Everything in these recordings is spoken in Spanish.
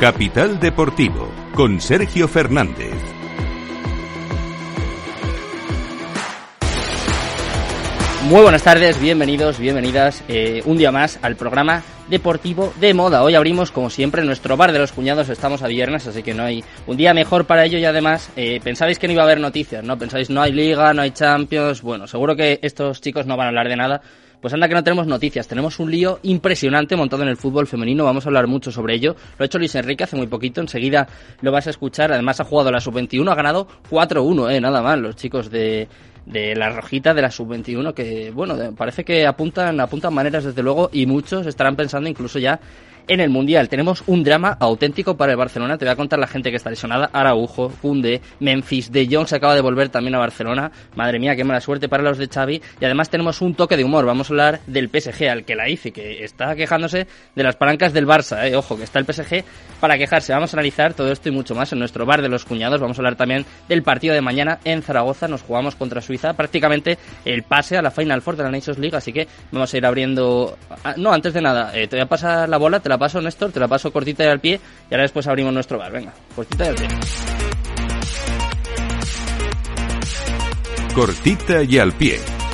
Capital Deportivo con Sergio Fernández. Muy buenas tardes, bienvenidos, bienvenidas eh, un día más al programa deportivo de moda. Hoy abrimos, como siempre, nuestro bar de los cuñados. Estamos a viernes, así que no hay un día mejor para ello. Y además, eh, pensabais que no iba a haber noticias, ¿no? Pensáis, no hay liga, no hay Champions. Bueno, seguro que estos chicos no van a hablar de nada. Pues anda que no tenemos noticias, tenemos un lío impresionante montado en el fútbol femenino, vamos a hablar mucho sobre ello. Lo ha hecho Luis Enrique hace muy poquito, enseguida lo vas a escuchar. Además ha jugado la sub-21, ha ganado 4-1, eh, nada más, los chicos de, de la rojita de la sub-21 que, bueno, parece que apuntan, apuntan maneras desde luego y muchos estarán pensando incluso ya en el Mundial. Tenemos un drama auténtico para el Barcelona. Te voy a contar la gente que está lesionada. Araujo, Kunde, Memphis, De Jong se acaba de volver también a Barcelona. Madre mía, qué mala suerte para los de Xavi. Y además tenemos un toque de humor. Vamos a hablar del PSG, al que la hice, que está quejándose de las palancas del Barça. Eh. Ojo, que está el PSG para quejarse. Vamos a analizar todo esto y mucho más en nuestro bar de los cuñados. Vamos a hablar también del partido de mañana en Zaragoza. Nos jugamos contra Suiza. Prácticamente el pase a la Final Four de la Nations League. Así que vamos a ir abriendo... Ah, no, antes de nada, eh, te voy a pasar la bola, te la paso, Néstor, te la paso cortita y al pie y ahora después abrimos nuestro bar. Venga, cortita y al pie. Cortita y al pie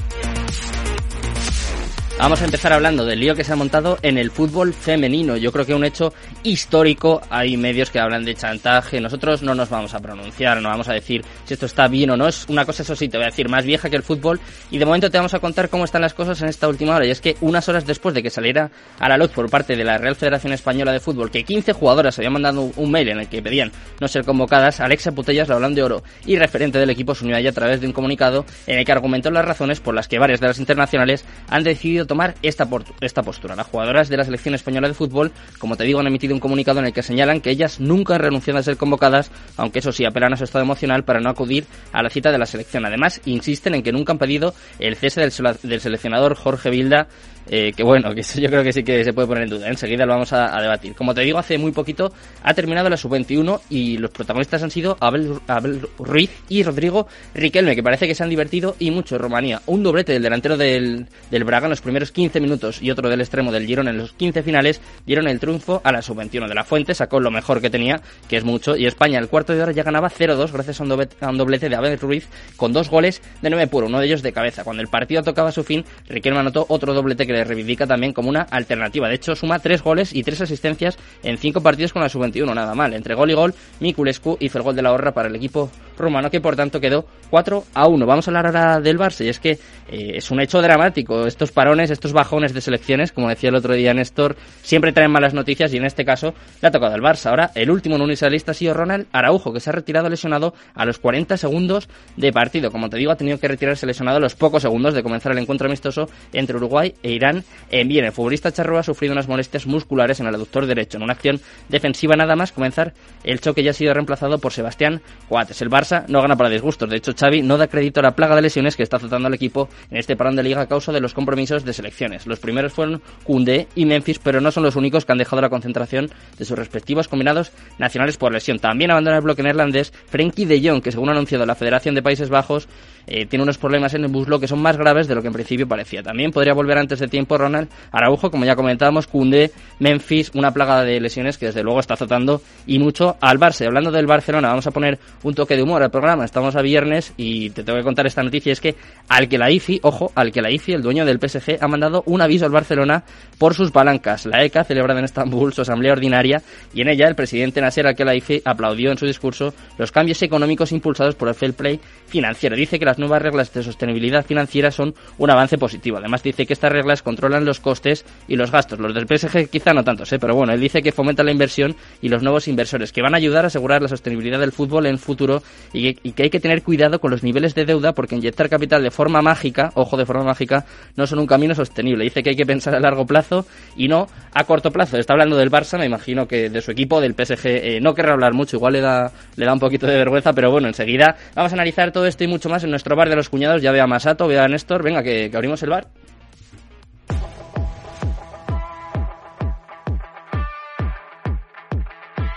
Vamos a empezar hablando del lío que se ha montado en el fútbol femenino. Yo creo que un hecho histórico. Hay medios que hablan de chantaje. Nosotros no nos vamos a pronunciar, no vamos a decir si esto está bien o no. Es una cosa, eso sí, te voy a decir, más vieja que el fútbol. Y de momento te vamos a contar cómo están las cosas en esta última hora. Y es que unas horas después de que saliera a la luz por parte de la Real Federación Española de Fútbol que 15 jugadoras habían mandado un mail en el que pedían no ser convocadas, Alexa Putellas, la Holanda de Oro y referente del equipo, se unió a ella a través de un comunicado en el que argumentó las razones por las que varias de las internacionales han decidido tomar esta, esta postura. Las jugadoras de la selección española de fútbol, como te digo, han emitido un comunicado en el que señalan que ellas nunca han renunciado a ser convocadas, aunque eso sí apelan a su estado emocional para no acudir a la cita de la selección. Además, insisten en que nunca han pedido el cese del, del seleccionador Jorge Vilda eh, que bueno, que yo creo que sí que se puede poner en duda. Enseguida lo vamos a, debatir. Como te digo, hace muy poquito ha terminado la sub-21 y los protagonistas han sido Abel, Abel, Ruiz y Rodrigo Riquelme, que parece que se han divertido y mucho en Rumanía. Un doblete del delantero del, del Braga en los primeros 15 minutos y otro del extremo del Girona en los 15 finales dieron el triunfo a la sub-21 de la Fuente, sacó lo mejor que tenía, que es mucho, y España el cuarto de hora ya ganaba 0-2 gracias a un, doblete, de Abel Ruiz con dos goles de 9 puro, uno de ellos de cabeza. Cuando el partido tocaba su fin, Riquelme anotó otro doblete que le reivindica también como una alternativa. De hecho, suma tres goles y tres asistencias en cinco partidos con la sub-21, nada mal. Entre gol y gol, Miculescu hizo el gol de la horra para el equipo rumano, que por tanto quedó 4 a 1. Vamos a hablar ahora del Barça, y es que eh, es un hecho dramático. Estos parones, estos bajones de selecciones, como decía el otro día Néstor, siempre traen malas noticias y en este caso le ha tocado al Barça. Ahora, el último en unirse a la lista ha sido Ronald Araujo, que se ha retirado lesionado a los 40 segundos de partido. Como te digo, ha tenido que retirarse lesionado a los pocos segundos de comenzar el encuentro amistoso entre Uruguay e Irán en Bien, El futbolista Charroa ha sufrido unas molestias musculares en el aductor derecho. En una acción defensiva nada más comenzar, el choque ya ha sido reemplazado por Sebastián Coates. El Barça no gana para disgustos. De hecho, Xavi no da crédito a la plaga de lesiones que está azotando al equipo en este parón de liga a causa de los compromisos de selecciones. Los primeros fueron Koundé y Memphis, pero no son los únicos que han dejado la concentración de sus respectivos combinados nacionales por lesión. También abandona el bloque neerlandés Frenkie de Jong, que según ha anunciado la Federación de Países Bajos, eh, tiene unos problemas en el muslo que son más graves de lo que en principio parecía. También podría volver antes de tiempo Ronald Araujo, como ya comentábamos, Cunde, Memphis, una plaga de lesiones que desde luego está azotando y mucho al Barça. Hablando del Barcelona, vamos a poner un toque de humor al programa. Estamos a viernes y te tengo que contar esta noticia, es que al que la IFI, ojo, al que la IFI, el dueño del PSG, ha mandado un aviso al Barcelona por sus palancas. La ECA, celebrada en Estambul, su asamblea ordinaria, y en ella el presidente Nasser Al-Khelaifi aplaudió en su discurso los cambios económicos impulsados por el fair play financiero. Dice que las nuevas reglas de sostenibilidad financiera son un avance positivo. Además dice que estas reglas controlan los costes y los gastos. Los del PSG quizá no tanto, ¿eh? pero bueno, él dice que fomenta la inversión y los nuevos inversores, que van a ayudar a asegurar la sostenibilidad del fútbol en el futuro y que, y que hay que tener cuidado con los niveles de deuda porque inyectar capital de forma mágica, ojo de forma mágica, no son un camino sostenible. Dice que hay que pensar a largo plazo y no a corto plazo. Está hablando del Barça, me imagino que de su equipo, del PSG, eh, no querrá hablar mucho, igual le da, le da un poquito de vergüenza, pero bueno, enseguida vamos a analizar todo esto y mucho más en nuestro bar de los cuñados. Ya vea a Masato, vea a Néstor, venga, que, que abrimos el bar.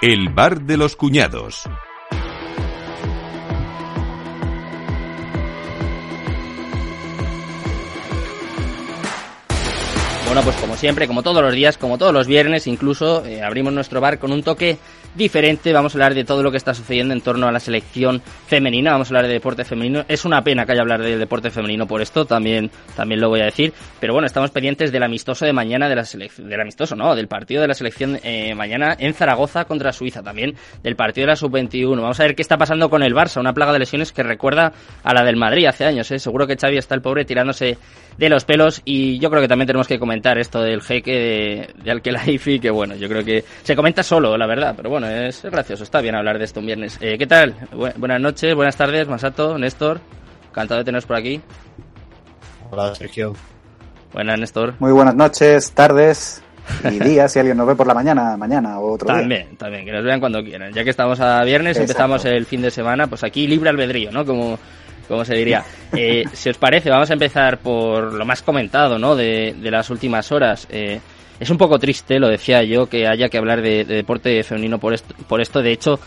El bar de los cuñados. Bueno, pues como siempre, como todos los días, como todos los viernes, incluso eh, abrimos nuestro bar con un toque diferente. Vamos a hablar de todo lo que está sucediendo en torno a la selección femenina. Vamos a hablar de deporte femenino. Es una pena que haya hablar del deporte femenino por esto, también, también lo voy a decir. Pero bueno, estamos pendientes del amistoso de mañana de la selección, del amistoso, no, del partido de la selección eh, mañana en Zaragoza contra Suiza, también del partido de la sub-21. Vamos a ver qué está pasando con el Barça, una plaga de lesiones que recuerda a la del Madrid hace años. ¿eh? Seguro que Xavi está el pobre tirándose de los pelos y yo creo que también tenemos que comentar esto del jeque de, de Alkelaifi, que bueno, yo creo que se comenta solo, la verdad, pero bueno, es, gracioso, está bien hablar de esto un viernes. Eh, ¿Qué tal? buenas noches, buenas tardes, Masato, Néstor, encantado de teneros por aquí. Hola, Sergio. Buenas, Néstor. Muy buenas noches, tardes y días, si alguien nos ve por la mañana, mañana o otro también, día. También, que nos vean cuando quieran. Ya que estamos a viernes, Exacto. empezamos el fin de semana, pues aquí libre albedrío, ¿no? Como como se diría. Eh, si os parece, vamos a empezar por lo más comentado, ¿no? De, de las últimas horas. Eh, es un poco triste, lo decía yo, que haya que hablar de, de deporte femenino por esto, por esto. De hecho,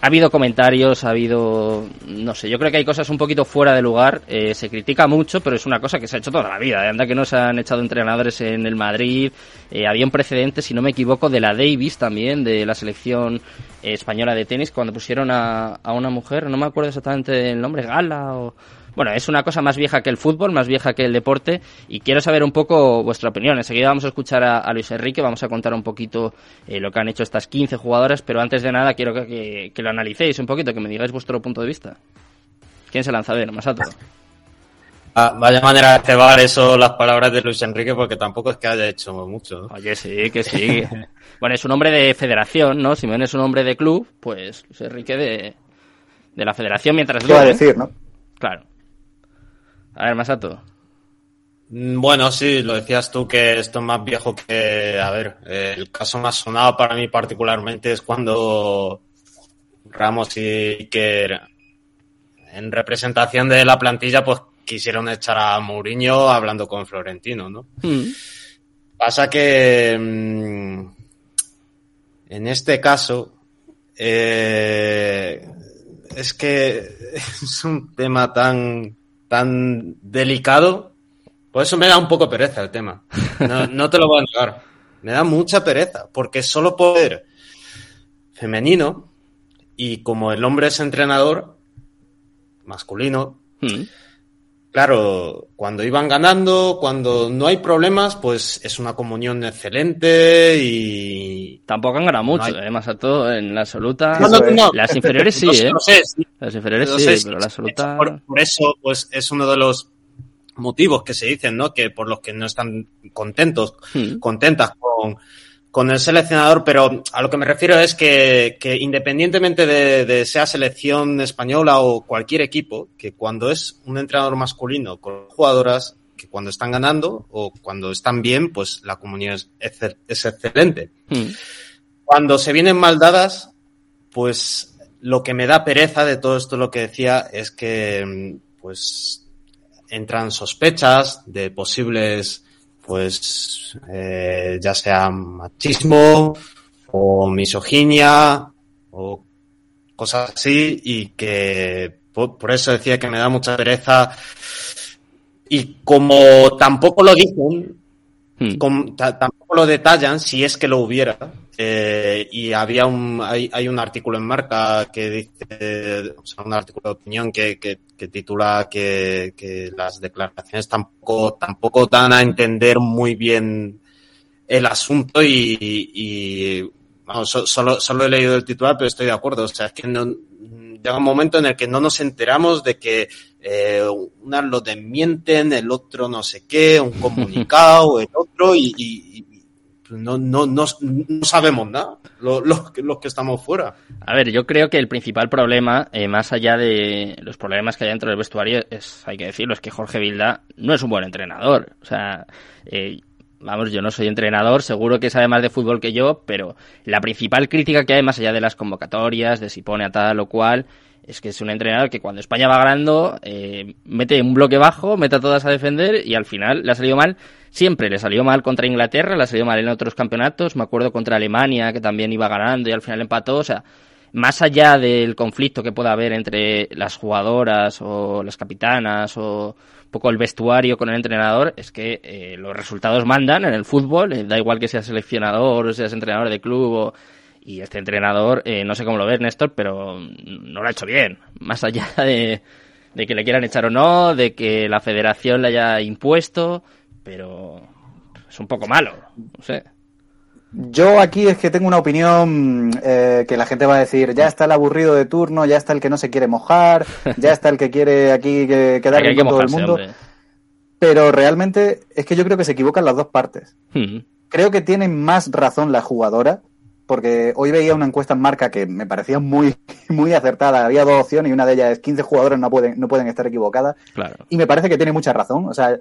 ha habido comentarios, ha habido, no sé, yo creo que hay cosas un poquito fuera de lugar. Eh, se critica mucho, pero es una cosa que se ha hecho toda la vida. ¿eh? Anda que no se han echado entrenadores en el Madrid. Eh, había un precedente, si no me equivoco, de la Davis también, de la selección española de tenis, cuando pusieron a, a una mujer, no me acuerdo exactamente el nombre, Gala o bueno, es una cosa más vieja que el fútbol, más vieja que el deporte y quiero saber un poco vuestra opinión. Enseguida vamos a escuchar a, a Luis Enrique, vamos a contar un poquito eh, lo que han hecho estas 15 jugadoras, pero antes de nada quiero que, que, que, lo analicéis un poquito, que me digáis vuestro punto de vista. ¿Quién se lanza a ver? Todo. Ah, vaya manera de cebar eso las palabras de Luis Enrique porque tampoco es que haya hecho mucho. Oye, sí, que sí. bueno, es un hombre de federación, ¿no? Si bien es un hombre de club, pues Luis Enrique de, de la federación mientras... ¿Qué va a decir, no? Claro. A ver, Masato. Bueno, sí, lo decías tú que esto es más viejo que. A ver, eh, el caso más sonado para mí particularmente es cuando Ramos y Iker, en representación de la plantilla, pues quisieron echar a Mourinho hablando con Florentino, ¿no? Mm. Pasa que. Mmm, en este caso. Eh, es que es un tema tan tan delicado, por eso me da un poco pereza el tema. No, no, te lo voy a negar. Me da mucha pereza, porque solo poder femenino y como el hombre es entrenador masculino, mm. Claro, cuando iban ganando, cuando no hay problemas, pues es una comunión excelente y... Tampoco han ganado mucho, no hay... eh, más a todo en la absoluta. No, no, las inferiores sí, ¿eh? Sé, sí. Las inferiores sí, sé, pero la absoluta... Por, por, eso, pues es uno de los motivos que se dicen, ¿no? Que por los que no están contentos, mm. contentas con, con el seleccionador, pero a lo que me refiero es que, que independientemente de, de, sea selección española o cualquier equipo, que cuando es un entrenador masculino con jugadoras, que cuando están ganando o cuando están bien, pues la comunión es, es excelente. Mm. Cuando se vienen mal dadas, pues lo que me da pereza de todo esto, lo que decía, es que pues entran sospechas de posibles pues eh, ya sea machismo o misoginia o cosas así y que por, por, eso decía que me da mucha pereza. Y como tampoco lo dicen hmm. tampoco lo detallan si es que lo hubiera eh, y había un hay, hay, un artículo en marca que dice o sea, un artículo de opinión que, que, titula que, que, las declaraciones tampoco tampoco dan a entender muy bien el asunto y, y vamos, solo, solo he leído el titular pero estoy de acuerdo o sea es que no, llega un momento en el que no nos enteramos de que eh, una lo desmienten, el otro no sé qué, un comunicado, el otro, y, y, no, no, no, no sabemos nada, los lo, lo que estamos fuera. A ver, yo creo que el principal problema, eh, más allá de los problemas que hay dentro del vestuario, es, hay que decirlo, es que Jorge Vilda no es un buen entrenador. O sea, eh, vamos, yo no soy entrenador, seguro que sabe más de fútbol que yo, pero la principal crítica que hay, más allá de las convocatorias, de si pone a tal o cual, es que es un entrenador que cuando España va ganando, eh, mete un bloque bajo, mete a todas a defender y al final le ha salido mal. Siempre le salió mal contra Inglaterra, le ha salido mal en otros campeonatos. Me acuerdo contra Alemania, que también iba ganando y al final empató. O sea, más allá del conflicto que pueda haber entre las jugadoras o las capitanas o un poco el vestuario con el entrenador, es que eh, los resultados mandan en el fútbol, eh, da igual que seas seleccionador o seas entrenador de club o, y este entrenador, eh, no sé cómo lo ves, Néstor, pero no lo ha hecho bien. Más allá de, de que le quieran echar o no, de que la federación le haya impuesto, pero es un poco malo. No sé. Yo aquí es que tengo una opinión eh, que la gente va a decir, ya está el aburrido de turno, ya está el que no se quiere mojar, ya está el que quiere aquí que, quedar Aquí que con todo el mundo. hombre. Pero realmente es que yo creo que se equivocan las dos partes. Hmm. Creo que tienen más razón la jugadora, porque hoy veía una encuesta en marca que me parecía muy, muy acertada. Había dos opciones y una de ellas es 15 jugadores no pueden, no pueden estar equivocadas. Claro. Y me parece que tiene mucha razón. O sea,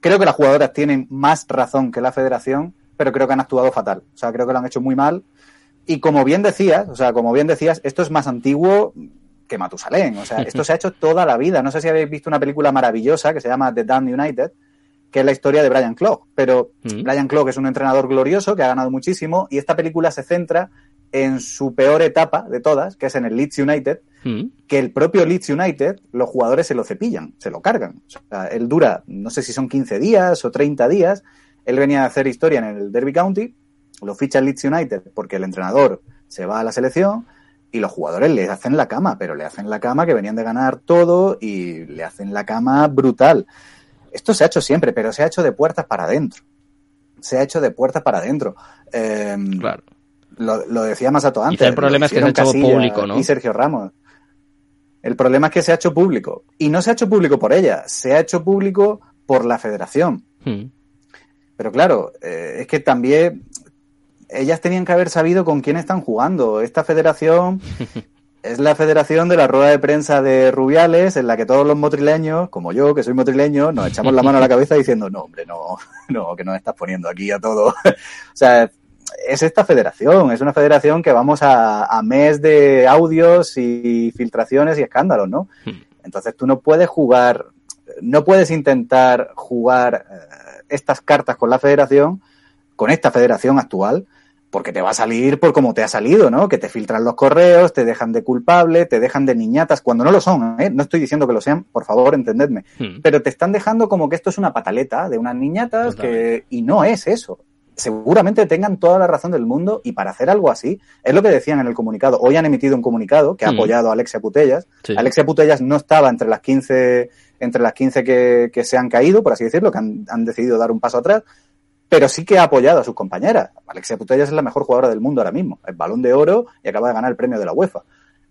creo que las jugadoras tienen más razón que la federación, pero creo que han actuado fatal. O sea, creo que lo han hecho muy mal. Y como bien decías, o sea, como bien decías, esto es más antiguo que Matusalén. O sea, esto se ha hecho toda la vida. No sé si habéis visto una película maravillosa que se llama The Damned United, que es la historia de Brian Clough. Pero Mm. Brian Clough es un entrenador glorioso que ha ganado muchísimo y esta película se centra en su peor etapa de todas, que es en el Leeds United, Hmm. que el propio Leeds United, los jugadores se lo cepillan, se lo cargan. O sea, él dura, no sé si son 15 días o 30 días. Él venía a hacer historia en el Derby County, lo ficha el Leeds United porque el entrenador se va a la selección y los jugadores le hacen la cama, pero le hacen la cama que venían de ganar todo y le hacen la cama brutal. Esto se ha hecho siempre, pero se ha hecho de puertas para adentro. Se ha hecho de puertas para adentro. Eh, Claro. lo, lo decía Masato antes. Quizá el problema es que se ha hecho público, ¿no? Y Sergio Ramos. El problema es que se ha hecho público. Y no se ha hecho público por ella, se ha hecho público por la federación. Hmm. Pero claro, eh, es que también ellas tenían que haber sabido con quién están jugando. Esta federación es la federación de la rueda de prensa de Rubiales, en la que todos los motrileños, como yo, que soy motrileño, nos echamos la mano a la cabeza diciendo, no, hombre, no, no, que nos estás poniendo aquí a todo. o sea, es esta federación, es una federación que vamos a, a mes de audios y filtraciones y escándalos, ¿no? Entonces tú no puedes jugar, no puedes intentar jugar eh, estas cartas con la federación, con esta federación actual, porque te va a salir por como te ha salido, ¿no? Que te filtran los correos, te dejan de culpable, te dejan de niñatas, cuando no lo son, ¿eh? No estoy diciendo que lo sean, por favor, entendedme. Hmm. Pero te están dejando como que esto es una pataleta de unas niñatas que, y no es eso. Seguramente tengan toda la razón del mundo y para hacer algo así, es lo que decían en el comunicado. Hoy han emitido un comunicado que ha Mm. apoyado a Alexia Putellas. Sí. Alexia Putellas no estaba entre las 15, entre las 15 que, que se han caído, por así decirlo, que han, han decidido dar un paso atrás, pero sí que ha apoyado a sus compañeras. Alexia Putellas es la mejor jugadora del mundo ahora mismo, es balón de oro y acaba de ganar el premio de la UEFA.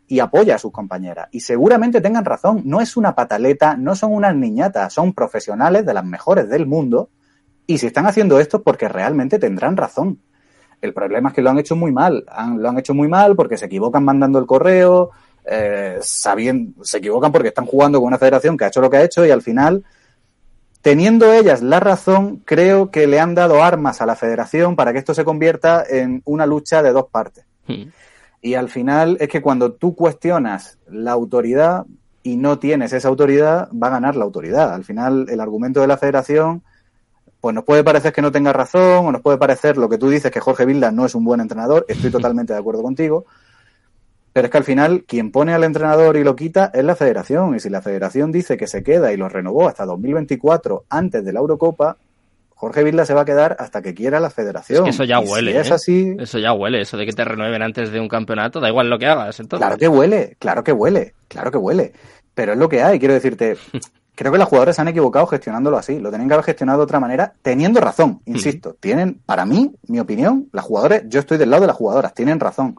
Y apoya a sus compañeras. Y seguramente tengan razón, no es una pataleta, no son unas niñatas, son profesionales de las mejores del mundo. Y si están haciendo esto es porque realmente tendrán razón. El problema es que lo han hecho muy mal. Han- lo han hecho muy mal porque se equivocan mandando el correo, eh, sabiendo, se equivocan porque están jugando con una federación que ha hecho lo que ha hecho y al final, teniendo ellas la razón, creo que le han dado armas a la federación para que esto se convierta en una lucha de dos partes. Hmm. Y al final es que cuando tú cuestionas la autoridad y no tienes esa autoridad, va a ganar la autoridad. Al final el argumento de la federación, pues nos puede parecer que no tenga razón o nos puede parecer lo que tú dices, que Jorge Vilda no es un buen entrenador. Estoy totalmente de acuerdo contigo. Pero es que al final quien pone al entrenador y lo quita es la federación. Y si la federación dice que se queda y lo renovó hasta 2024 antes de la Eurocopa, Jorge Vilda se va a quedar hasta que quiera la federación. Es que eso ya Y si huele. es ¿eh? así, Eso ya huele, eso de que te renueven antes de un campeonato, da igual lo que hagas. Entonces. Claro que huele, claro que huele, claro que huele. Pero es lo que hay, quiero decirte. Creo que las jugadoras se han equivocado gestionándolo así. Lo tenían que haber gestionado de otra manera, teniendo razón, insisto. Tienen, para mí, mi opinión, las jugadoras, yo estoy del lado de las jugadoras, tienen razón.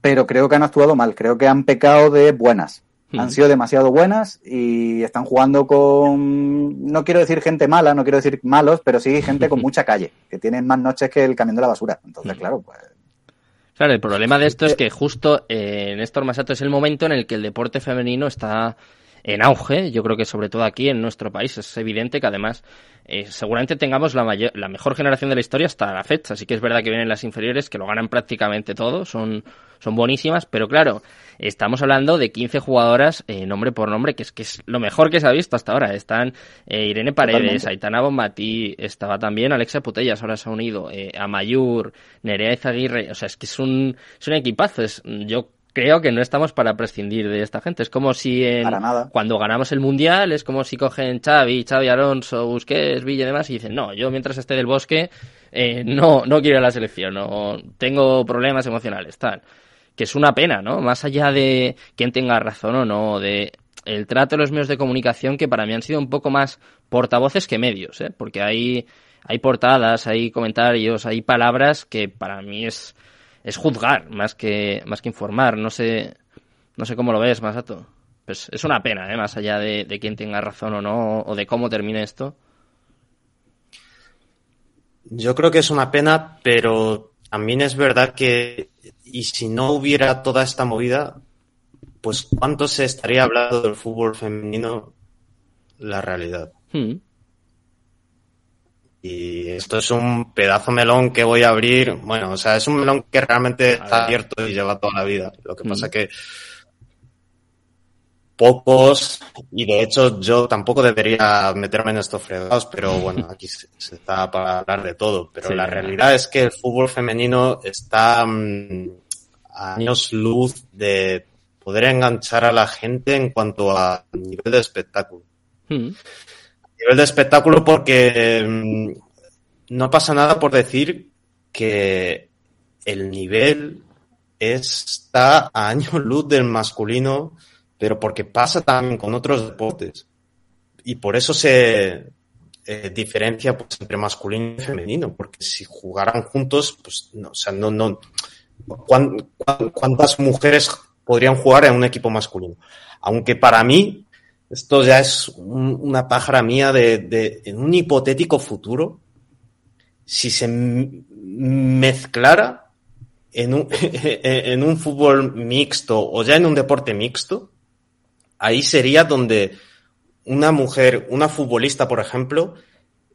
Pero creo que han actuado mal, creo que han pecado de buenas. Han Mm. sido demasiado buenas y están jugando con, no quiero decir gente mala, no quiero decir malos, pero sí gente con mucha calle, que tienen más noches que el camión de la basura. Entonces, claro, pues Claro, el problema de esto es que justo eh, Néstor Masato es el momento en el que el deporte femenino está en auge. Yo creo que sobre todo aquí en nuestro país es evidente que además eh, seguramente tengamos la, mayor, la mejor generación de la historia hasta la fecha. Así que es verdad que vienen las inferiores que lo ganan prácticamente todo, son, son buenísimas, pero claro, estamos hablando de 15 jugadoras eh, nombre por nombre, que es, que es lo mejor que se ha visto hasta ahora. Están eh, Irene Paredes, Totalmente. Aitana Bonmatí, estaba también Alexia Putellas, ahora se ha unido, eh, Amayur, Nerea Izaguirre, o sea, es que es un, es un equipazo. Es, yo creo que no estamos para prescindir de esta gente. Es como si en, cuando ganamos el Mundial, es como si cogen Xavi, Xavi Alonso, Busquets, Villa y demás y dicen, no, yo mientras esté del bosque eh, no, no quiero ir a la selección, no, tengo problemas emocionales, tal. Que es una pena, ¿no? Más allá de quién tenga razón o no, de el trato de los medios de comunicación que para mí han sido un poco más portavoces que medios, ¿eh? Porque hay, hay portadas, hay comentarios, hay palabras que para mí es es juzgar más que, más que informar. No sé, no sé cómo lo ves, Masato. Pues es una pena, ¿eh? más allá de, de quién tenga razón o no, o de cómo termine esto. Yo creo que es una pena, pero también es verdad que, y si no hubiera toda esta movida, pues cuánto se estaría hablando del fútbol femenino la realidad. Hmm. Y esto es un pedazo melón que voy a abrir. Bueno, o sea, es un melón que realmente está abierto y lleva toda la vida. Lo que pasa que pocos, y de hecho yo tampoco debería meterme en estos fregados, pero bueno, aquí se, está para hablar de todo. Pero la realidad es que el fútbol femenino está mm, a años luz de poder enganchar a la gente en cuanto a nivel de espectáculo. Hmm nivel de espectáculo porque mm, no pasa nada por decir que el nivel está a año luz del masculino, pero porque pasa también con otros deportes. Y por eso se eh, diferencia pues, entre masculino y femenino, porque si jugaran juntos, pues no, o sea, no, no. ¿Cuántas mujeres podrían jugar en un equipo masculino? Aunque para mí, esto ya es una pájara mía de, en un hipotético futuro, si se mezclara en un, en un fútbol mixto o ya en un deporte mixto, ahí sería donde una mujer, una futbolista, por ejemplo,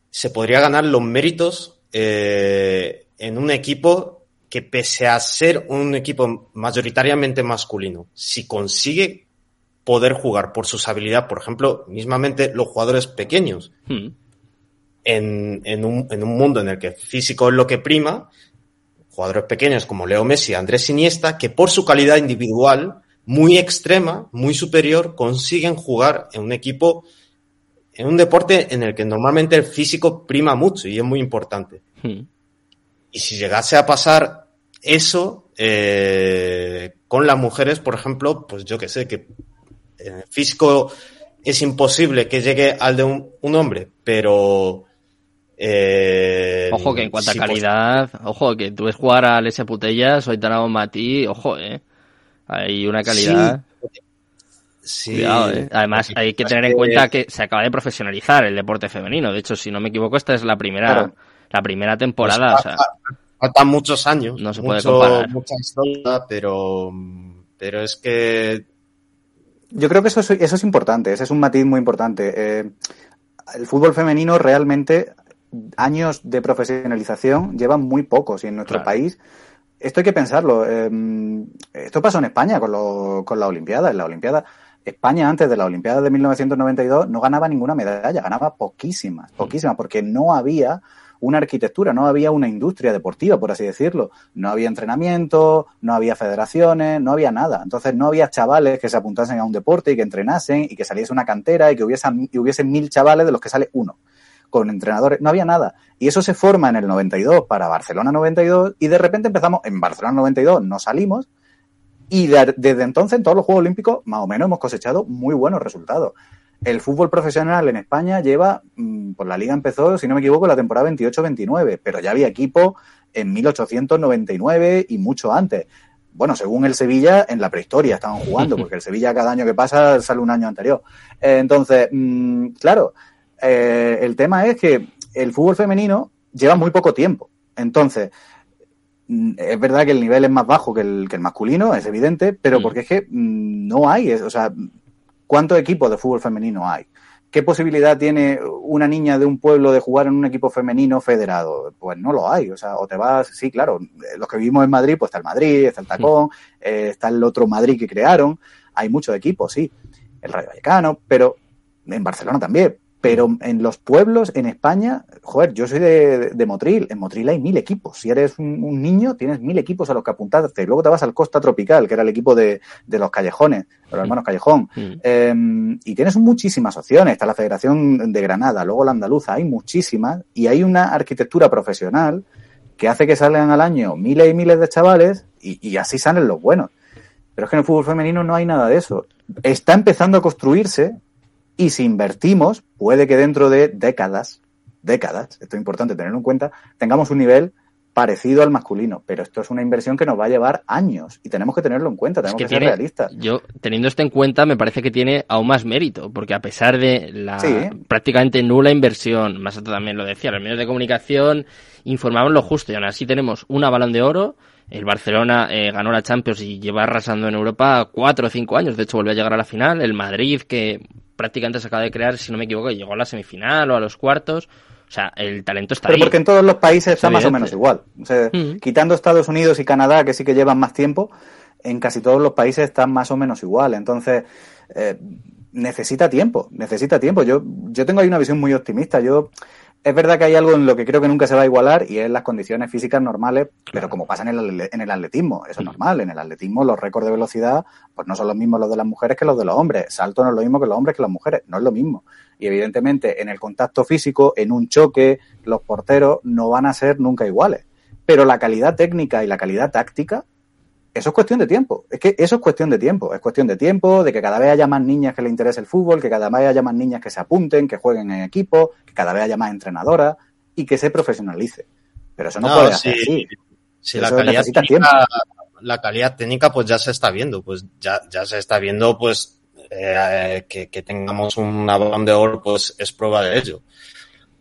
se podría ganar los méritos eh, en un equipo que pese a ser un equipo mayoritariamente masculino, si consigue poder jugar por sus habilidades, por ejemplo, mismamente los jugadores pequeños. Hmm. En, en, un, en, un, mundo en el que físico es lo que prima, jugadores pequeños como Leo Messi, Andrés Iniesta, que por su calidad individual muy extrema, muy superior, consiguen jugar en un equipo, en un deporte en el que normalmente el físico prima mucho y es muy importante. Hmm. Y si llegase a pasar eso eh, con las mujeres, por ejemplo, pues yo que sé, que el físico es imposible que llegue al de un, hombre, pero... Eh, ojo que en cuanto a calidad, ojo que tú ves jugar a Alessia Putellas o Tanao Mati, ojo, eh. Hay una calidad. Sí. eh. Además, hay que tener en cuenta que se acaba de profesionalizar el deporte femenino. De hecho, si no me equivoco, esta es la primera, la primera temporada. Pues faltan muchos años. No se puede comparar. Mucha historia, pero, pero es que yo creo que eso es, eso es importante, ese es un matiz muy importante. Eh, el fútbol femenino realmente, años de profesionalización, llevan muy pocos y en nuestro país esto hay que pensarlo. Eh, esto pasó en España con, lo, con la Olimpiada. En la Olimpiada, España antes de la Olimpiada de 1992 no ganaba ninguna medalla, ganaba poquísimas, poquísimas, porque no había una arquitectura, no había una industria deportiva, por así decirlo. No había entrenamiento, no había federaciones, no había nada. Entonces no había chavales que se apuntasen a un deporte y que entrenasen y que saliese una cantera y que hubiesen, y hubiesen mil chavales de los que sale uno con entrenadores, no había nada. Y eso se forma en el 92 para Barcelona 92 y de repente empezamos en Barcelona 92, no salimos y desde entonces en todos los Juegos Olímpicos más o menos hemos cosechado muy buenos resultados. El fútbol profesional en España lleva, mm, pues la liga empezó, si no me equivoco, la temporada 28-29, pero ya había equipo en 1899 y mucho antes. Bueno, según el Sevilla, en la prehistoria estaban jugando, porque el Sevilla cada año que pasa sale un año anterior. Eh, entonces, mm, claro, eh, el tema es que el fútbol femenino lleva muy poco tiempo. Entonces, mm, es verdad que el nivel es más bajo que el, que el masculino, es evidente, pero porque es que no hay, o sea, ¿Cuántos equipos de fútbol femenino hay? ¿Qué posibilidad tiene una niña de un pueblo de jugar en un equipo femenino federado? Pues no lo hay. O sea, o te vas, sí, claro, los que vivimos en Madrid, pues está el Madrid, está el Tacón, eh, está el otro Madrid que crearon. Hay muchos equipos, sí. El Rayo Vallecano, pero en Barcelona también. Pero en los pueblos, en España, joder, yo soy de, de Motril. En Motril hay mil equipos. Si eres un, niño, tienes mil equipos a los que apuntarte. Luego te vas al Costa Tropical, que era el equipo de, de los Callejones, los hermanos Callejón. Eh, y tienes muchísimas opciones. Está la Federación de Granada, luego la Andaluza. Hay muchísimas. Y hay una arquitectura profesional que hace que salgan al año miles y miles de chavales y, y así salen los buenos. Pero es que en el fútbol femenino no hay nada de eso. Está empezando a construirse y si invertimos, puede que dentro de décadas, décadas, esto es importante tenerlo en cuenta, tengamos un nivel parecido al masculino, pero esto es una inversión que nos va a llevar años y tenemos que tenerlo en cuenta, tenemos que, ser realistas. Yo, teniendo esto en cuenta, me parece que tiene aún más mérito, porque a pesar de la prácticamente nula inversión, más también lo decía, los medios de comunicación informaban lo justo y aún así tenemos una balón de oro, el Barcelona eh, ganó la Champions y lleva arrasando en Europa cuatro o cinco años, de hecho volvió a llegar a la final, el Madrid que prácticamente se acaba de crear, si no me equivoco, llegó a la semifinal o a los cuartos. O sea, el talento está Pero porque en todos los países está más o menos igual. Quitando Estados Unidos y Canadá, que sí que llevan más tiempo, en casi todos los países están más o menos igual. Entonces, eh, necesita tiempo, necesita tiempo. Yo, yo tengo ahí una visión muy optimista. Yo es verdad que hay algo en lo que creo que nunca se va a igualar y es las condiciones físicas normales, pero como pasa en el, en el atletismo, eso es normal. En el atletismo los récords de velocidad pues no son los mismos los de las mujeres que los de los hombres. Salto no es lo mismo que los hombres que las mujeres, no es lo mismo. Y evidentemente en el contacto físico, en un choque, los porteros no van a ser nunca iguales. Pero la calidad técnica y la calidad táctica eso es cuestión de tiempo. Es que eso es cuestión de tiempo. Es cuestión de tiempo, de que cada vez haya más niñas que le interese el fútbol, que cada vez haya más niñas que se apunten, que jueguen en equipo, que cada vez haya más entrenadoras y que se profesionalice. Pero eso no, puede ser así. Si la calidad, técnica, la calidad técnica, pues ya se está viendo. Pues ya, ya se está viendo, pues eh, que, que tengamos un balón de oro, pues es prueba de ello.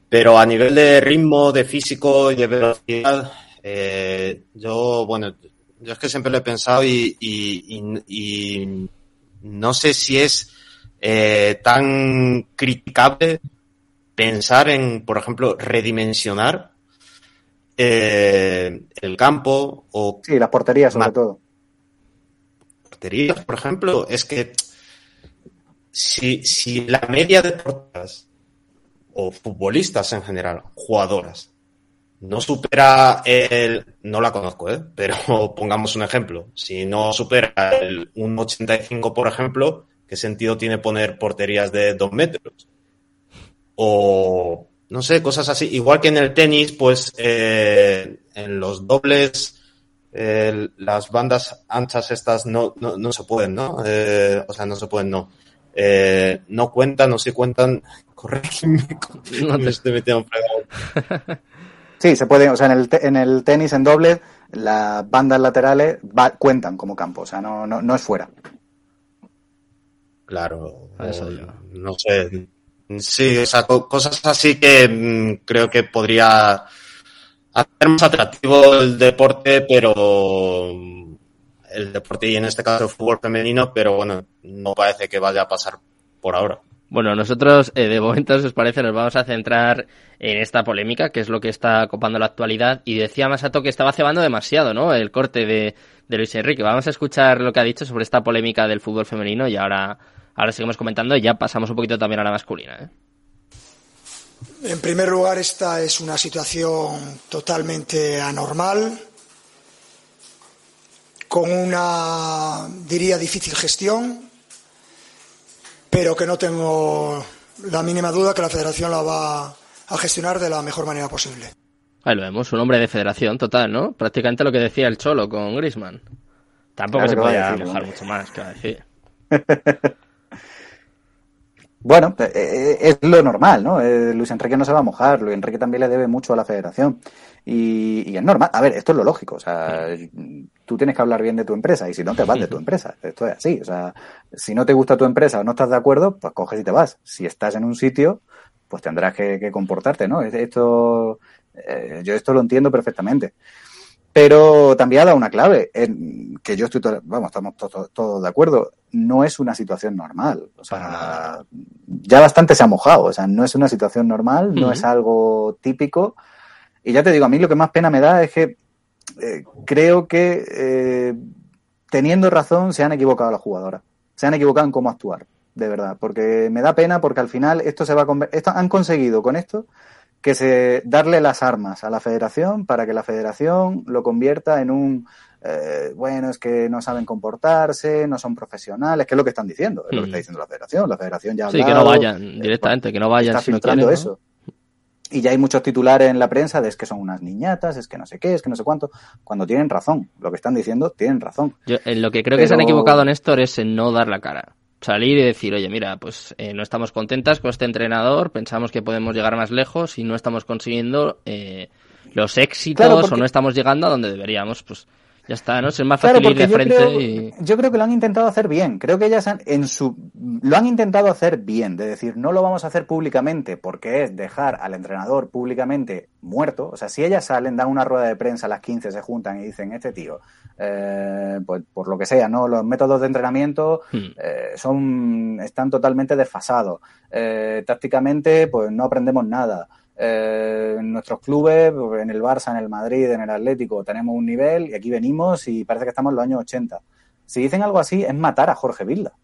Pero a nivel de ritmo, de físico y de velocidad, eh, yo, bueno, yo es que siempre lo he pensado y, y, no sé si es eh, tan criticable pensar en, por ejemplo, redimensionar eh, el campo o... Sí, las porterías sobre todo. Porterías, por ejemplo, es que si, si la media de porteras o futbolistas en general, jugadoras, no supera el, no la conozco, ¿eh? pero pongamos un ejemplo, si no supera el 1,85 por ejemplo, ¿qué sentido tiene poner porterías de 2 metros? O, no sé, cosas así. Igual que en el tenis, pues eh, en los dobles, eh, las bandas anchas estas no, no, no se pueden, ¿no? Eh, o sea, no se pueden, no. Eh, no cuentan, no se cuentan. Corrígeme, no estoy metiendo en Sí, se puede, o sea, en el, en el tenis en doble, las bandas laterales cuentan como campo, o sea, no, no, no es fuera. Claro, no sé. Sí, o sea, cosas así que mm, creo que podría hacer más atractivo el deporte, pero el deporte y en este caso el fútbol femenino, pero bueno, no parece que vaya a pasar por ahora. Bueno, nosotros eh, de momento, si os parece, nos vamos a centrar en esta polémica, que es lo que está copando la actualidad. Y decía Masato que estaba cebando demasiado, ¿no? El corte de, Luis Enrique. Vamos a escuchar lo que ha dicho sobre esta polémica del fútbol femenino y ahora, ahora seguimos comentando y ya pasamos un poquito también a la masculina. ¿eh? En primer lugar, esta es una situación totalmente anormal, con una, diría, difícil gestión pero que no tengo la mínima duda que la federación la va a gestionar de la mejor manera posible. Ahí lo vemos, un hombre de federación total, ¿no? Prácticamente lo que decía el Cholo con Grisman. Tampoco se podía mojar mucho más, que decir. bueno, eh, eh, es lo normal, ¿no? Eh, Luis Enrique no se va a mojar, Luis Enrique también le debe mucho a la federación. Y, y, es normal. A ver, esto es lo lógico. O sea, tú tienes que hablar bien de tu empresa y si no te vas de tu empresa. Esto es así. O sea, si no te gusta tu empresa o no estás de acuerdo, pues coges y te vas. Si estás en un sitio, pues tendrás que, comportarte, ¿no? Esto, eh, yo esto lo entiendo perfectamente. Pero también ha dado una clave, en que yo estoy, vamos, estamos todos de acuerdo, no es una situación normal. O sea, ya bastante se ha mojado. O sea, no es una situación normal, no es algo típico. Y ya te digo, a mí lo que más pena me da es que eh, creo que eh, teniendo razón se han equivocado las jugadoras. Se han equivocado en cómo actuar. de verdad, porque me da pena porque al final esto se va a esto han conseguido con esto que se darle las armas a la federación para que la federación lo convierta en un eh, bueno, es que no saben comportarse, no son profesionales, que es lo que están diciendo, es lo que está mm. diciendo la federación. La federación ya ha Sí, que no vayan directamente, que no vayan está filtrando eso. Y ya hay muchos titulares en la prensa de es que son unas niñatas, es que no sé qué, es que no sé cuánto. Cuando tienen razón, lo que están diciendo, tienen razón. Yo, en lo que creo que se han equivocado, Néstor, es en no dar la cara salir y decir, oye, mira, pues eh, no estamos contentas con este entrenador, pensamos que podemos llegar más lejos y no estamos consiguiendo eh, los éxitos o no estamos llegando a donde deberíamos, pues ya está, ¿no? Es más fácil ir de frente Yo creo que lo han intentado hacer bien. Creo que ellas han, en su, lo han intentado hacer bien. De decir, no lo vamos a hacer públicamente porque es dejar al entrenador públicamente muerto. O sea, si ellas salen, dan una rueda de prensa a las 15, se juntan y dicen, este tío, eh, pues por lo que sea, ¿no? Los métodos de entrenamiento hmm. eh, son, están totalmente desfasados. Eh, tácticamente, pues no aprendemos nada. Eh, en nuestros clubes, en el Barça, en el Madrid, en el Atlético, tenemos un nivel y aquí venimos y parece que estamos en los años 80. Si dicen algo así, es matar a Jorge Vilda.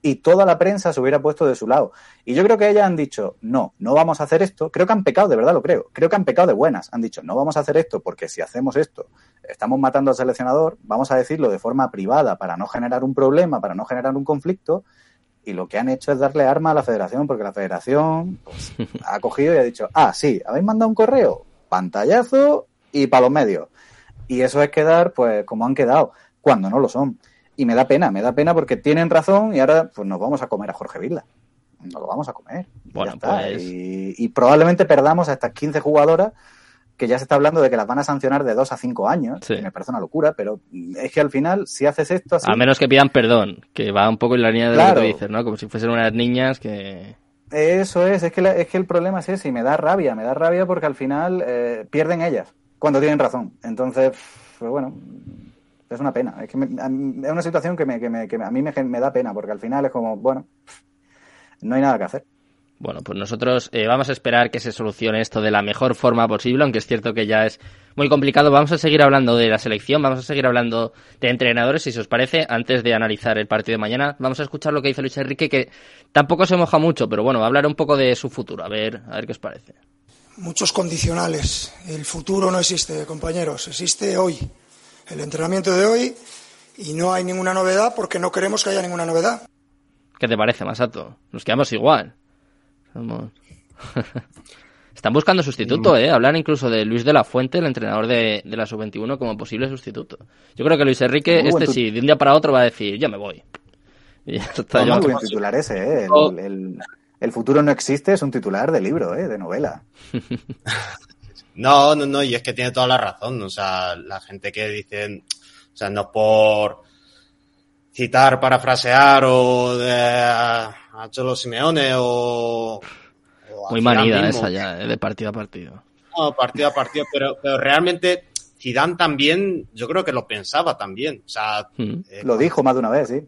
Y toda la prensa se hubiera puesto de su lado. Y yo creo que ellas han dicho, no, no vamos a hacer esto. Creo que han pecado, de verdad lo creo. Creo que han pecado de buenas. Han dicho, no vamos a hacer esto porque si hacemos esto, estamos matando al seleccionador, vamos a decirlo de forma privada para no generar un problema, para no generar un conflicto y lo que han hecho es darle arma a la federación, porque la federación pues, ha cogido y ha dicho, ah, sí, habéis mandado un correo, pantallazo y para los medios. Y eso es quedar, pues, como han quedado, cuando no lo son. Y me da pena, me da pena porque tienen razón y ahora pues nos vamos a comer a Jorge Vila. Nos lo vamos a comer. Bueno, pues... y, y, probablemente perdamos a estas 15 jugadoras que ya se está hablando de que las van a sancionar de dos a cinco años, que me parece una locura, pero es que al final, si haces esto así... A menos que pidan perdón, que va un poco en la línea de lo que tú dices, ¿no? Como si fuesen unas niñas que... Eso es, es que, es que el problema es ese y me da rabia, me da rabia porque al final eh, pierden ellas cuando tienen razón. Entonces, pues bueno, es una pena. Es, que es una situación que, me, que, me, que a mí me, me da pena porque al final es como, bueno, no hay nada que hacer. Bueno, pues nosotros eh, vamos a esperar que se solucione esto de la mejor forma posible, aunque es cierto que ya es muy complicado. Vamos a seguir hablando de la selección, vamos a seguir hablando de entrenadores, si os parece, antes de analizar el partido de mañana. Vamos a escuchar lo que dice Luis Enrique, que tampoco se moja mucho, pero bueno, va a hablar un poco de su futuro, a ver, a ver qué os parece. Muchos condicionales. El futuro no existe, compañeros, existe hoy. El entrenamiento de hoy y no hay ninguna novedad porque no queremos que haya ninguna novedad. ¿Qué te parece, Masato? Nos quedamos igual. Están buscando sustituto, ¿eh? Hablan incluso de Luis de la Fuente, el entrenador de, la Sub-21, como posible sustituto. Yo creo que Luis Enrique, este sí, de un día para otro va a decir, yo me voy. Y titular ese, ¿eh? El, futuro no existe, es un titular de libro, ¿eh? De novela. no, no, no, y es que tiene toda la razón. O sea, la gente que dice, o sea, no por citar, parafrasear o de, a Cholo Simeone o... Muy manida esa ya, eh, de partido a partido. No, partido a partido, pero, pero realmente Zidane también, yo creo que lo pensaba también. O sea, hmm. eh, lo dijo más de una vez, sí.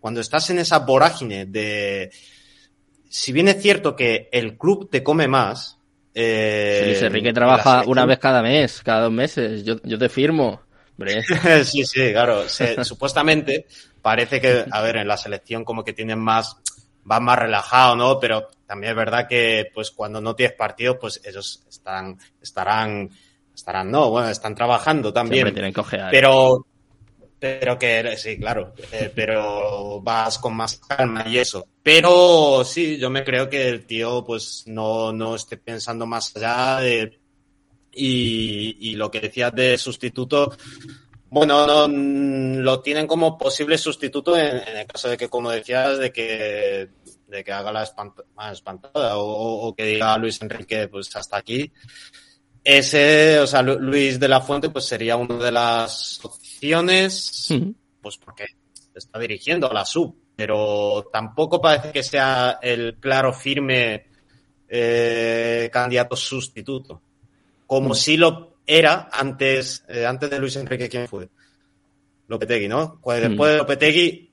Cuando estás en esa vorágine de, si bien es cierto que el club te come más. Eh, Luis Enrique trabaja una vez cada mes, cada dos meses. Yo, yo te firmo. sí, sí, claro. supuestamente parece que, a ver, en la selección como que tienen más va más relajado, ¿no? Pero también es verdad que, pues, cuando no tienes partido, pues ellos están, estarán, estarán, no, bueno, están trabajando también. tienen que Pero, pero que, sí, claro, eh, pero vas con más calma y eso. Pero sí, yo me creo que el tío, pues, no, no esté pensando más allá de, y, y lo que decías de sustituto, bueno, no, lo tienen como posible sustituto en, el caso de que, como decías, de que, de que haga la espantada o, que diga Luis Enrique, pues hasta aquí. Ese, o sea, Luis de la Fuente, pues sería una de las opciones, pues porque está dirigiendo a la sub, pero tampoco parece que sea el claro, firme eh, candidato sustituto. Como si lo era antes, eh, antes de Luis Enrique, ¿quién fue? Lopetegui, ¿no? Pues hmm. después de Lopetegui,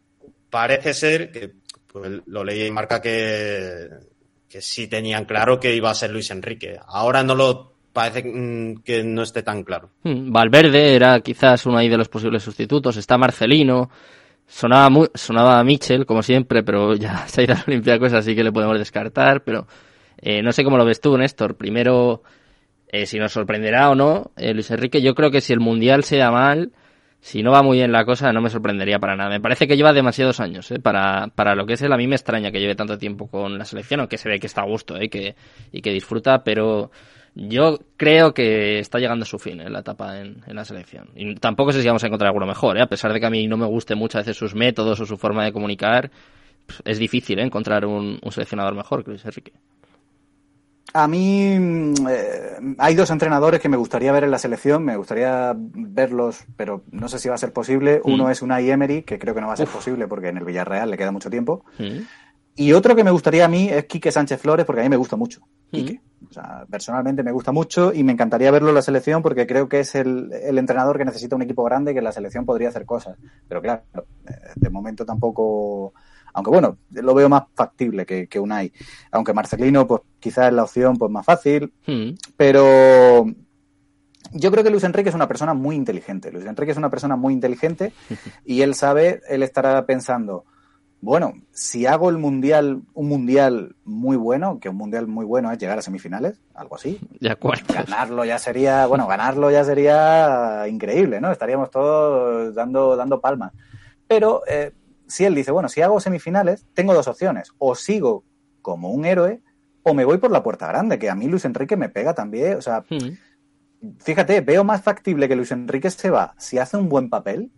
parece ser que pues, lo leí y marca que, que sí tenían claro que iba a ser Luis Enrique. Ahora no lo parece mm, que no esté tan claro. Hmm. Valverde era quizás uno ahí de los posibles sustitutos. Está Marcelino. Sonaba, sonaba a Mitchell, como siempre, pero ya se ha ido a Olympiacos, así que le podemos descartar. Pero eh, no sé cómo lo ves tú, Néstor. Primero, eh, si nos sorprenderá o no, eh, Luis Enrique, yo creo que si el Mundial se da mal, si no va muy bien la cosa, no me sorprendería para nada. Me parece que lleva demasiados años, ¿eh? para, para lo que es él. A mí me extraña que lleve tanto tiempo con la selección, aunque se ve que está a gusto ¿eh? que, y que disfruta, pero yo creo que está llegando a su fin ¿eh? la etapa en, en, la selección. Y tampoco sé si vamos a encontrar alguno mejor, ¿eh? a pesar de que a mí no me guste mucho a veces sus métodos o su forma de comunicar. Pues, es difícil ¿eh? encontrar un, seleccionador mejor que Luis Enrique. A mí eh, hay dos entrenadores que me gustaría ver en la selección, me gustaría verlos, pero no sé si va a ser posible. Mm. Uno es Unai Emery, que creo que no va a ser Uf. posible porque en el Villarreal le queda mucho tiempo. Mm. Y otro que me gustaría a mí es Quique Sánchez Flores, porque a mí me gusta mucho. Mm. Quique. O sea, personalmente me gusta mucho y me encantaría verlo en la selección porque creo que es el, el entrenador que necesita un equipo grande y que en la selección podría hacer cosas. Pero claro, eh, de momento tampoco aunque bueno, lo veo más factible que, que Unai. Aunque Marcelino, pues quizás es la opción pues más fácil, mm. pero yo creo que Luis Enrique es una persona muy inteligente. Luis Enrique es una persona muy inteligente y él sabe, él estará pensando, bueno, si hago el mundial, un mundial muy bueno, que un mundial muy bueno es llegar a semifinales, algo así. De acuerdo. Ganarlo ya sería, bueno, ganarlo ya sería increíble, ¿no? Estaríamos todos dando, dando palmas. Pero eh, si él dice, bueno, si hago semifinales, tengo dos opciones. O sigo como un héroe o me voy por la puerta grande, que a mí Luis Enrique me pega también. O sea, mm. fíjate, veo más factible que Luis Enrique se va si hace un buen papel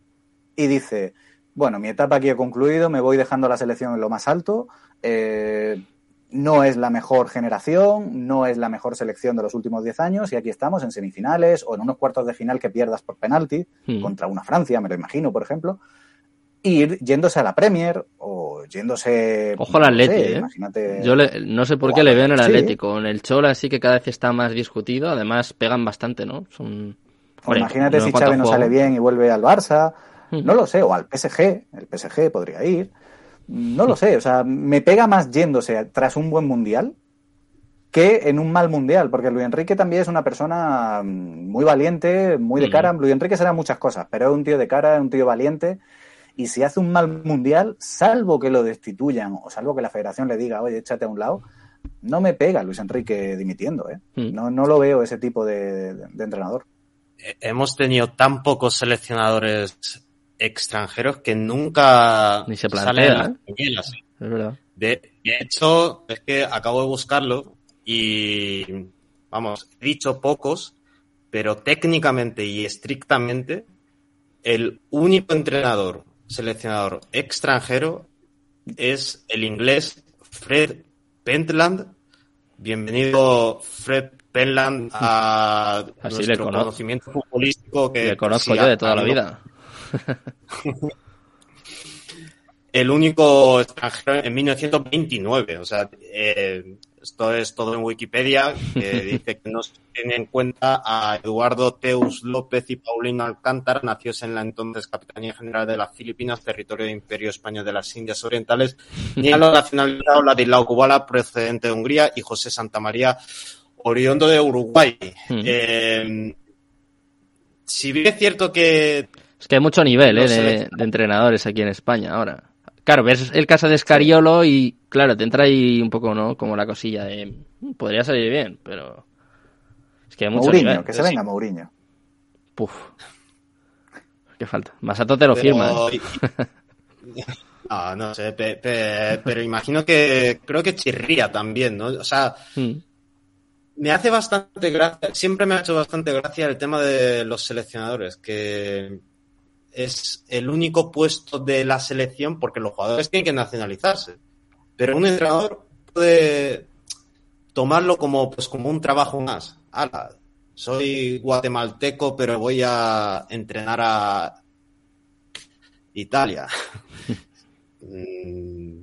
y dice, bueno, mi etapa aquí he concluido, me voy dejando la selección en lo más alto. Eh, no es la mejor generación, no es la mejor selección de los últimos 10 años y aquí estamos en semifinales o en unos cuartos de final que pierdas por penalti mm. contra una Francia, me lo imagino, por ejemplo ir yéndose a la Premier o yéndose. Ojo al Atleti, no sé, ¿eh? Imagínate... Yo le, no sé por qué le veo en el Atlético. Sí. En el Chola sí que cada vez está más discutido. Además, pegan bastante, ¿no? Son. Hombre, imagínate no si Xavi no sale bien y vuelve al Barça. Hmm. No lo sé. O al PSG. El PSG podría ir. No lo sé. O sea, me pega más yéndose tras un buen mundial que en un mal mundial, porque Luis Enrique también es una persona mm, muy valiente, muy de cara. Luis Enrique será muchas cosas, pero es un tío de cara, es un tío valiente y si hace un mal mundial, salvo que lo destituyan o salvo que la federación le diga, oye, échate a un lado, no me pega Luis Enrique dimitiendo. ¿eh? Mm. No, no lo veo ese tipo de, entrenador. Hemos tenido tan pocos seleccionadores extranjeros que nunca Ni se plantea, ¿eh? es verdad. De, de hecho, es que acabo de buscarlo y, vamos, he dicho pocos, pero técnicamente y estrictamente, el único entrenador seleccionador extranjero es el inglés Fred Pentland. Bienvenido, Fred Pentland, a Así nuestro conocimiento futbolístico que le conozco yo de toda la vida. el único extranjero en 1929, o sea, eh, esto es todo en Wikipedia, que dice que no se tiene en cuenta a Eduardo Teus López y Paulino Alcántara, nacidos en la entonces Capitanía General de las Filipinas, territorio de Imperio Español de las Indias Orientales, ni a los nacionalizados Ladislao Kubala, procedente de Hungría, y José Santamaría, oriondo de Uruguay. Eh, si bien es cierto que... Es que hay mucho nivel eh, de, de entrenadores aquí en España ahora. Claro, ves el caso de Scariolo y, claro, te entra ahí un poco, ¿no? Como la cosilla de. Podría salir bien, pero. Es que hay mucho Mourinho, nivel. que se venga Mourinho. Puf. ¿Qué falta? Masato te lo Pero- firma. ¿eh? No, no sé, pe- pe- pero imagino que creo que chirría también, ¿no? O sea, Mm. me hace bastante gracia, siempre me ha hecho bastante gracia el tema de los seleccionadores, que es el único puesto de la selección porque los jugadores tienen que nacionalizarse. Pero un entrenador puede tomarlo como, pues, como un trabajo más. Ala, soy guatemalteco, pero voy a entrenar a Italia.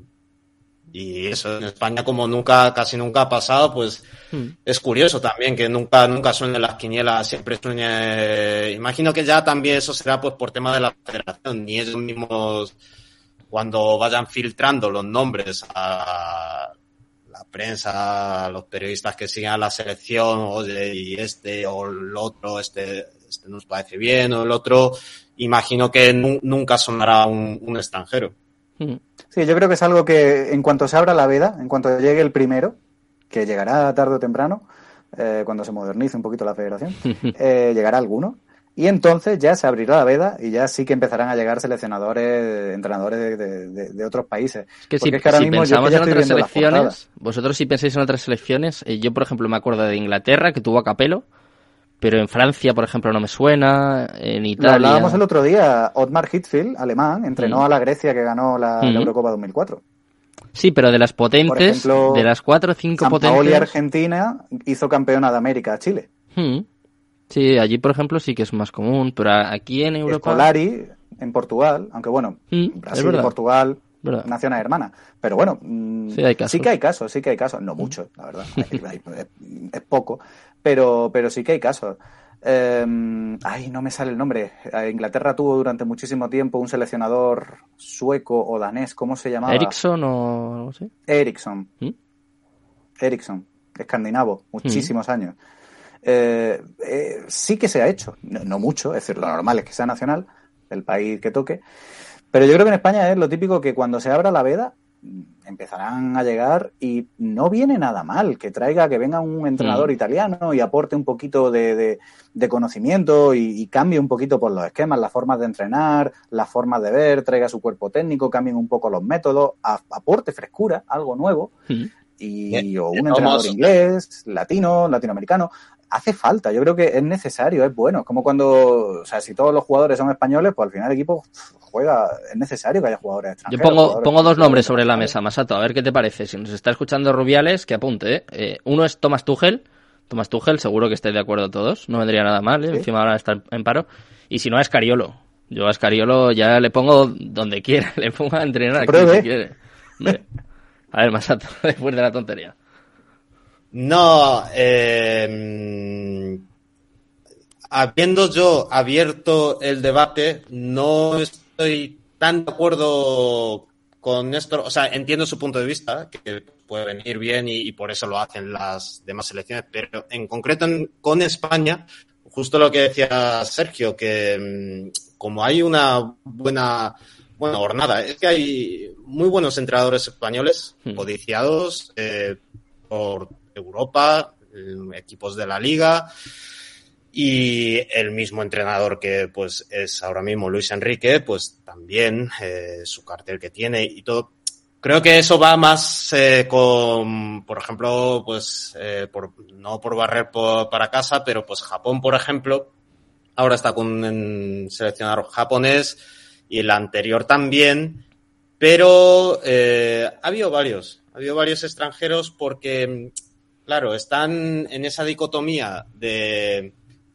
Y eso en España como nunca, casi nunca ha pasado, pues Mm. es curioso también que nunca, nunca suenen las quinielas, siempre sueñe. Imagino que ya también eso será pues por tema de la federación, ni ellos mismos cuando vayan filtrando los nombres a la prensa, a los periodistas que sigan a la selección, oye, y este o el otro, este, este nos parece bien, o el otro, imagino que nunca sonará un, extranjero. Mm. Sí, yo creo que es algo que en cuanto se abra la veda, en cuanto llegue el primero, que llegará tarde o temprano, eh, cuando se modernice un poquito la federación, eh, llegará alguno. Y entonces ya se abrirá la veda y ya sí que empezarán a llegar seleccionadores, entrenadores de, otros países. Es que si, pensamos en otras selecciones, vosotros si pensáis en otras selecciones, eh, yo por ejemplo me acuerdo de Inglaterra que tuvo a Capello, pero en Francia, por ejemplo, no me suena, en Italia... Lo hablábamos el otro día, Otmar Hitzfeld, alemán, entrenó a la Grecia que ganó la, mm. Eurocopa 2004. Sí, pero de las potentes, de las cuatro o cinco San potentes... Argentina hizo campeona de América a Chile. Sí, allí, por ejemplo, sí que es más común, pero aquí en Europa... Escolari, en Portugal, aunque bueno, Brasil y Portugal, naciones hermanas. Pero bueno, sí, que hay casos, sí que hay casos. No mucho, la verdad. es poco pero, pero sí que hay casos. Em, ay, no me sale el nombre. Eh, Inglaterra tuvo durante muchísimo tiempo un seleccionador sueco o danés, ¿cómo se llamaba? Ericsson o no sé. Ericsson. ¿Mm? Ericsson, escandinavo, muchísimos mm. años. Eh, eh, sí que se ha hecho, no, mucho, es decir, lo normal es que sea nacional, el país que toque, pero yo creo que en España es lo típico que cuando se abra la veda, empezarán a llegar y no viene nada mal que traiga, que venga un entrenador mm. italiano y aporte un poquito de, conocimiento y, cambie un poquito por los esquemas, las formas de entrenar, las formas de ver, traiga su cuerpo técnico, cambien un poco los métodos, aporte frescura, algo nuevo. Mm. Y, o un entrenador inglés, latino, latinoamericano, hace falta, yo creo que es necesario, es bueno. Es como cuando, o sea, si todos los jugadores son españoles, pues al final el equipo juega, es necesario que haya jugadores extranjeros. Yo pongo, pongo dos nombres sobre la mesa, Masato, a ver qué te parece. Si nos está escuchando Rubiales, que apunte. ¿eh? eh uno es Thomas Tuchel. Thomas Tuchel, seguro que estéis de acuerdo todos. No vendría nada mal, ¿eh? encima ahora está en paro. Y si no, es Cariolo. Yo a Escariolo ya le pongo donde quiera, le pongo a entrenar aquí si quiere. A ver, Masato, después de la tontería. No, eh, habiendo yo abierto el debate, no estoy tan de acuerdo con esto. O sea, entiendo su punto de vista, que puede venir bien y, por eso lo hacen las demás selecciones, pero en concreto con España, justo lo que decía Sergio, que mm, como hay una buena buena jornada, es que hay muy buenos entrenadores españoles, hmm. codiciados eh, por Europa, equipos de la liga y el mismo entrenador que pues es ahora mismo Luis Enrique, pues también eh, su cartel que tiene y todo. Creo que eso va más eh, con, por ejemplo, pues eh, por, no por barrer para casa, pero pues Japón, por ejemplo, ahora está con un japonés y el anterior también, pero ha habido varios, ha habido varios extranjeros porque claro, están en esa dicotomía de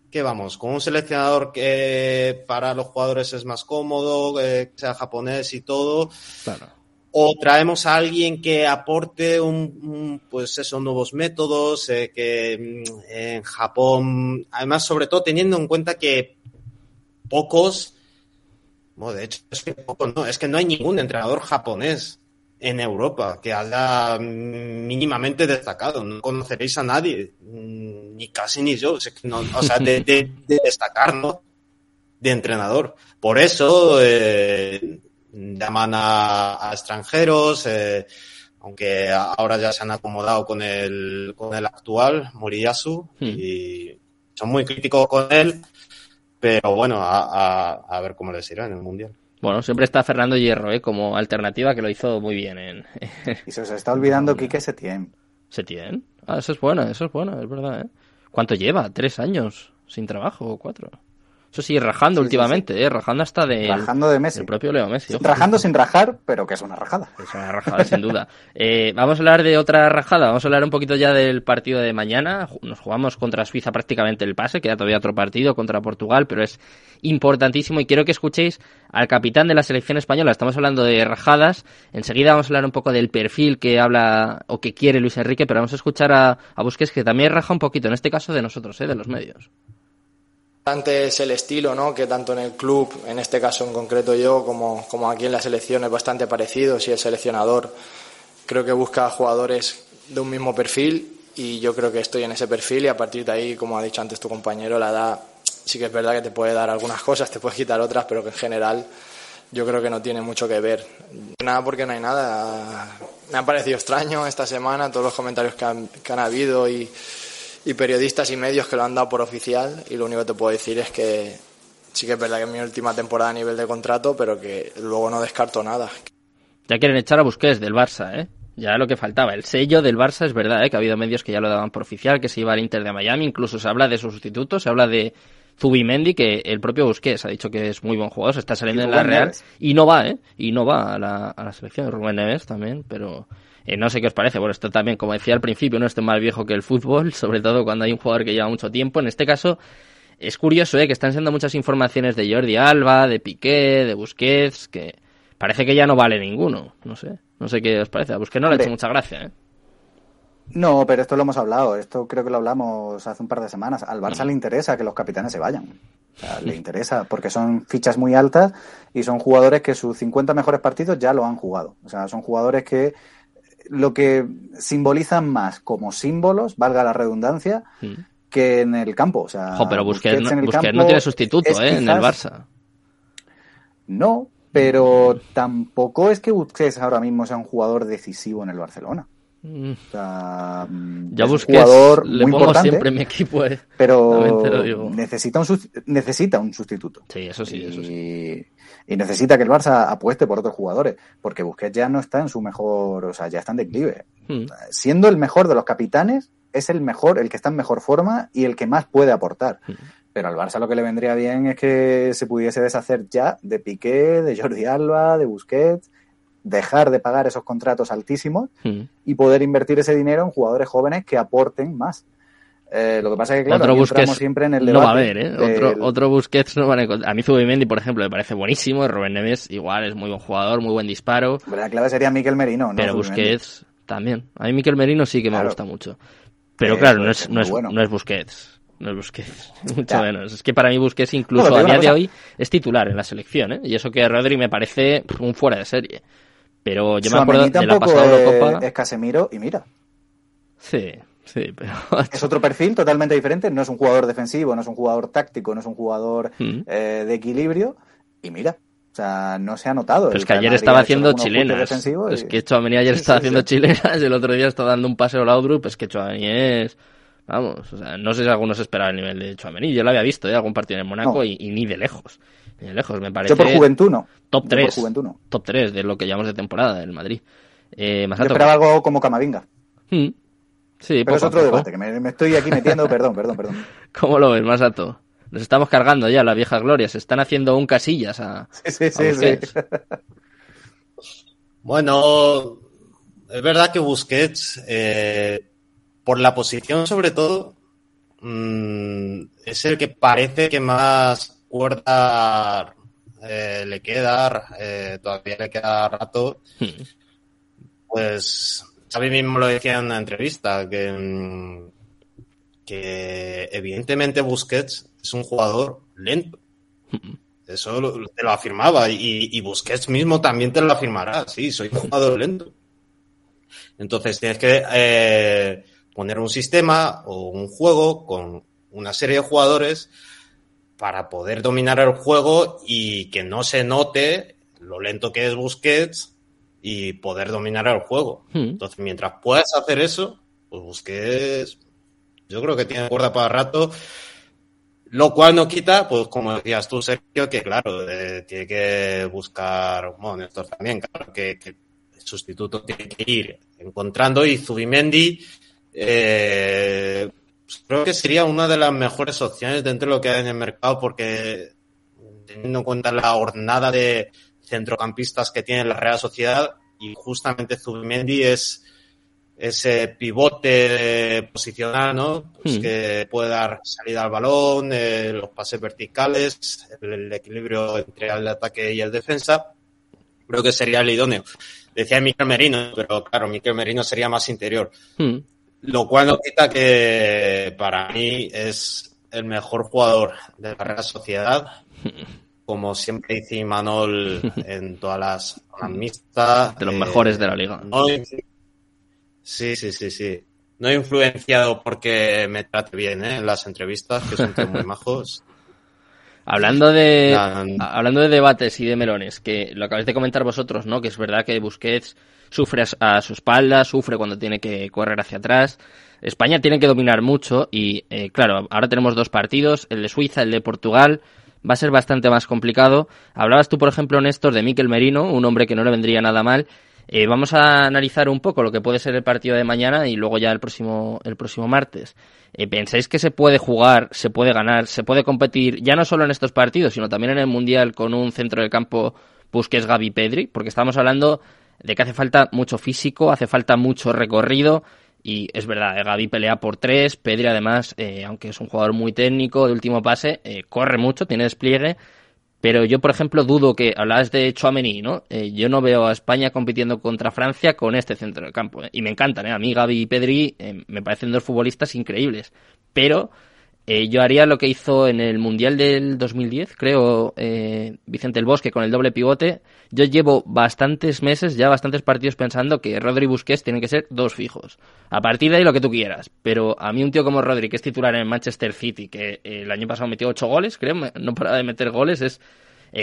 que vamos, con un seleccionador que para los jugadores es más cómodo, que sea japonés y todo. O traemos a alguien que aporte un, pues esos nuevos métodos, eh, que mm, en Japón, además, sobre todo teniendo en cuenta que pocos, bueno, de hecho, es que no, es que no hay ningún entrenador japonés en Europa que haya mínimamente destacado. No conoceréis a nadie, mm, ni casi ni yo, o sea, de, destacar, ¿no? De entrenador. Por eso eh, llaman a, extranjeros, eh, aunque ahora ya se han acomodado con el, con el actual, Moriyasu, hmm. y son muy críticos con él, pero bueno, a, a ver cómo les irá en el Mundial. Bueno, siempre está Fernando Hierro, ¿eh? Como alternativa, que lo hizo muy bien en... y se os está olvidando Quique Setién. ¿Setién? Ah, eso es bueno, eso es bueno, es verdad, ¿eh? ¿Cuánto lleva? ¿Tres años sin trabajo o cuatro? Eso sí, rajando últimamente, ¿eh? Rajando hasta de... Rajando de Messi. El propio Leo Messi. Rajando sin rajar, pero que es una rajada. Es una rajada, sin duda. Eh, vamos a hablar de otra rajada. Vamos a hablar un poquito ya del partido de mañana. Nos jugamos contra Suiza prácticamente el pase. Queda todavía otro partido contra Portugal, pero es importantísimo y quiero que escuchéis al capitán de la selección española. Estamos hablando de rajadas. Enseguida vamos a hablar un poco del perfil que habla o que quiere Luis Enrique, pero vamos a escuchar a, a Busquets que también raja un poquito, en este caso de nosotros, ¿eh? de los medios es el estilo, ¿no? Que tanto en el club, en este caso en concreto yo, como, como aquí en la selección es bastante parecido. Si el seleccionador creo que busca jugadores de un mismo perfil y yo creo que estoy en ese perfil y a partir de ahí, como ha dicho antes tu compañero, la edad sí que es verdad que te puede dar algunas cosas, te puede quitar otras, pero que en general yo creo que no tiene mucho que ver. Nada porque no hay nada. Me ha parecido extraño esta semana todos los comentarios que han, que han habido y, y periodistas y medios que lo han dado por oficial y lo único que te puedo decir es que sí que es verdad que es mi última temporada a nivel de contrato, pero que luego no descarto nada. Ya quieren echar a Busquets del Barça, ¿eh? Ya lo que faltaba. El sello del Barça es verdad, ¿eh? que ha habido medios que ya lo daban por oficial, que se iba al Inter de Miami, incluso se habla de su sustituto, se habla de Zubimendi, que el propio Busquets ha dicho que es muy buen jugador, se está saliendo en la Real y no va, ¿eh? Y no va a la, a la selección. Rubén Neves también, pero eh, no sé qué os parece. Bueno, esto también, como decía al principio, no es más viejo que el fútbol, sobre todo cuando hay un jugador que lleva mucho tiempo. En este caso, es curioso, ¿eh? Que están siendo muchas informaciones de Jordi Alba, de Piqué, de Busquets, que parece que ya no vale ninguno. No sé, no sé qué os parece. A Busquets no le ha hecho mucha gracia, ¿eh? No, pero esto lo hemos hablado, esto creo que lo hablamos hace un par de semanas. Al Barça le interesa que los capitanes se vayan. O sea, le interesa, porque son fichas muy altas y son jugadores que sus 50 mejores partidos ya lo han jugado. O sea, son jugadores que lo que simbolizan más como símbolos, valga la redundancia, que en el campo. O sea, Jo, pero Busquets, no, Busquets no tiene sustituto es ¿eh? en el Barça. No, pero tampoco es que Busquets ahora mismo sea un jugador decisivo en el Barcelona. Mm, O sea, mm, Ya Busquets jugador le muy pongo importante, siempre en mi equipo, ¿eh? Pero necesita un, necesita un sustituto. Sí, eso sí, eso sí. Y, necesita que el Barça apueste por otros jugadores, porque Busquets ya no está en su mejor, o sea, ya está en declive. Mm. Siendo el mejor de los capitanes, es el mejor, el que está en mejor forma y el que más puede aportar. Mm. Pero al Barça lo que le vendría bien es que se pudiese deshacer ya de Piqué, de Jordi Alba, de Busquets, dejar de pagar esos contratos altísimos Mm. y poder invertir ese dinero en jugadores jóvenes que aporten más. Eh, lo que pasa es que, claro, otro Busquets siempre en el no debate. va a haber, ¿eh? del- Otro, otro Busquets no van a encontrar. A mí Zubimendi, por ejemplo, me parece buenísimo. Rubén Neves igual es muy buen jugador, muy buen disparo. Hombre, La clave sería Miquel Merino, ¿no? pero Zubimendi. Busquets también. A mí Miquel Merino sí que me Claro. gusta mucho. Pero Eh, claro, no pues es, no, es, bueno. no es Busquets. No es Busquets, mucho menos. Es que para mí Busquets incluso No, pero a día de hoy es titular en la selección, ¿eh? Y eso que Rodri me parece un fuera de serie. Pero yo me acuerdo de la pasada es- Eurocopa. es Casemiro y mira, Sí, sí, pero... es otro perfil totalmente diferente. No es un jugador defensivo, no es un jugador táctico, no es un jugador Mm. eh, de equilibrio. Y mira, o sea, no se ha notado. Pero El es que ayer estaba haciendo chilenas. defensivos Es y- que Chouameni ayer Sí, estaba sí, haciendo sí. chilenas, el otro día está dando un paseo al Laudrup, es que Chouameni es... Vamos, o sea, no sé si algunos esperaban el nivel de Chouameni. Yo lo había visto, ¿eh? Algún partido en Mónaco No. y, y ni de lejos. Ni de lejos, me parece... Yo por juventud no. Top Yo por 3. juventud no. Top 3 de lo que llevamos de temporada del Madrid. Eh, Yo esperaba algo como Camavinga. Mm. Sí, Pero es otro poco. debate, que me, me estoy aquí metiendo. perdón, perdón, perdón. ¿Cómo lo ves, Masato? Nos estamos cargando ya la vieja gloria. Se están haciendo un casillas a... Sí, sí, a sí. Bueno, es verdad que Busquets, eh, por la posición sobre todo, mm, es el que parece que más cuerda eh, le queda, eh, todavía le queda rato. Mm. Pues Xavi mismo lo decía en una entrevista, que, mm, que evidentemente Busquets es un jugador lento. Eso lo- te lo afirmaba y, y Busquets mismo también te lo afirmará. Sí, soy un jugador lento. Entonces tienes que eh, poner un sistema o un juego con una serie de jugadores para poder dominar el juego y que no se note lo lento que es Busquets y poder dominar el juego. Mm. Entonces, mientras puedas hacer eso, pues Busquets, yo creo que tiene cuerda para rato. Lo cual no quita, pues como decías tú, Sergio, que claro, eh, tiene que buscar, bueno, Néstor también, claro, que, que el sustituto tiene que ir encontrando y Zubimendi, eh, pues creo que sería una de las mejores opciones dentro de lo que hay en el mercado porque teniendo en cuenta la jornada de centrocampistas que tiene la Real Sociedad y justamente Zubimendi es ese pivote posicional, ¿no? Pues Hmm. que puede dar salida al balón, eh, los pases verticales, el, el equilibrio entre el ataque y el defensa. Creo que sería el idóneo. Decía Miquel Merino, pero claro, Miquel Merino sería más interior. Mm. Lo cual no quita que para mí es el mejor jugador de la Real Sociedad. Como siempre dice Imanol en todas las, mixtas. De los eh, mejores de la liga. no sí, sí, sí, sí. No he influenciado porque me trate bien ¿eh? en las entrevistas, que son muy majos. Hablando de, hablando de debates y de melones, que lo acabáis de comentar vosotros, ¿no? Que es verdad que Busquets sufre a, su espalda, sufre cuando tiene que correr hacia atrás. España tiene que dominar mucho y, eh, claro, ahora tenemos dos partidos, el de Suiza, el de Portugal. Va a ser bastante más complicado. Hablabas tú, por ejemplo, Néstor, de Miquel Merino, un hombre que no le vendría nada mal. Eh, vamos a analizar un poco lo que puede ser el partido de mañana y luego ya el próximo, el próximo martes. Eh, ¿Pensáis que se puede jugar, se puede ganar, se puede competir ya no solo en estos partidos, sino también en el Mundial con un centro del campo Busquets, Gaby Pedri? Porque estamos hablando de que hace falta mucho físico, hace falta mucho recorrido y es verdad, eh, Gaby pelea por tres, Pedri además, aunque es un jugador muy técnico de último pase, corre mucho, tiene despliegue pero yo, por ejemplo, dudo que, hablas de Chouameni, ¿no? Eh, yo no veo a España compitiendo contra Francia con este centro del campo. ¿eh? Y me encantan, ¿eh? A mí Gaby y Pedri eh, me parecen dos futbolistas increíbles. Pero eh, yo haría lo que hizo en el Mundial del 2010, creo, eh, Vicente el Bosque con el doble pivote. Yo llevo bastantes meses, ya bastantes partidos pensando que Rodri y Busquets tienen que ser dos fijos. A partir de ahí lo que tú quieras. Pero a mí un tío como Rodri, que es titular en Manchester City, que eh, el año pasado metió ocho goles, creo, no para de meter goles, es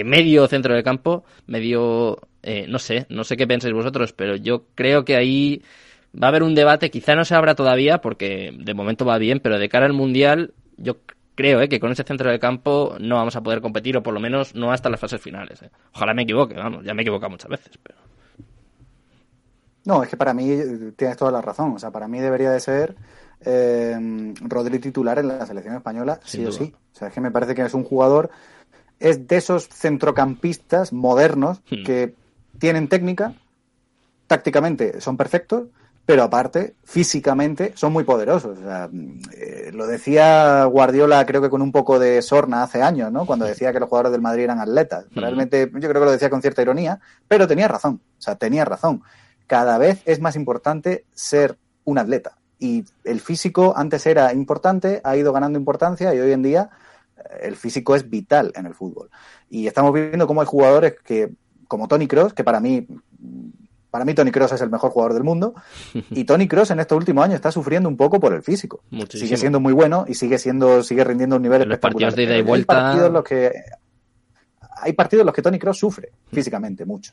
medio centro de campo, medio, no sé, no sé qué pensáis vosotros, pero yo creo que ahí va a haber un debate, quizá no se abra todavía porque de momento va bien, pero de cara al Mundial yo creo ¿eh? que con ese centro de campo no vamos a poder competir, o por lo menos no hasta las fases finales. ¿eh? Ojalá me equivoque, vamos, ya me he equivocado muchas veces. pero No, es que para mí tienes toda la razón. O sea, para mí debería de ser eh, Rodri titular en la selección española, sí o sí. O sea, es que me parece que es un jugador, es de esos centrocampistas modernos hmm. que tienen técnica, tácticamente son perfectos, pero aparte, físicamente, son muy poderosos. Eh, lo decía Guardiola, creo que con un poco de sorna hace años, ¿no? Cuando decía que los jugadores del Madrid eran atletas. Realmente, yo creo que lo decía con cierta ironía, pero tenía razón. O sea, tenía razón. Cada vez es más importante ser un atleta. Y el físico antes era importante, ha ido ganando importancia y hoy en día eh, el físico es vital en el fútbol. Y estamos viendo cómo hay jugadores que, como Tony Cross, que para mí para mí Tony Cross es el mejor jugador del mundo y Tony Cross en estos últimos años está sufriendo un poco por el físico. Sigue siendo muy bueno y sigue siendo sigue rindiendo un nivel espectacular. Partidos de ida y vuelta. Hay partidos, en los que, hay partidos en los que Tony Cross sufre físicamente mucho.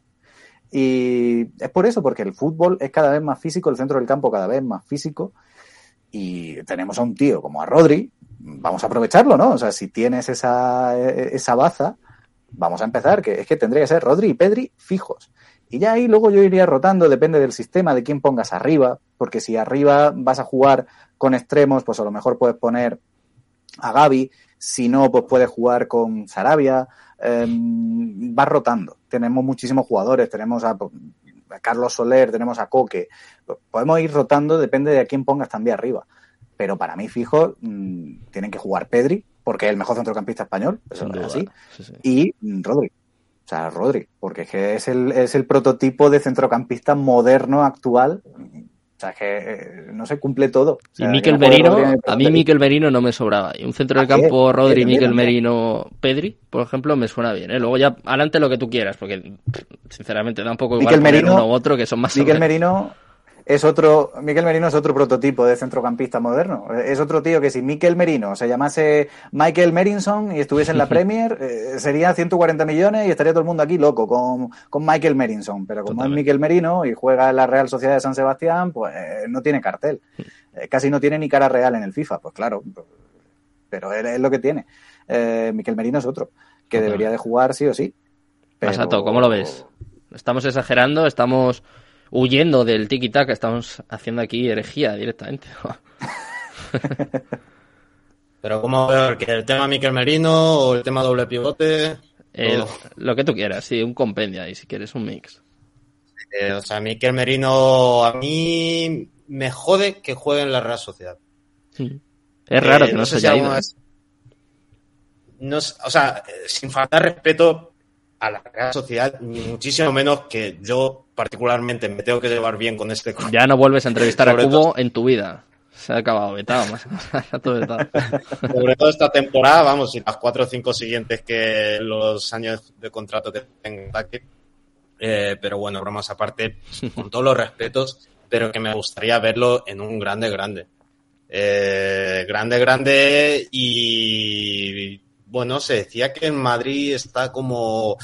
Y es por eso, porque el fútbol es cada vez más físico, el centro del campo cada vez más físico. Y tenemos a un tío como a Rodri, vamos a aprovecharlo, ¿no? O sea, si tienes esa, esa baza, vamos a empezar, que es que tendría que ser Rodri y Pedri fijos. Y ya ahí luego yo iría rotando, depende del sistema, de quién pongas arriba, porque si arriba vas a jugar con extremos, pues a lo mejor puedes poner a Gaby, si no, pues puedes jugar con Sarabia, em, vas rotando. Tenemos muchísimos jugadores, tenemos a, Carlos Soler, tenemos a Coque, podemos ir rotando, depende de a quién pongas también arriba. Pero para mí, fijo, mm, tienen que jugar Pedri, porque es el mejor centrocampista español, eso es así, y Rodri. O sea, Rodri, porque es que es el, es el prototipo de centrocampista moderno actual. O sea, que eh, no se cumple todo. y Miquel Merino, a mí Miquel Merino no me sobraba. Y un centro de campo, Rodri, Miquel Merino, Pedri, por ejemplo, me suena bien. ¿eh? Luego ya, adelante lo que tú quieras, porque sinceramente da un poco igual Merino, uno u otro que son más... Miquel Merino es otro, Miquel Merino es otro prototipo de centrocampista moderno. Es otro tío que si Miquel Merino se llamase Michael Merinson y estuviese en la Premier, eh, sería 140 millones y estaría todo el mundo aquí loco con, con Michael Merinson. Pero como es Miquel Merino y juega en la Real Sociedad de San Sebastián, pues eh, no tiene cartel. Eh, casi no tiene ni cara real en el FIFA, pues claro. Pero es lo que tiene. Miquel Merino es otro, que debería de jugar sí o sí. Pero... ¿cómo lo ves? ¿Estamos exagerando? ¿Estamos huyendo del tiki-taka, estamos haciendo aquí herejía directamente. Pero ¿cómo ver? ¿Que el tema Miquel Merino o el tema doble pivote? Lo que tú quieras, sí, un compendio ahí, si quieres, un mix. Eh, o sea, Miquel Merino a mí me jode que juegue en la Real Sociedad. Es raro que no, se haya ido. ¿eh? No, o sea, sin faltar respeto a la Real Sociedad, ni muchísimo menos que yo particularmente me tengo que llevar bien con este Ya no vuelves a entrevistar a Cubo en tu vida. Se ha acabado vetado, más Sobre todo esta temporada, vamos, y las cuatro o cinco siguientes que los años de contrato que ataque. Eh, pero bueno, bromas aparte, con todos los respetos, pero que me gustaría verlo en un grande, grande. Eh, grande, grande y bueno, se decía que en Madrid está como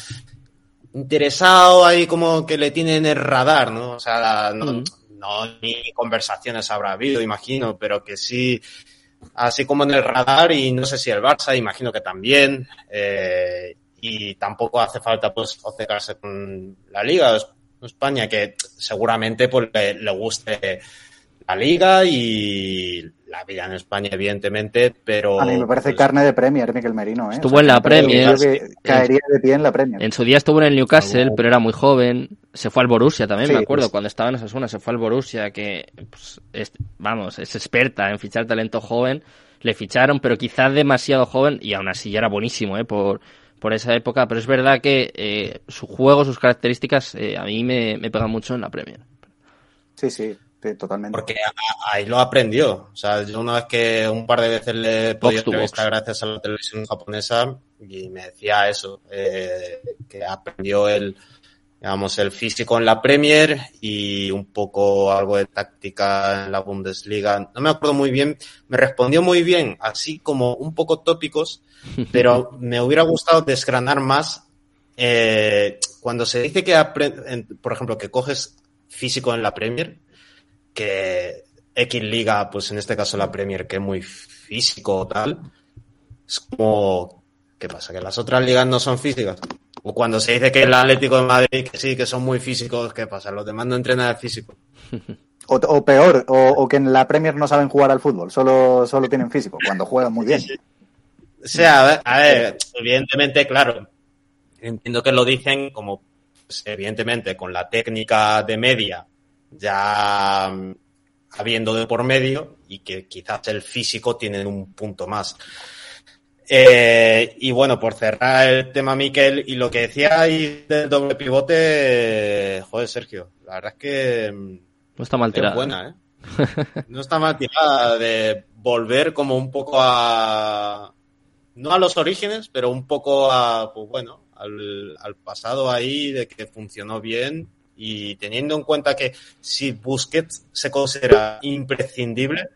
interesado ahí como que le tienen el radar, ¿no? O sea, no, mm. no ni conversaciones habrá habido, imagino, pero que sí, así como en el radar y no sé si el Barça, imagino que también, eh, y tampoco hace falta pues obcecarse con la Liga España, que seguramente pues le guste la liga y la vida en España, evidentemente, pero... A mí me parece pues, carne de Premier, Miquel Merino, ¿eh? Estuvo en la Premier. caería de pie en la Premier. En su día estuvo en el Newcastle, pero era muy joven. Se fue al Borussia también, me acuerdo, pues cuando estaba en Osasuna, se fue al Borussia, que, pues, es, vamos, es experta en fichar talento joven. Le ficharon, pero quizás demasiado joven, y aún así ya era buenísimo, ¿eh? Por, por esa época, pero es verdad que eh, su juego, sus características, eh, a mí me, me pegan mucho en la Premier. Sí, sí, totalmente. Porque ahí lo aprendió. O sea, yo una vez que un par de veces le he podido entrevistar gracias a la televisión japonesa y me decía eso, eh, que aprendió el, digamos, el físico en la Premier y un poco algo de táctica en la Bundesliga. No me acuerdo muy bien, me respondió muy bien, así como un poco tópicos, pero me hubiera gustado desgranar más eh, cuando se dice que, por ejemplo, que coges físico en la Premier, que X Liga, pues en este caso la Premier, que es muy físico o tal, es como, ¿qué pasa? ¿Que las otras ligas no son físicas? O cuando se dice que el Atlético de Madrid, que sí, que son muy físicos, ¿qué pasa? Los demás no entrenan de físico. O, peor, o, que en la Premier no saben jugar al fútbol, solo, solo tienen físico, cuando juegan muy bien. O sea, a ver, evidentemente, claro, entiendo que lo dicen como, pues, evidentemente, con la técnica de media ya mm, habiendo de por medio y que quizás el físico tiene un punto más. Eh, y bueno, por cerrar el tema, Miquel, y lo que decía ahí del doble pivote, joder, Sergio, la verdad es que. Mm, no está mal tirada. buena, ¿eh? No está mal tirada de volver como un poco a. No a los orígenes, pero un poco a, pues bueno, al, al pasado ahí de que funcionó bien y teniendo en cuenta que si Busquets se considera imprescindible,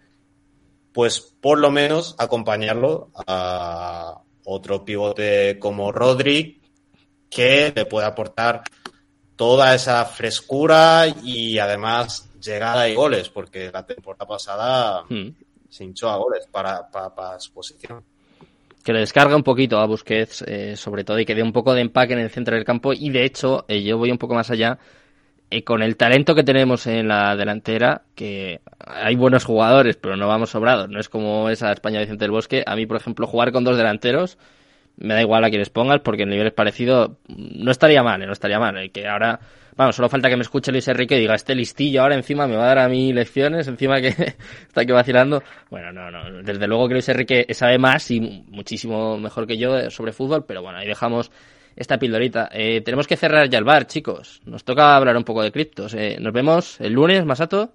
pues por lo menos acompañarlo a otro pivote como Rodri, que le puede aportar toda esa frescura y además llegada y goles, porque la temporada pasada hmm. se hinchó a goles para, para, su posición que le descarga un poquito a Busquets, eh, sobre todo, y que dé un poco de empaque en el centro del campo. Y de hecho, eh, yo voy un poco más allá y con el talento que tenemos en la delantera, que hay buenos jugadores, pero no vamos sobrados, no es como esa España Vicente del Bosque. A mí, por ejemplo, jugar con dos delanteros, me da igual a quienes pongas, porque el nivel es parecido, no estaría mal, ¿eh? no estaría mal. Y que ahora, vamos, solo falta que me escuche Luis Enrique y diga, este listillo ahora encima me va a dar a mí lecciones, encima que está aquí vacilando. Bueno, no, no, desde luego que Luis Enrique sabe más y muchísimo mejor que yo sobre fútbol, pero bueno, ahí dejamos esta pildorita. Eh, tenemos que cerrar ya el bar, chicos. Nos toca hablar un poco de criptos. Eh, nos vemos el lunes, Masato.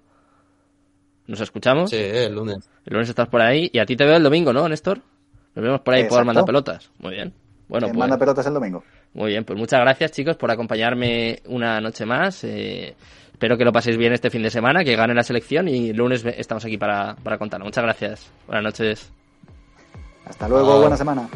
¿Nos escuchamos? Sí, el lunes. El lunes estás por ahí. Y a ti te veo el domingo, ¿no, Néstor? Nos vemos por ahí por Manda Pelotas. Muy bien. Bueno, pues, Manda Pelotas el domingo. Muy bien, pues muchas gracias, chicos, por acompañarme una noche más. Eh, espero que lo paséis bien este fin de semana, que gane la selección y el lunes estamos aquí para, para contarlo. Muchas gracias. Buenas noches. Hasta luego, buena semana.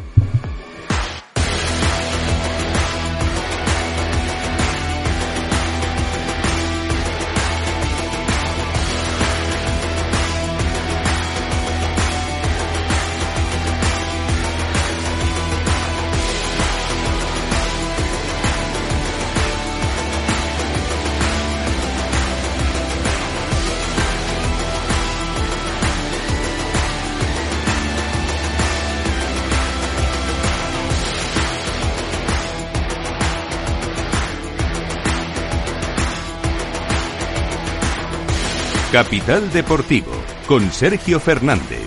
Capital Deportivo con Sergio Fernández.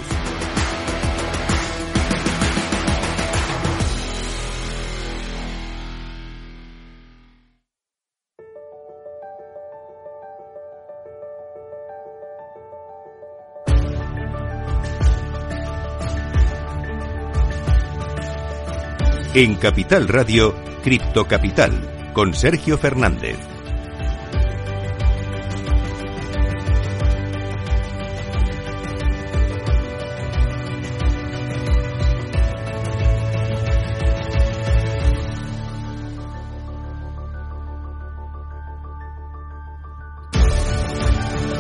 En Capital Radio, Cripto Capital, con Sergio Fernández.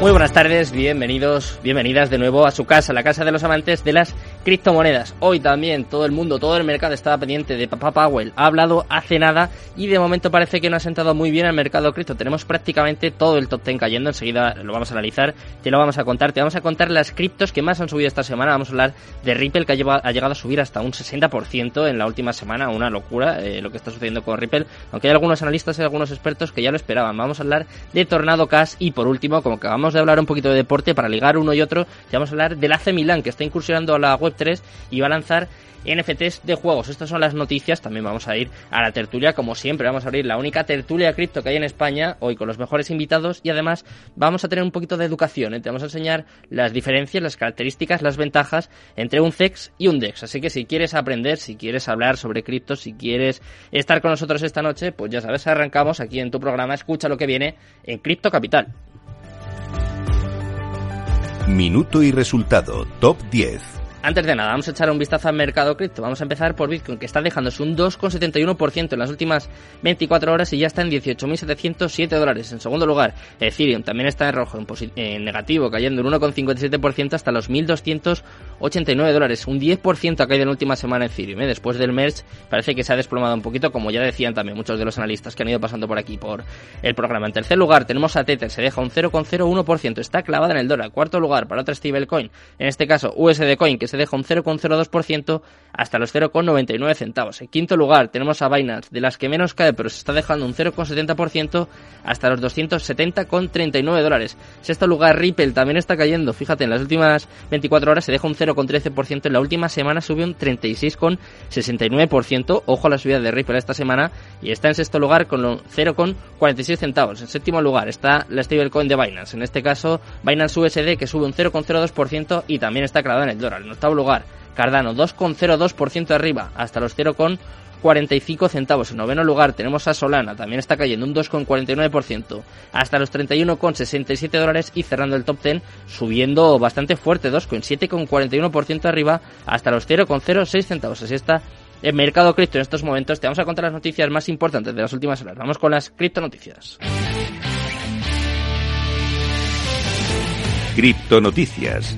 Muy buenas tardes, bienvenidos, bienvenidas de nuevo a su casa, la casa de los amantes de las criptomonedas. Hoy también todo el mundo, todo el mercado estaba pendiente de Papá Powell. Ha hablado hace nada y de momento parece que no ha sentado muy bien el mercado cripto. Tenemos prácticamente todo el top 10 cayendo. Enseguida lo vamos a analizar, te lo vamos a contar. Te vamos a contar las criptos que más han subido esta semana. Vamos a hablar de Ripple que ha, llegado a subir hasta un 60% en la última semana. Una locura eh, lo que está sucediendo con Ripple. Aunque hay algunos analistas y algunos expertos que ya lo esperaban. Vamos a hablar de Tornado Cash y por último, como que vamos de hablar un poquito de deporte para ligar uno y otro, ya vamos a hablar del AC Milan que está incursionando a la Web 3 y va a lanzar NFTs de juegos. Estas son las noticias. También vamos a ir a la tertulia, como siempre. Vamos a abrir la única tertulia cripto que hay en España hoy con los mejores invitados y además vamos a tener un poquito de educación. ¿eh? Te vamos a enseñar las diferencias, las características, las ventajas entre un CEX y un DEX. Así que si quieres aprender, si quieres hablar sobre cripto, si quieres estar con nosotros esta noche, pues ya sabes, arrancamos aquí en tu programa. Escucha lo que viene en Cripto Capital. Minuto y resultado, top 10. Antes de nada, vamos a echar un vistazo al mercado cripto. Vamos a empezar por Bitcoin, que está dejándose un 2,71% en las últimas 24 horas y ya está en 18.707 dólares. En segundo lugar, Ethereum también está en rojo, en, negativo, cayendo un 1,57% hasta los 1.289 dólares. Un 10% ha caído en la última semana Ethereum. ¿eh? Después del merge parece que se ha desplomado un poquito, como ya decían también muchos de los analistas que han ido pasando por aquí por el programa. En tercer lugar, tenemos a Tether, se deja un 0,01%, está clavada en el dólar. Cuarto lugar, para otra stablecoin, en este caso USD Coin, que se deja un 0,02% hasta los 0,99 centavos. En quinto lugar tenemos a Binance, de las que menos cae, pero se está dejando un 0,70% hasta los 270,39 dólares. Sexto lugar Ripple también está cayendo. Fíjate, en las últimas 24 horas se deja un 0,13%. En la última semana subió un 36,69%. Ojo a la subida de Ripple esta semana. Y está en sexto lugar con 0,46 centavos. En séptimo lugar está la stablecoin de Binance. En este caso, Binance USD que sube un 0,02% y también está clavada en el dólar lugar, Cardano 2,02% arriba, hasta los 0,45 centavos. En noveno lugar tenemos a Solana, también está cayendo un 2,49%, hasta los 31,67 dólares y cerrando el top 10 subiendo bastante fuerte, 2,7,41% arriba, hasta los 0,06 centavos. Así está el mercado cripto en estos momentos. Te vamos a contar las noticias más importantes de las últimas horas. Vamos con las cripto noticias. Cripto noticias.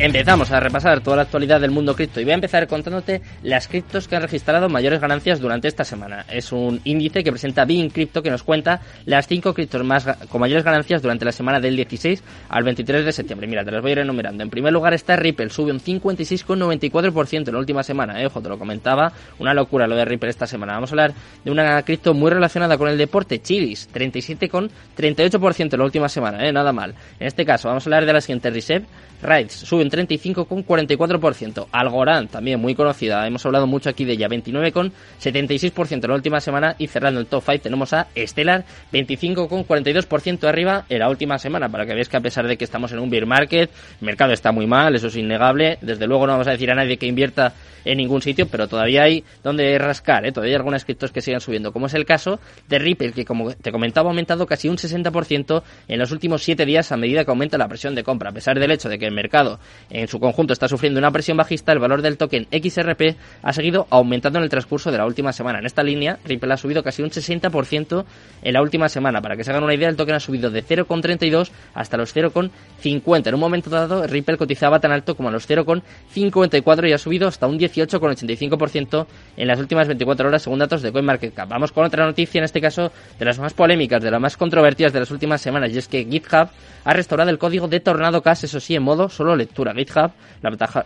Empezamos a repasar toda la actualidad del mundo cripto y voy a empezar contándote las criptos que han registrado mayores ganancias durante esta semana. Es un índice que presenta Bean Crypto que nos cuenta las 5 criptos más con mayores ganancias durante la semana del 16 al 23 de septiembre. Mira, te las voy a ir enumerando. En primer lugar está Ripple, sube un 56,94% en la última semana. Eh, ojo, te lo comentaba, una locura lo de Ripple esta semana. Vamos a hablar de una cripto muy relacionada con el deporte, Chilis, 37,38% en la última semana, eh, nada mal. En este caso, vamos a hablar de la siguiente Reserve, Rides, sube 35,44%. Algorand, también muy conocida, hemos hablado mucho aquí de ella, 29,76% en la última semana. Y cerrando el top 5 tenemos a Stellar, 25,42% arriba en la última semana. Para que veáis que a pesar de que estamos en un bear market, el mercado está muy mal, eso es innegable. Desde luego no vamos a decir a nadie que invierta en ningún sitio, pero todavía hay donde rascar, ¿eh? todavía hay algunas criptos que sigan subiendo, como es el caso de Ripple, que como te comentaba ha aumentado casi un 60% en los últimos 7 días a medida que aumenta la presión de compra. A pesar del hecho de que el mercado en su conjunto está sufriendo una presión bajista, el valor del token XRP ha seguido aumentando en el transcurso de la última semana. En esta línea, Ripple ha subido casi un 60% en la última semana. Para que se hagan una idea, el token ha subido de 0,32 hasta los 0,50. En un momento dado, Ripple cotizaba tan alto como a los 0,54 y ha subido hasta un 18,85% en las últimas 24 horas según datos de CoinMarketCap. Vamos con otra noticia, en este caso de las más polémicas, de las más controvertidas de las últimas semanas, y es que GitHub ha restaurado el código de Tornado Cash, eso sí, en modo solo lectura. GitHub,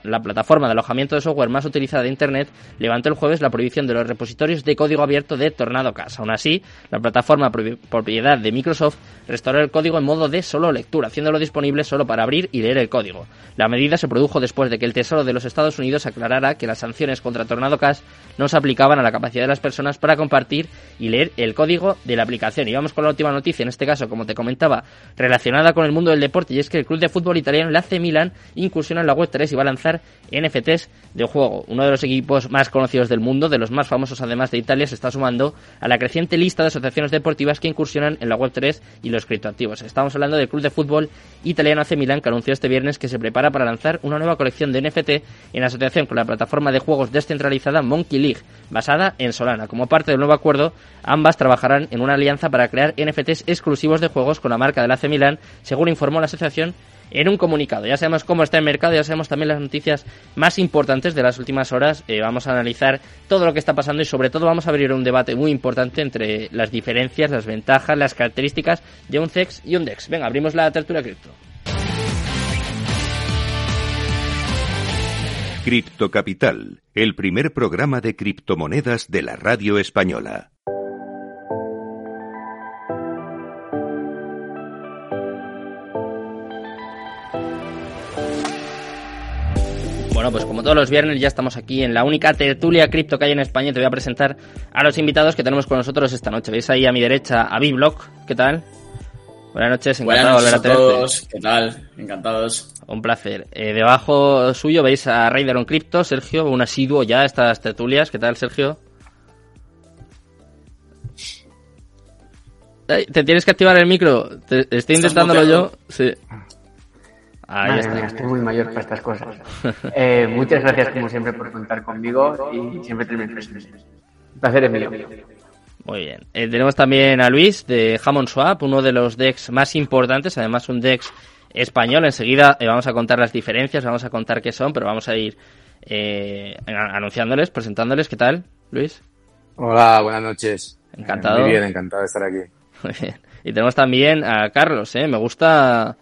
la, plataforma de alojamiento de software más utilizada de Internet, levantó el jueves la prohibición de los repositorios de código abierto de Tornado Cash. Aún así, la plataforma propiedad de Microsoft restauró el código en modo de solo lectura, haciéndolo disponible solo para abrir y leer el código. La medida se produjo después de que el Tesoro de los Estados Unidos aclarara que las sanciones contra Tornado Cash no se aplicaban a la capacidad de las personas para compartir y leer el código de la aplicación. Y vamos con la última noticia, en este caso, como te comentaba, relacionada con el mundo del deporte, y es que el club de fútbol italiano, el AC Milan, incursiona la web 3 y va a lanzar NFTs de juego. Uno de los equipos más conocidos del mundo, de los más famosos además de Italia, se está sumando a la creciente lista de asociaciones deportivas que incursionan en la web 3 y los criptoactivos. Estamos hablando del club de fútbol italiano AC Milan que anunció este viernes que se prepara para lanzar una nueva colección de NFT en asociación con la plataforma de juegos descentralizada Monkey League, basada en Solana. Como parte del nuevo acuerdo, ambas trabajarán en una alianza para crear NFTs exclusivos de juegos con la marca del AC Milan, según informó la asociación en un comunicado. Ya sabemos cómo está el mercado, ya sabemos también las noticias más importantes de las últimas horas. Eh, vamos a analizar todo lo que está pasando y sobre todo vamos a abrir un debate muy importante entre las diferencias, las ventajas, las características de un CEX y un DEX. Venga, abrimos la tertulia cripto. Cripto Capital, el primer programa de criptomonedas de la radio española. Bueno, pues como todos los viernes ya estamos aquí en la única tertulia cripto que hay en España. Te voy a presentar a los invitados que tenemos con nosotros esta noche. Veis ahí a mi derecha a Biblock. ¿Qué tal? Buenas noches, encantado Buenas de volver a a todos. ¿Qué tal? Encantados. Un placer. Eh, debajo suyo veis a Raider on Crypto, Sergio, un asiduo ya a estas tertulias. ¿Qué tal, Sergio? Te tienes que activar el micro. Te- estoy ¿Estás intentándolo yo. Sí. Ahí Madre está. mía, estoy muy mayor para estas cosas. Eh, muchas gracias, como siempre, por contar conmigo y siempre tenerme presente. El placer es mío. Muy bien. Eh, tenemos también a Luis de Hammond Swap, uno de los decks más importantes, además un dex español. Enseguida eh, vamos a contar las diferencias, vamos a contar qué son, pero vamos a ir eh, anunciándoles, presentándoles. ¿Qué tal, Luis? Hola, buenas noches. Encantado. Muy bien, encantado de estar aquí. Muy bien. Y tenemos también a Carlos, ¿eh? Me gusta,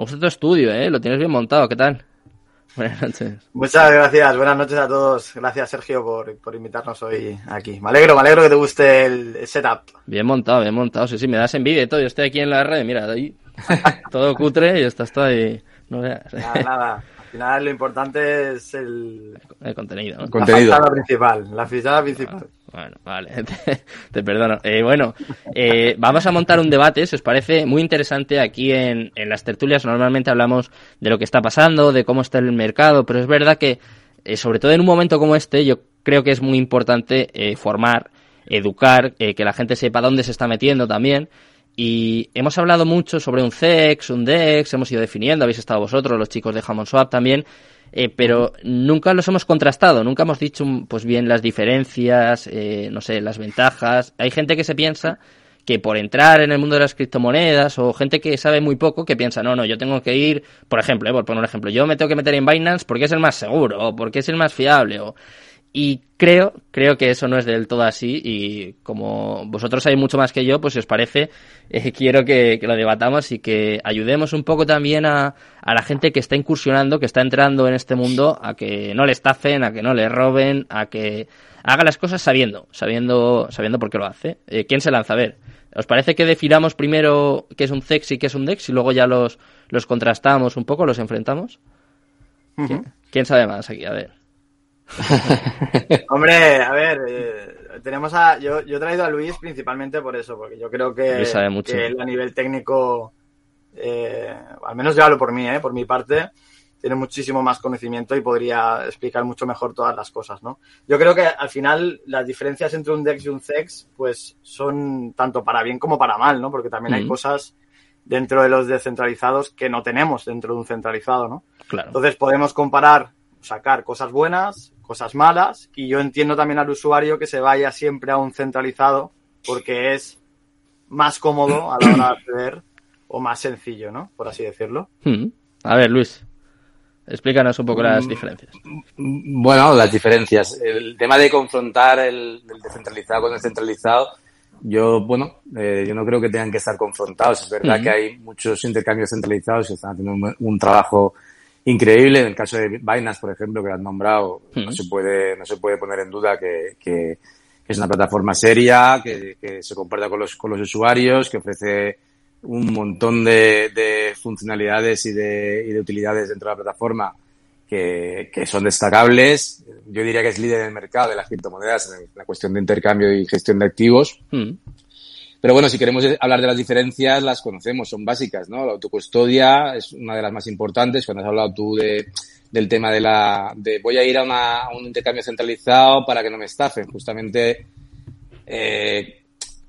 me gusta tu estudio, ¿eh? Lo tienes bien montado, ¿qué tal? Buenas noches. Muchas gracias, buenas noches a todos. Gracias Sergio por, por invitarnos hoy aquí. Me alegro, me alegro que te guste el, setup. Bien montado, bien montado. Sí, sí, me das envidia y todo. Yo estoy aquí en la red, mira, ahí todo cutre y esto está ahí. No veas. Nada, nada. Al final lo importante es el, El contenido, ¿no? Contenido. la fachada principal. La fachada principal. Bueno, vale, te, perdono. Eh, bueno, eh, vamos a montar un debate, si os parece, muy interesante aquí en, en las tertulias. Normalmente hablamos de lo que está pasando, de cómo está el mercado, pero es verdad que, eh, sobre todo en un momento como este, yo creo que es muy importante eh, formar, educar, eh, que la gente sepa dónde se está metiendo también. Y hemos hablado mucho sobre un CEX, un DEX, hemos ido definiendo, habéis estado vosotros, los chicos de Hammond Swap también, eh, pero nunca los hemos contrastado, nunca hemos dicho mm, pues bien las diferencias, eh, no sé, las ventajas. Hay gente que se piensa que por entrar en el mundo de las criptomonedas o gente que sabe muy poco que piensa, no, no, yo tengo que ir, por ejemplo, eh, por poner un ejemplo, yo me tengo que meter en Binance porque es el más seguro o porque es el más fiable o y creo, creo que eso no es del todo así y como vosotros sabéis mucho más que yo, pues si os parece, eh, quiero que, que lo debatamos y que ayudemos un poco también a, a la gente que está incursionando, que está entrando en este mundo, a que no le estafen, a que no le roben, a que haga las cosas sabiendo, sabiendo, sabiendo por qué lo hace. Eh, ¿Quién se lanza? A ver, ¿os parece que definamos primero qué es un CEX y qué es un DEX y luego ya los, los contrastamos un poco, los enfrentamos? ¿Quién, quién sabe más aquí? A ver. Hombre, a ver, eh, tenemos a. Yo, yo he traído a Luis principalmente por eso, porque yo creo que, sabe mucho. que él a nivel técnico, eh, al menos yo hablo por mí, eh, por mi parte, tiene muchísimo más conocimiento y podría explicar mucho mejor todas las cosas, ¿no? Yo creo que al final las diferencias entre un DEX y un CEX, pues son tanto para bien como para mal, ¿no? Porque también hay cosas dentro de los descentralizados que no tenemos dentro de un centralizado, ¿no? Claro. Entonces podemos comparar, sacar cosas buenas, cosas malas, y yo entiendo también al usuario que se vaya siempre a un centralizado porque es más cómodo a la hora de acceder o más sencillo, ¿no? Por así decirlo. Hmm. A ver, Luis, explícanos un poco las diferencias. Bueno, las diferencias. El tema de confrontar el, el descentralizado con el centralizado, yo, bueno, eh, yo no creo que tengan que estar confrontados. Es verdad Ujú. que hay muchos intercambios centralizados y están haciendo un, un trabajo increíble. En el caso de Binance, por ejemplo, que lo has nombrado, no se puede, no se puede poner en duda que, que es una plataforma seria, que, que se comporta con los, con los usuarios, que ofrece un montón de, de funcionalidades y de, y de utilidades dentro de la plataforma que, que son destacables. Yo diría que es líder en el mercado de las criptomonedas en la cuestión de intercambio y gestión de activos. Pero bueno, si queremos hablar de las diferencias, las conocemos, son básicas, ¿no? La autocustodia es una de las más importantes. Cuando has hablado tú de, del tema de la, de voy a ir a, una, a un intercambio centralizado para que no me estafen. Justamente, eh,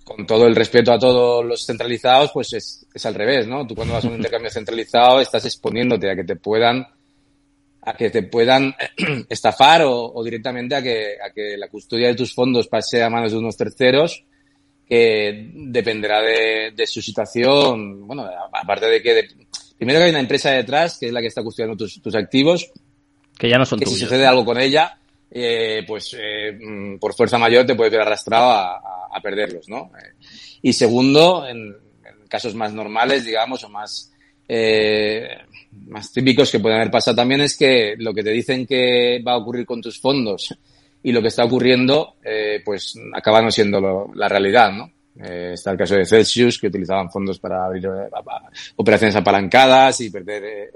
con todo el respeto a todos los centralizados, pues es, es al revés, ¿no? Tú cuando vas a un intercambio centralizado estás exponiéndote a que te puedan a que te puedan estafar o, o directamente a que, a que la custodia de tus fondos pase a manos de unos terceros que dependerá de, de su situación. Bueno, aparte de que, de, primero que hay una empresa detrás que es la que está custodiando tus, tus activos. Que ya no son que tuyos. si sucede algo con ella, eh, pues eh, mm, por fuerza mayor te puede ver arrastrado a, a, a perderlos, ¿no? Eh, y segundo, en, en, casos más normales, digamos, o más, eh, más típicos que pueden haber pasado también es que lo que te dicen que va a ocurrir con tus fondos y lo que está ocurriendo, eh, pues acaba no siendo lo, la realidad, ¿no? Eh, está el caso de Celsius, que utilizaban fondos para abrir eh, operaciones apalancadas y perder eh,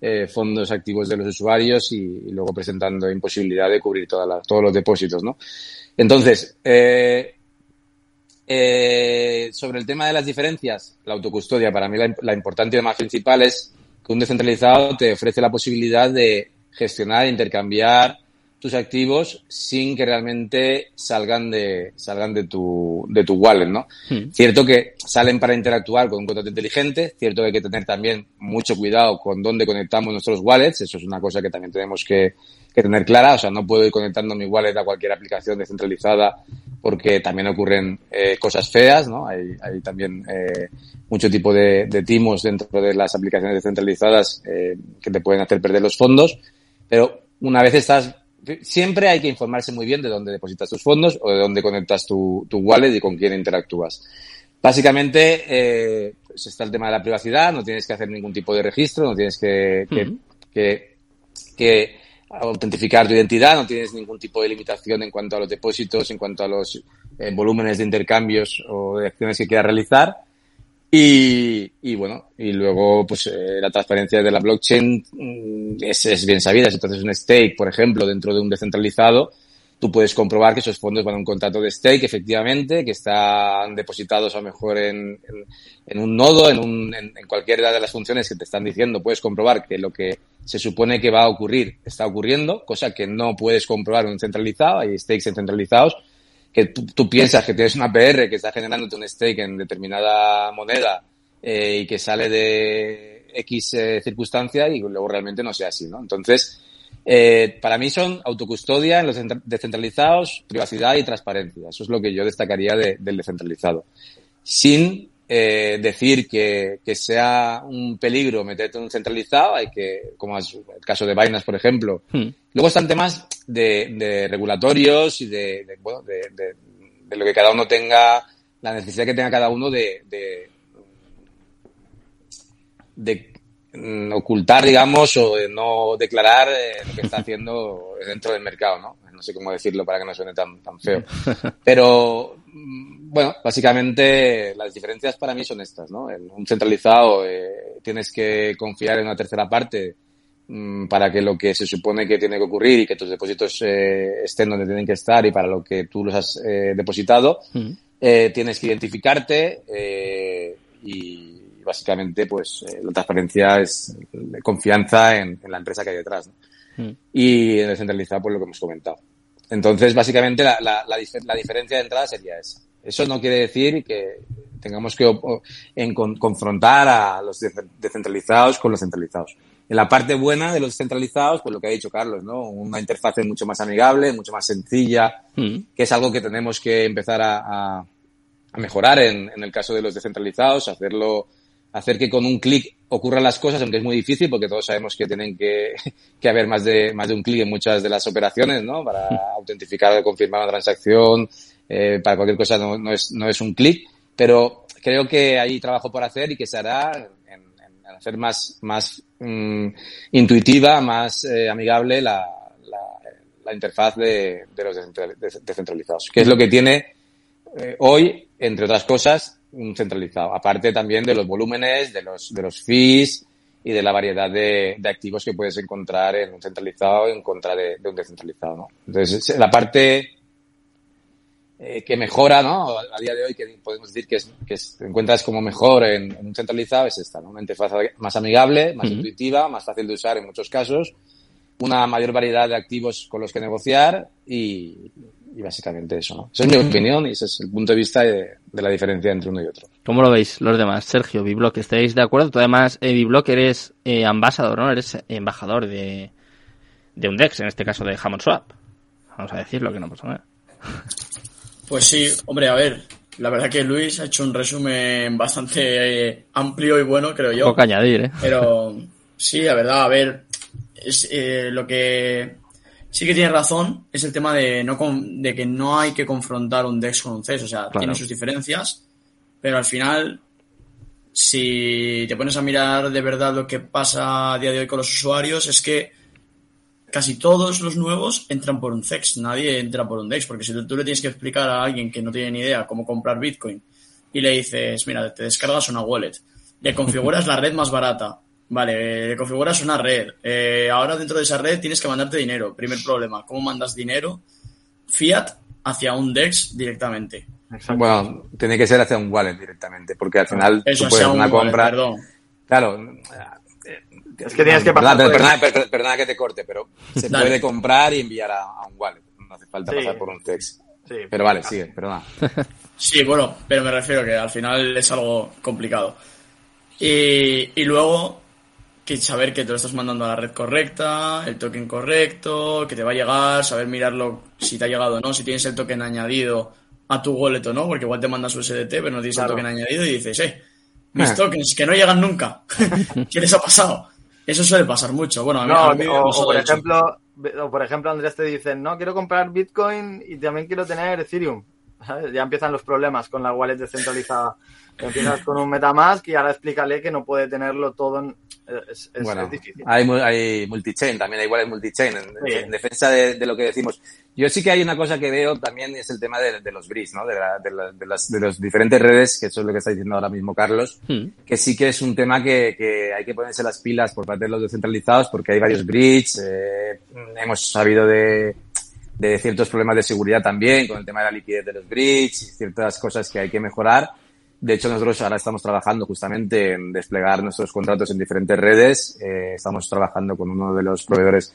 eh, fondos activos de los usuarios y, luego presentando imposibilidad de cubrir toda la, todos los depósitos, ¿no? Entonces, eh, eh, sobre el tema de las diferencias, la autocustodia, para mí la, la importante y más principal es que un descentralizado te ofrece la posibilidad de gestionar, intercambiar tus activos sin que realmente salgan de salgan de tu de tu wallet, ¿no? Hmm. Cierto que salen para interactuar con un contrato inteligente, cierto que hay que tener también mucho cuidado con dónde conectamos nuestros wallets, eso es una cosa que también tenemos que, que tener clara, o sea, no puedo ir conectando mi wallet a cualquier aplicación descentralizada porque también ocurren eh, cosas feas, ¿no? Hay, hay también eh, mucho tipo de, de, timos dentro de las aplicaciones descentralizadas eh, que te pueden hacer perder los fondos, pero una vez estás siempre hay que informarse muy bien de dónde depositas tus fondos o de dónde conectas tu, tu wallet y con quién interactúas. Básicamente, eh, pues está el tema de la privacidad, no tienes que hacer ningún tipo de registro, no tienes que, que, uh -huh. que, que, autentificar tu identidad, no tienes ningún tipo de limitación en cuanto a los depósitos, en cuanto a los eh, volúmenes de intercambios o de acciones que quieras realizar. Y, y, bueno, y luego pues eh, la transparencia de la blockchain mm, es, es, bien sabida. Si entonces un stake, por ejemplo, dentro de un descentralizado, tú puedes comprobar que esos fondos van a un contrato de stake, efectivamente, que están depositados a lo mejor en, en, en un nodo, en, un, en, en cualquiera de las funciones que te están diciendo, puedes comprobar que lo que se supone que va a ocurrir está ocurriendo, cosa que no puedes comprobar en un centralizado, hay stakes centralizados, que tú, tú, piensas que tienes una PR que está generándote un stake en determinada moneda eh, y que sale de X eh, circunstancia y luego realmente no sea así, ¿no? Entonces, eh, para mí son autocustodia en los descentralizados, privacidad y transparencia. Eso es lo que yo destacaría de, del descentralizado. Sin eh, decir que, que, sea un peligro meterte en un centralizado, hay que, como es el caso de Binance, por ejemplo. Hmm. Luego están temas de, de regulatorios y de, de bueno, de, de, lo que cada uno tenga, la necesidad que tenga cada uno de, de, de ocultar, digamos, o de no declarar eh, lo que está haciendo dentro del mercado, ¿no? No sé cómo decirlo para que no suene tan, tan feo. Pero, mm, bueno, básicamente las diferencias para mí son estas, ¿no? En un centralizado eh, tienes que confiar en una tercera parte mmm, para que lo que se supone que tiene que ocurrir y que tus depósitos eh, estén donde tienen que estar y para lo que tú los has eh, depositado, mm. tienes que identificarte y básicamente pues la transparencia es confianza en, en, la empresa que hay detrás. ¿no? Mm. Y en el centralizado, pues lo que hemos comentado. Entonces, básicamente, la, la, la, la, diferencia de entrada sería esa. Eso no quiere decir que tengamos que en, con, confrontar a los descentralizados con los centralizados. En la parte buena de los centralizados, pues lo que ha dicho Carlos, ¿no? Una interfaz mucho más amigable, mucho más sencilla, mm. que es algo que tenemos que empezar a, a, a mejorar en, en, el caso de los descentralizados, hacerlo hacer que con un clic ocurran las cosas, aunque es muy difícil porque todos sabemos que tienen que, que haber más de, más de un clic en muchas de las operaciones, ¿no? Para autentificar o confirmar una transacción, eh, para cualquier cosa no, no, es, no es un clic, pero creo que hay trabajo por hacer y que se hará en, en hacer más, más mm, intuitiva, más eh, amigable la, la, la, interfaz de, de los descentralizados, que es lo que tiene eh, hoy, entre otras cosas, un centralizado. Aparte también de los volúmenes, de los, de los fees y de la variedad de, de activos que puedes encontrar en un centralizado en contra de, de un descentralizado, ¿no? Entonces, la parte eh, que mejora, ¿no? A día de hoy, que podemos decir que, es, que te encuentras como mejor en, un centralizado, es esta, ¿no? Una interfaz más amigable, más intuitiva, más fácil de usar en muchos casos, una mayor variedad de activos con los que negociar y, básicamente eso, ¿no? Esa es mi opinión y ese es el punto de vista de, la diferencia entre uno y otro. ¿Cómo lo veis los demás? Sergio, Biblock, ¿estáis de acuerdo? Tú además, eh, Biblock, eres eh, ambasador, ¿no? Eres embajador de, de un DEX, en este caso de Hammond Swap. Vamos a decirlo que no pasa nada. Pues sí, hombre, a ver, la verdad que Luis ha hecho un resumen bastante eh, amplio y bueno, creo yo. Poco añadir, ¿eh? Pero sí, la verdad, a ver, es, eh, lo que sí que tiene razón es el tema de, no de que no hay que confrontar un DEX con un CES, o sea, tiene sus diferencias, pero al final, si te pones a mirar de verdad lo que pasa a día de hoy con los usuarios, es que casi todos los nuevos entran por un CEX, nadie entra por un DEX, porque si tú le tienes que explicar a alguien que no tiene ni idea cómo comprar Bitcoin y le dices, mira, te descargas una wallet, le configuras la red más barata, vale, le configuras una red, eh, ahora dentro de esa red tienes que mandarte dinero, primer problema, ¿cómo mandas dinero fiat hacia un DEX directamente? Bueno, tiene que ser hacia un wallet directamente, porque al final tú puedes una compra... Claro, es que tienes que pasar. Perdona, que te corte, pero se puede comprar y enviar a, un wallet. No hace falta pasar por un text. pero vale, sigue, perdona. Sí, bueno, pero me refiero que al final es algo complicado. Y, y luego, que saber que te lo estás mandando a la red correcta, el token correcto, que te va a llegar, saber mirarlo si te ha llegado o no, si tienes el token añadido a tu wallet o no, porque igual te mandas USDT, pero no tienes el token añadido y dices, eh, mis ah. tokens que no llegan nunca. ¿Qué les ha pasado? Eso suele pasar mucho. Bueno, a mí, o, por ejemplo, o por ejemplo, Andrés te dice, no, quiero comprar Bitcoin y también quiero tener Ethereum. Ya empiezan los problemas con la wallet descentralizada. Empiezas con un Metamask y ahora explícale que no puede tenerlo todo en, es, bueno, Hay, hay multichain, también hay igual multichain. En, defensa de, lo que decimos. Yo sí que hay una cosa que veo también es el tema de, los bridge, ¿no? De, de, las, de las diferentes redes, que eso es lo que está diciendo ahora mismo Carlos, hmm. que sí que es un tema que, que, hay que ponerse las pilas por parte de los descentralizados porque hay varios bridge. Eh, hemos sabido de, de ciertos problemas de seguridad también con el tema de la liquidez de los bridge, ciertas cosas que hay que mejorar de hecho, nosotros ahora estamos trabajando justamente en desplegar nuestros contratos en diferentes redes. Eh, estamos trabajando con uno de los proveedores,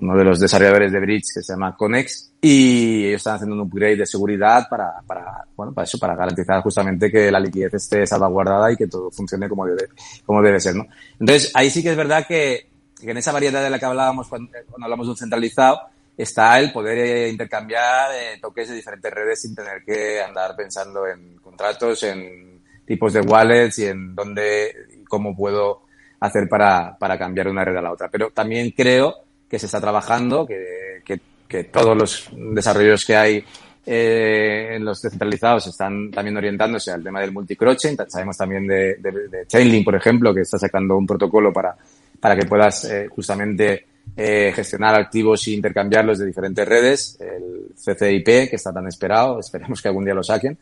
uno de los desarrolladores de Bridge que se llama Conex y ellos están haciendo un upgrade de seguridad para, para, bueno, para eso, para garantizar justamente que la liquidez esté salvaguardada y que todo funcione como debe, como debe ser, ¿no? Entonces, ahí sí que es verdad que, que en esa variedad de la que hablábamos cuando, cuando hablamos de un centralizado, está el poder eh, intercambiar eh, toques de diferentes redes sin tener que andar pensando en contratos, en tipos de wallets y en dónde y cómo puedo hacer para, para cambiar una red a la otra. Pero también creo que se está trabajando, que, que, que todos los desarrollos que hay eh, en los descentralizados están también orientándose al tema del multicroching. Sabemos también de, de, de, Chainlink, por ejemplo, que está sacando un protocolo para, para que puedas eh, justamente eh, gestionar activos e intercambiarlos de diferentes redes, el CCIP, que está tan esperado, esperemos que algún día lo saquen.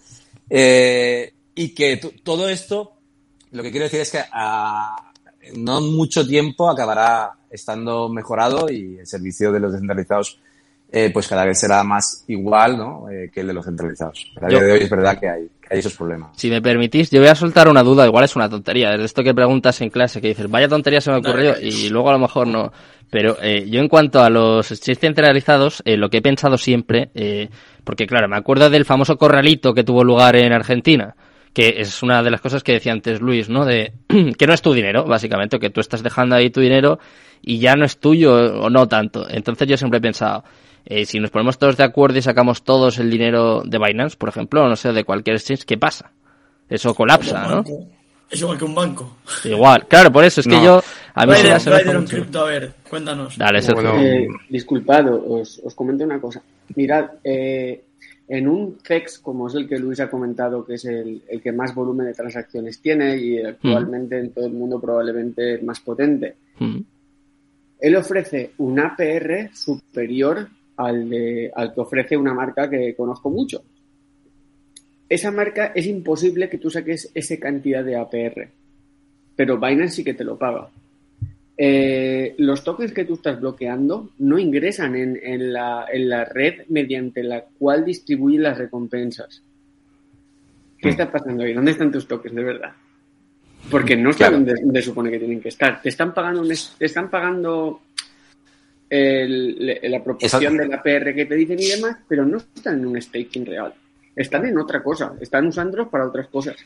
Eh, y que todo esto, lo que quiero decir es que a no mucho tiempo acabará estando mejorado y el servicio de los descentralizados eh, pues cada vez será más igual ¿no? Eh, que el de los centralizados. a día de hoy es verdad que hay, que hay esos problemas. Si me permitís, yo voy a soltar una duda, igual es una tontería, es esto que preguntas en clase, que dices, vaya tontería se me ocurrió y luego a lo mejor no. Pero eh, yo en cuanto a los exchanges centralizados, eh, lo que he pensado siempre, eh, porque claro, me acuerdo del famoso corralito que tuvo lugar en Argentina, que es una de las cosas que decía antes Luis, ¿no? De que no es tu dinero, básicamente, que tú estás dejando ahí tu dinero y ya no es tuyo o no tanto. Entonces yo siempre he pensado, eh, si nos ponemos todos de acuerdo y sacamos todos el dinero de Binance, por ejemplo, o no sé, de cualquier exchange, ¿qué pasa? Eso colapsa, ¿no? Es igual que un banco. Igual, claro, por eso es que yo. A mí se me cripto, a ver, cuéntanos. Dale, eh, disculpado, os, os, comento una cosa. Mirad, eh, en un CEX, como es el que Luis ha comentado, que es el, el que más volumen de transacciones tiene y actualmente en todo el mundo probablemente el más potente, él ofrece un APR superior al, de, al que ofrece una marca que conozco mucho, esa marca es imposible que tú saques esa cantidad de APR. Pero Binance sí que te lo paga. eh, los tokens que tú estás bloqueando no ingresan en, la, en, la, red mediante la cual distribuyen las recompensas. ¿Qué mm. está pasando ahí? ¿Dónde están tus tokens de verdad? Porque no están donde, supone que tienen que estar. Te están pagando, te están pagando la proporción de la PR que te dicen y demás, pero no están en un staking real. Están en otra cosa. Están usándolos para otras cosas.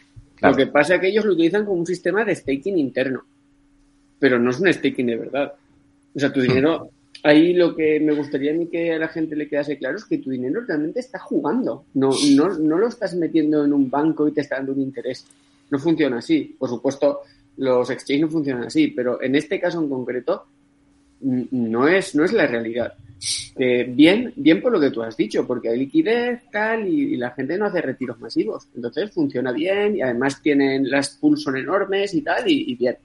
Lo que pasa es que ellos lo utilizan como un sistema de staking interno pero no es un staking de verdad. O sea, tu hmm. dinero, ahí lo que me gustaría a mí que a la gente le quedase claro es que tu dinero realmente está jugando, no, no, no lo estás metiendo en un banco y te está dando un interés. No funciona así. Por supuesto, los exchanges no funcionan así, pero en este caso en concreto no es, no es la realidad. bien, bien por lo que tú has dicho, porque hay liquidez, tal, y, la gente no hace retiros masivos. Entonces funciona bien y además tienen las pools son enormes y tal, y bien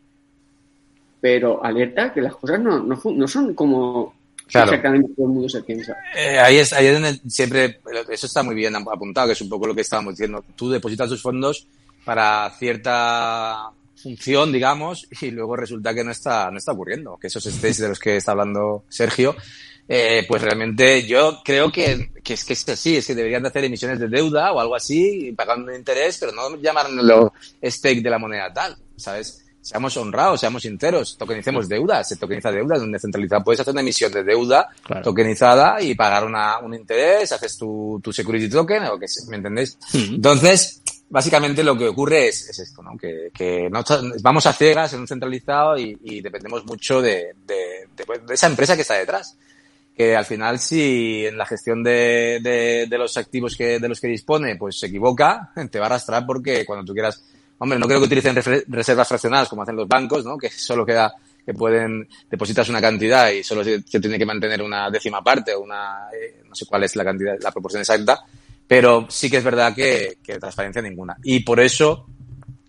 pero alerta que las cosas no, no, no son como exactamente todo el mundo se piensa. Eh, ahí, es, ahí es donde siempre, eso está muy bien apuntado, que es un poco lo que estábamos diciendo. Tú depositas tus fondos para cierta función, digamos, y luego resulta que no está, no está ocurriendo. Que esos estéis de los que está hablando Sergio, eh, pues realmente yo creo que, que es que es así, es que deberían de hacer emisiones de deuda o algo así, pagando interés, pero no llamarlo stake de la moneda tal, ¿sabes? seamos honrados, seamos sinceros, tokenicemos deuda, se tokeniza deuda, donde centralizada puedes hacer una emisión de deuda tokenizada y pagar una, un interés, haces tu, tu security token, o que ¿me entendéis? Entonces, básicamente lo que ocurre es, es esto. Que, no, vamos a ciegas en un centralizado y, dependemos mucho de, de, esa empresa que está detrás. Que al final, si en la gestión de los activos que, de los que dispone, pues se equivoca, te va a arrastrar porque cuando tú quieras Hombre, no creo que utilicen reservas fraccionadas como hacen los bancos, ¿no? Que solo queda que pueden depositas una cantidad y solo se, tiene que mantener una décima parte o una eh, no sé cuál es la cantidad, la proporción exacta, pero sí que es verdad que, que transparencia ninguna. Y por eso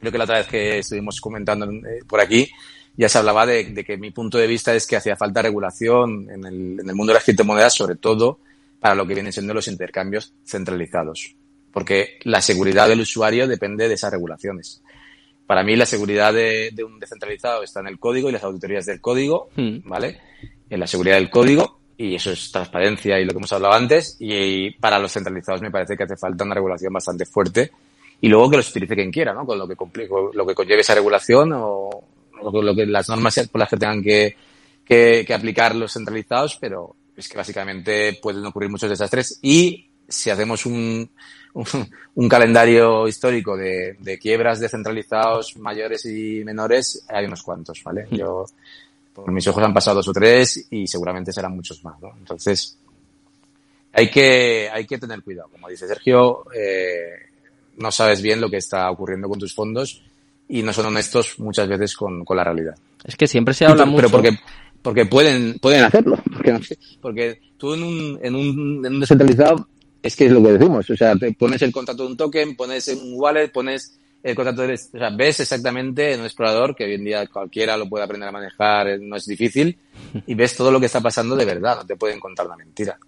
creo que la otra vez que estuvimos comentando eh, por aquí ya se hablaba de, de, que mi punto de vista es que hacía falta regulación en el, en el mundo de las criptomonedas, sobre todo para lo que vienen siendo los intercambios centralizados porque la seguridad del usuario depende de esas regulaciones. Para mí la seguridad de, un descentralizado está en el código y las auditorías del código, hmm. ¿vale? En la seguridad del código y eso es transparencia y lo que hemos hablado antes y para los centralizados me parece que hace falta una regulación bastante fuerte y luego que los utilice quien quiera, ¿no? Con lo que, lo que conlleve esa regulación o, lo que las normas por las que tengan que, que, que aplicar los centralizados, pero es que básicamente pueden ocurrir muchos desastres y si hacemos un, un, calendario histórico de, de, quiebras descentralizados mayores y menores, hay unos cuantos, ¿vale? Hmm. Yo, por mis ojos han pasado dos o tres y seguramente serán muchos más, ¿no? Entonces, hay que, hay que tener cuidado. Como dice Sergio, eh, no sabes bien lo que está ocurriendo con tus fondos y no son honestos muchas veces con, con la realidad. Es que siempre se habla mucho. Pero porque, porque pueden, pueden hacerlo. Porque, porque tú en un, en un, en un descentralizado es que es lo que decimos. O sea, te pones el contrato de un token, pones un wallet, pones el contrato de... O sea, ves exactamente en un explorador, que hoy en día cualquiera lo puede aprender a manejar, no es difícil, y ves todo lo que está pasando de verdad, no te pueden contar una mentira.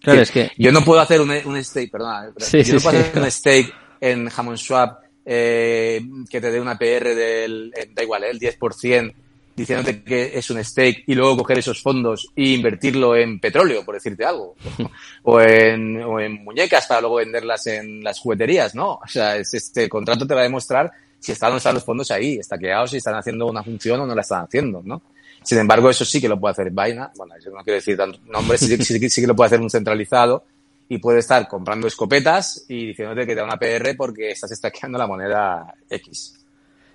Claro, es que... Yo no puedo hacer un, un stake, perdona, yo no puedo hacer un stake en Hammond Swap eh, que te dé una PR del, da igual, ¿eh? el 10%, diciéndote que es un stake y luego coger esos fondos e invertirlo en petróleo, por decirte algo, o en, o en muñecas para luego venderlas en las jugueterías, ¿no? O sea, este contrato te va a demostrar si están o no están los fondos ahí, estaqueados, si están haciendo una función o no la están haciendo, ¿no? Sin embargo, eso sí que lo puede hacer Vaina, bueno, yo no quiero decir nombres, sí, sí, sí que lo puede hacer un centralizado y puede estar comprando escopetas y diciéndote que te da una PR porque estás estaqueando la moneda X.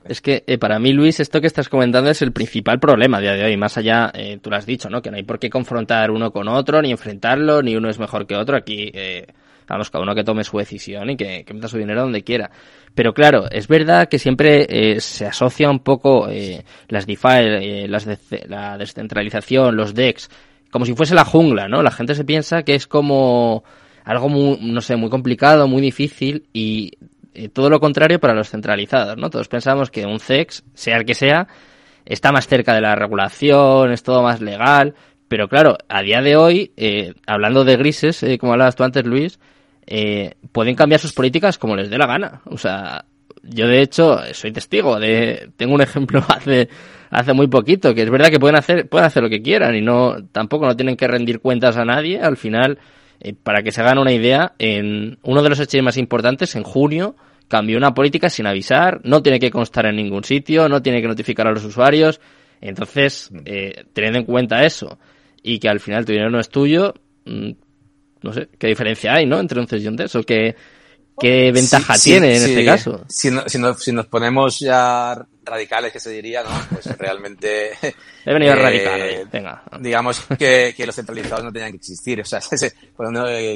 Es que eh, para mí, Luis, esto que estás comentando es el principal problema a día de hoy. Más allá, eh, tú lo has dicho, ¿no? Que no hay por qué confrontar uno con otro, ni enfrentarlo, ni uno es mejor que otro. Aquí, eh, vamos, cada uno que tome su decisión y que, que meta su dinero donde quiera. Pero claro, es verdad que siempre eh, se asocia un poco eh, las DeFi, las de, la descentralización, los DEX, como si fuese la jungla, ¿no? La gente se piensa que es como algo muy, no sé, muy complicado, muy difícil y eh, todo lo contrario para los centralizados, ¿no? Todos pensamos que un CEX, sea el que sea, está más cerca de la regulación, es todo más legal, pero claro, a día de hoy, eh, hablando de grises, eh, como hablabas tú antes, Luis, pueden cambiar sus políticas como les dé la gana. O sea, yo de hecho soy testigo de, tengo un ejemplo hace, hace muy poquito, que es verdad que pueden hacer, pueden hacer lo que quieran y no, tampoco no tienen que rendir cuentas a nadie. Al final, eh, para que se hagan una idea, en uno de los hechos más importantes, en junio, cambió una política sin avisar, no tiene que constar en ningún sitio, no tiene que notificar a los usuarios. Entonces, mm. eh, teniendo en cuenta eso y que al final tu dinero no es tuyo, mm, no sé, ¿qué diferencia hay, no? Entre un CES y un DES o qué, qué ventaja tiene en este caso. Si, si, si, nos ponemos ya radicales, que se diría, ¿no? Pues realmente... He venido eh, radical, venga. Digamos que, que, los centralizados no tenían que existir. O sea, ese,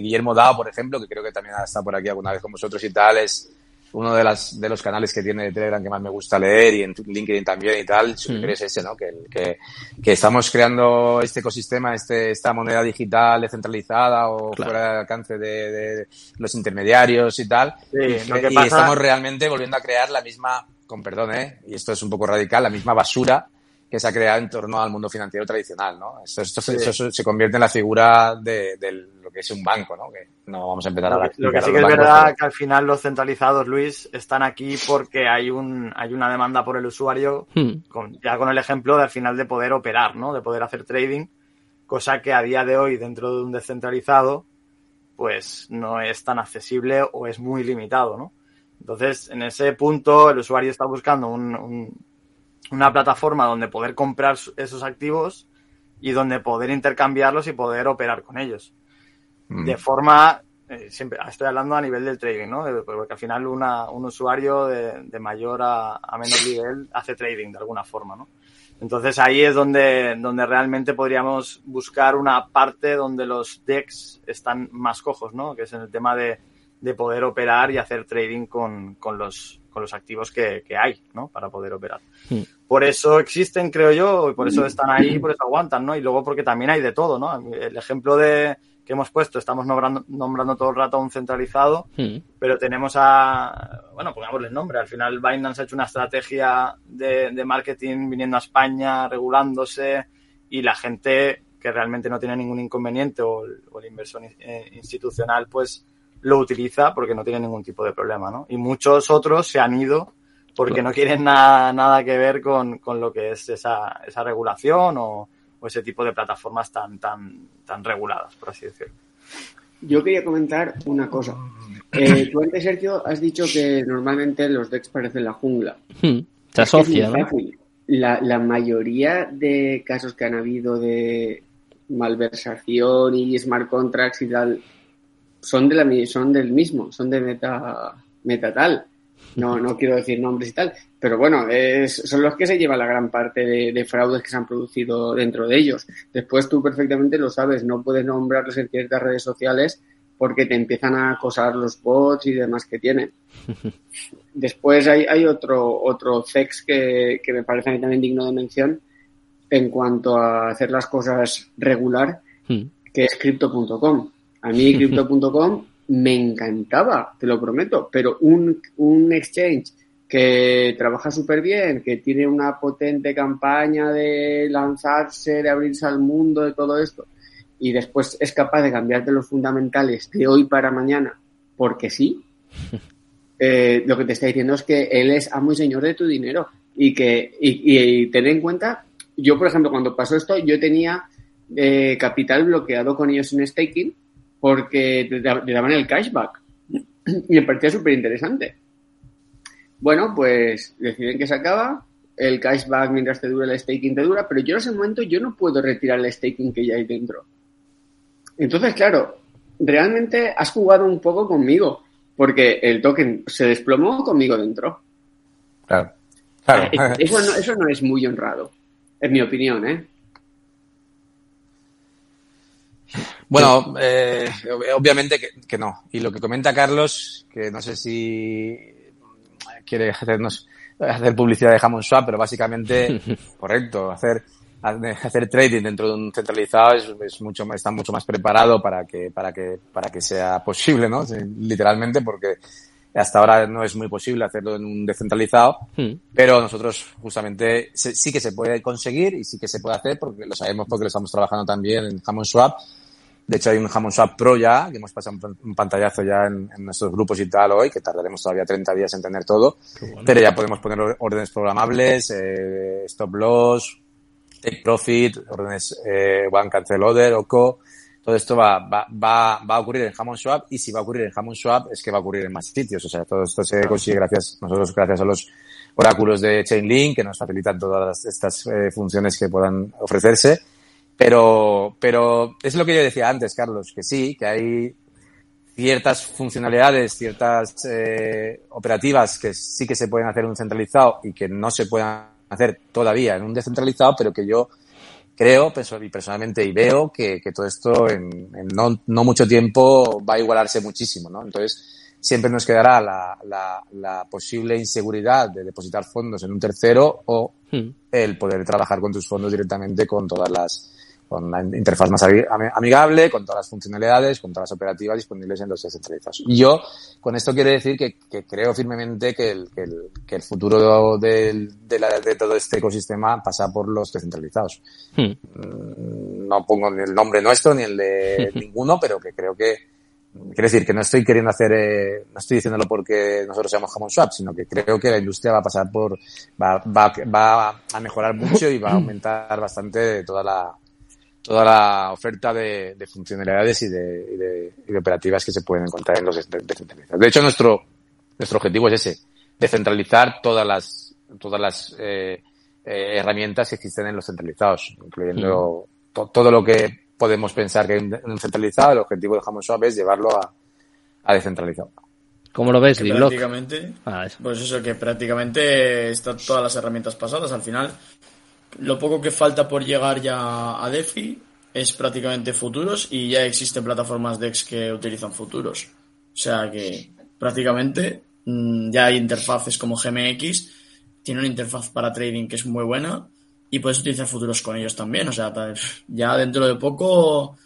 Guillermo Dao, por ejemplo, que creo que también ha estado por aquí alguna vez con vosotros y tal, es uno de, las, de los canales que tiene de Telegram que más me gusta leer y en LinkedIn también y tal, mm. es ese, ¿no? Que, que, que, estamos creando este ecosistema, este, esta moneda digital descentralizada o fuera de alcance de, de, los intermediarios y tal. y, estamos realmente volviendo a crear la misma, con perdón, ¿eh? Y esto es un poco radical, la misma basura que se ha creado en torno al mundo financiero tradicional, ¿no? Esto, esto, se convierte en la figura de, lo que es un banco, ¿no? Que no vamos a empezar a Lo que sí que es verdad que al final los centralizados, Luis, están aquí porque hay un hay una demanda por el usuario, hmm. con, ya con el ejemplo de al final de poder operar, ¿no? De poder hacer trading, cosa que a día de hoy dentro de un descentralizado, pues no es tan accesible o es muy limitado, ¿no? Entonces, en ese punto, el usuario está buscando un una plataforma donde poder comprar esos activos y donde poder intercambiarlos y poder operar con ellos. Mm. De forma, eh, siempre estoy hablando a nivel del trading, ¿no? porque al final una, un usuario de, mayor a, menor nivel hace trading de alguna forma, ¿no? Entonces ahí es donde, donde realmente podríamos buscar una parte donde los DEX están más cojos, ¿no? Que es en el tema de, de poder operar y hacer trading con, con los, con los activos que, que hay, ¿no? Para poder operar. Hmm. Por eso existen, creo yo, y por eso están ahí, por eso aguantan, ¿no? Y luego porque también hay de todo, ¿no? El ejemplo de que hemos puesto, estamos nombrando, nombrando todo el rato a un centralizado, hmm. pero tenemos a, bueno, pongámosle el nombre, al final Binance ha hecho una estrategia de, de marketing viniendo a España, regulándose, y la gente que realmente no tiene ningún inconveniente o el, o el inversor eh, institucional, pues lo utiliza porque no tiene ningún tipo de problema, ¿no? Y muchos otros se han ido porque no quieren nada, nada que ver con, con lo que es esa, esa regulación o, o, ese tipo de plataformas tan, tan, tan reguladas, por así decirlo. Yo quería comentar una cosa. Eh, tú antes, Sergio, has dicho que normalmente los DEX parecen la jungla. Hmm, se asocia, ¿no? La, la mayoría de casos que han habido de malversación y smart contracts y tal son, de la, son del mismo, son de meta, meta tal. No, no quiero decir nombres y tal, pero bueno, es, son los que se llevan la gran parte de, fraudes que se han producido dentro de ellos. Después tú perfectamente lo sabes, no puedes nombrarlos en ciertas redes sociales porque te empiezan a acosar los bots y demás que tienen. Después hay, hay otro, otro sex que, que me parece también digno de mención en cuanto a hacer las cosas regular, hmm. que es crypto.com. A mí Crypto.com me encantaba, te lo prometo, pero un, un exchange que trabaja súper bien, que tiene una potente campaña de lanzarse, de abrirse al mundo, de todo esto, y después es capaz de cambiarte los fundamentales de hoy para mañana, porque sí, eh, lo que te está diciendo es que él es amo y señor de tu dinero y que y, y, ten en cuenta, yo por ejemplo cuando pasó esto, yo tenía eh, capital bloqueado con ellos en staking porque te, daban el cashback y me parecía súper interesante. Bueno, pues deciden que se acaba, el cashback mientras te dura el staking te dura, pero yo en ese momento yo no puedo retirar el staking que ya hay dentro. Entonces, claro, realmente has jugado un poco conmigo, porque el token se desplomó conmigo dentro. Claro. claro. Eso, no, eso no es muy honrado, en mi opinión, ¿eh? Bueno, eh, obviamente que, no. Y lo que comenta Carlos, que no sé si quiere hacernos hacer publicidad de Hammond Swap, pero básicamente, correcto, hacer hacer trading dentro de un centralizado es, mucho está mucho más preparado para que para que para que sea posible, ¿no? Literalmente, porque hasta ahora no es muy posible hacerlo en un descentralizado, hmm. pero nosotros justamente sí que se puede conseguir y sí que se puede hacer porque lo sabemos porque lo estamos trabajando también en Hammond Swap De hecho, hay un Hammond Swap Pro ya, que hemos pasado un pantallazo ya en, nuestros grupos y tal hoy, que tardaremos todavía 30 días en tener todo. Pero ya podemos poner órdenes programables, eh, stop loss, take profit, órdenes eh, one cancel order, OCO. Todo esto va, va, va, va a ocurrir en Hammond Swap y si va a ocurrir en Hammond Swap es que va a ocurrir en más sitios. O sea, todo esto se consigue gracias, nosotros gracias a los oráculos de Chainlink que nos facilitan todas estas eh, funciones que puedan ofrecerse pero, pero es lo que yo decía antes, Carlos, que sí, que hay ciertas funcionalidades, ciertas eh, operativas que sí que se pueden hacer en un centralizado y que no se pueden hacer todavía en un descentralizado, pero que yo creo y personalmente y veo que, que todo esto en, en no, no, mucho tiempo va a igualarse muchísimo, ¿no? Entonces, siempre nos quedará la, la, la posible inseguridad de depositar fondos en un tercero o hmm. el poder trabajar con tus fondos directamente con todas las con una interfaz más amigable, con todas las funcionalidades, con todas las operativas disponibles en los descentralizados. Y yo, con esto quiero decir que, creo firmemente que el, que el, futuro de, de, todo este ecosistema pasa por los descentralizados. Hmm. Mm, no pongo ni el nombre nuestro ni el de ninguno, pero que creo que, quiero decir que no estoy queriendo hacer, eh, no estoy diciéndolo porque nosotros seamos Common Swap, sino que creo que la industria va a pasar por, va, va, va a mejorar mucho y va a aumentar bastante toda la, toda la oferta de, funcionalidades y de, operativas que se pueden encontrar en los descentralizados. De hecho, nuestro, nuestro objetivo es ese, descentralizar todas las, todas las eh, eh, herramientas que existen en los centralizados, incluyendo mm. todo lo que podemos pensar que en un centralizado, el objetivo de Hammond Swap es llevarlo a, a descentralizado. ¿Cómo lo ves, Prácticamente, ah, pues eso, que prácticamente están todas las herramientas pasadas. Al final, lo poco que falta por llegar ya a DeFi es prácticamente futuros y ya existen plataformas DEX que utilizan futuros. O sea que prácticamente mm, ya hay interfaces como GMX, tiene una interfaz para trading que es muy buena y puedes utilizar futuros con ellos también. O sea, ya dentro de poco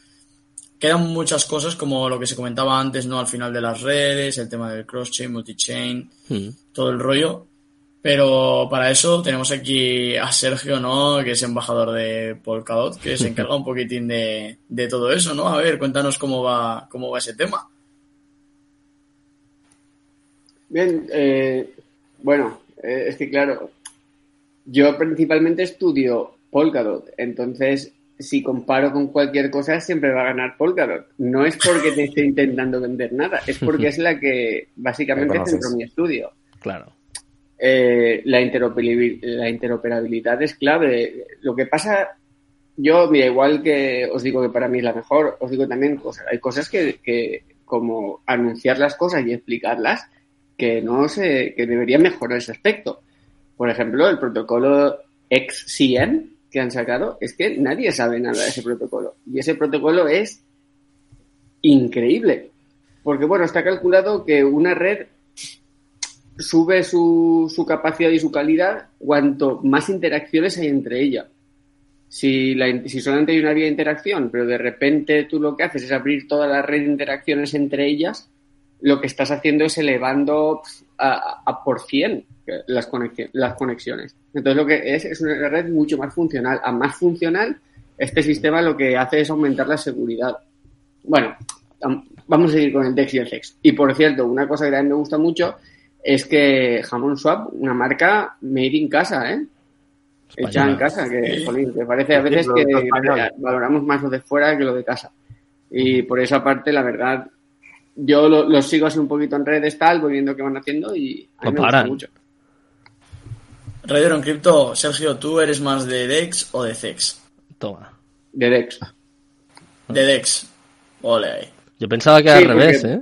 quedan muchas cosas como lo que se comentaba antes, ¿no? Al final de las redes, el tema del cross-chain, multi-chain, hmm. todo el rollo. Pero para eso tenemos aquí a Sergio, ¿no? Que es embajador de Polkadot, que se encarga un poquitín de, todo eso, ¿no? A ver, cuéntanos cómo va, cómo va ese tema. Bien, eh, bueno, eh, es que claro, yo principalmente estudio Polkadot, entonces si comparo con cualquier cosa siempre va a ganar Polkadot. No es porque te esté intentando vender nada, es porque es la que básicamente centro mi estudio. Claro. Eh, la, interoperabilidad, es clave. Lo que pasa, yo, mira, igual que os digo que para mí es la mejor, os digo también cosas. Hay cosas que, como anunciar las cosas y explicarlas, que no sé, que deberían mejorar ese aspecto. Por ejemplo, el protocolo XCM que han sacado, es que nadie sabe nada de ese protocolo. Y ese protocolo es increíble. Porque, bueno, está calculado que una red sube su, su, capacidad y su calidad cuanto más interacciones hay entre ellas. Si, la, si solamente hay una vía de interacción, pero de repente tú lo que haces es abrir toda la red de interacciones entre ellas, lo que estás haciendo es elevando a, a por 100 las, las conexiones. Entonces lo que es es una red mucho más funcional. A más funcional, este sistema lo que hace es aumentar la seguridad. Bueno, vamos a seguir con el DEX y el CEX. Y por cierto, una cosa que también me gusta mucho es que Jamón Swap, una marca made in casa, ¿eh? Hecha en casa, que, me parece a veces que valoramos más lo de fuera que lo de casa. Y por esa parte, la verdad, yo los lo sigo así un poquito en redes, tal, voy viendo qué van haciendo y a mí me gusta mucho. en Crypto, Sergio, ¿tú eres más de DEX o de CEX? Toma. De DEX. De DEX. Ole ahí. Yo pensaba que era al revés, ¿eh?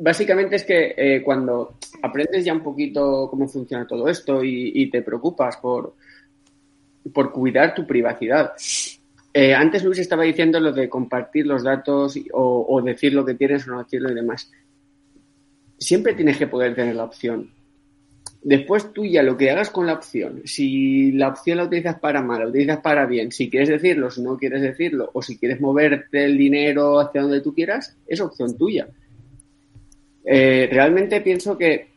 Básicamente es que eh, cuando aprendes ya un poquito cómo funciona todo esto y, te preocupas por, por cuidar tu privacidad. Eh, antes Luis estaba diciendo lo de compartir los datos o, decir lo que tienes o no decirlo y demás. Siempre tienes que poder tener la opción. Después tú ya lo que hagas con la opción, si la opción la utilizas para mal, la utilizas para bien, si quieres decirlo, si no quieres decirlo, o si quieres moverte el dinero hacia donde tú quieras, es opción tuya. Eh, realmente pienso que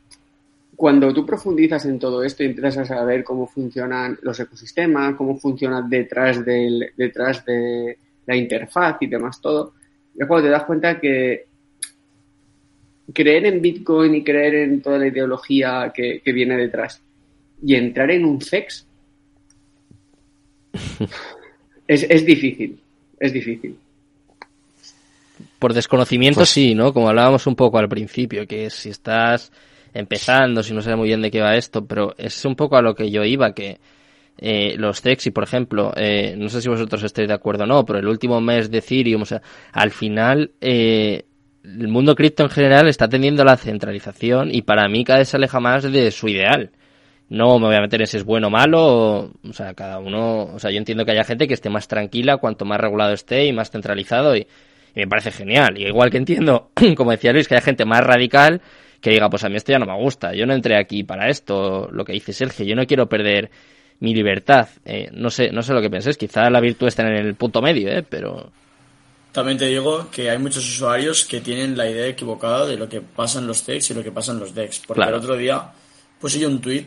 cuando tú profundizas en todo esto y empiezas a saber cómo funcionan los ecosistemas, cómo funciona detrás, del, detrás de la interfaz y demás todo, es cuando te das cuenta que creer en Bitcoin y creer en toda la ideología que, viene detrás y entrar en un sex es, es difícil, es difícil. Por desconocimiento pues sí, ¿no? Como hablábamos un poco al principio, que si estás empezando, si no sabes muy bien de qué va esto, pero es un poco a lo que yo iba, que eh, los y por ejemplo, eh, no sé si vosotros estáis de acuerdo o no, pero el último mes de Ethereum, o sea, al final eh, el mundo cripto en general está tendiendo a la centralización y para mí cada vez se aleja más de su ideal. No me voy a meter en si es bueno o malo, o sea, cada uno, o sea, yo entiendo que haya gente que esté más tranquila cuanto más regulado esté y más centralizado y, me parece genial. Y igual que entiendo, como decía Luis, que hay gente más radical que diga, pues a mí esto ya no me gusta, yo no entré aquí para esto, lo que dice Sergio, yo no quiero perder mi libertad. Eh, no sé, no sé lo que penséis, quizá la virtud está en el punto medio, eh, pero... También te digo que hay muchos usuarios que tienen la idea equivocada de lo que pasa en los DEX y lo que pasa en los DEX. Porque el otro día puse un tweet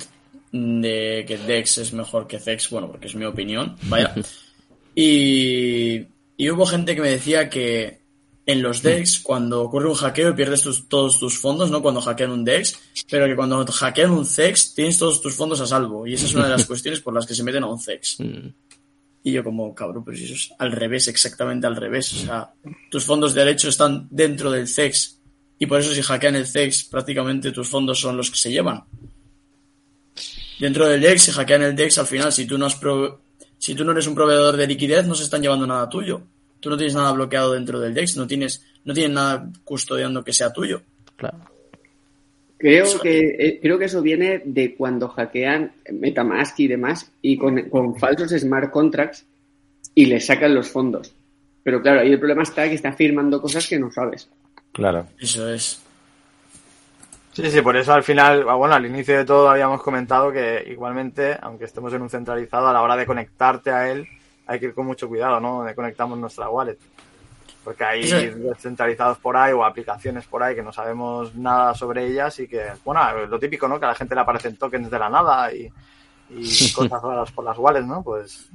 de que DEX es mejor que CEX, bueno, porque es mi opinión, vaya. y, y hubo gente que me decía que en los DEX, cuando ocurre un hackeo pierdes todos tus fondos, ¿no? Cuando hackean un DEX, pero que cuando hackean un CEX tienes todos tus fondos a salvo. Y esa es una de las cuestiones por las que se meten a un CEX. Mm. Y yo como, cabrón, pero si eso es al revés, exactamente al revés. O sea, tus fondos de derecho están dentro del CEX. Y por eso si hackean el CEX, prácticamente tus fondos son los que se llevan. Dentro del DEX, si hackean el DEX, al final, si tú no, has si tú no eres un proveedor de liquidez, no se están llevando nada tuyo. Tú no tienes nada bloqueado dentro del DEX, no tienes, no tienes nada custodiando que sea tuyo. Claro. Creo que, eh, creo que eso viene de cuando hackean Metamask y demás y con, con falsos smart contracts y le sacan los fondos. Pero claro, ahí el problema está que está firmando cosas que no sabes. Claro. Eso es. Sí, sí, por eso al final, ah, bueno, al inicio de todo habíamos comentado que igualmente, aunque estemos en un centralizado, a la hora de conectarte a él, hay que ir con mucho cuidado, ¿no? De conectamos nuestra wallet. Porque hay descentralizados por ahí o aplicaciones por ahí que no sabemos nada sobre ellas y que, bueno, lo típico, ¿no? Que a la gente le aparecen tokens de la nada y, cosas raras por las wallets, ¿no? Pues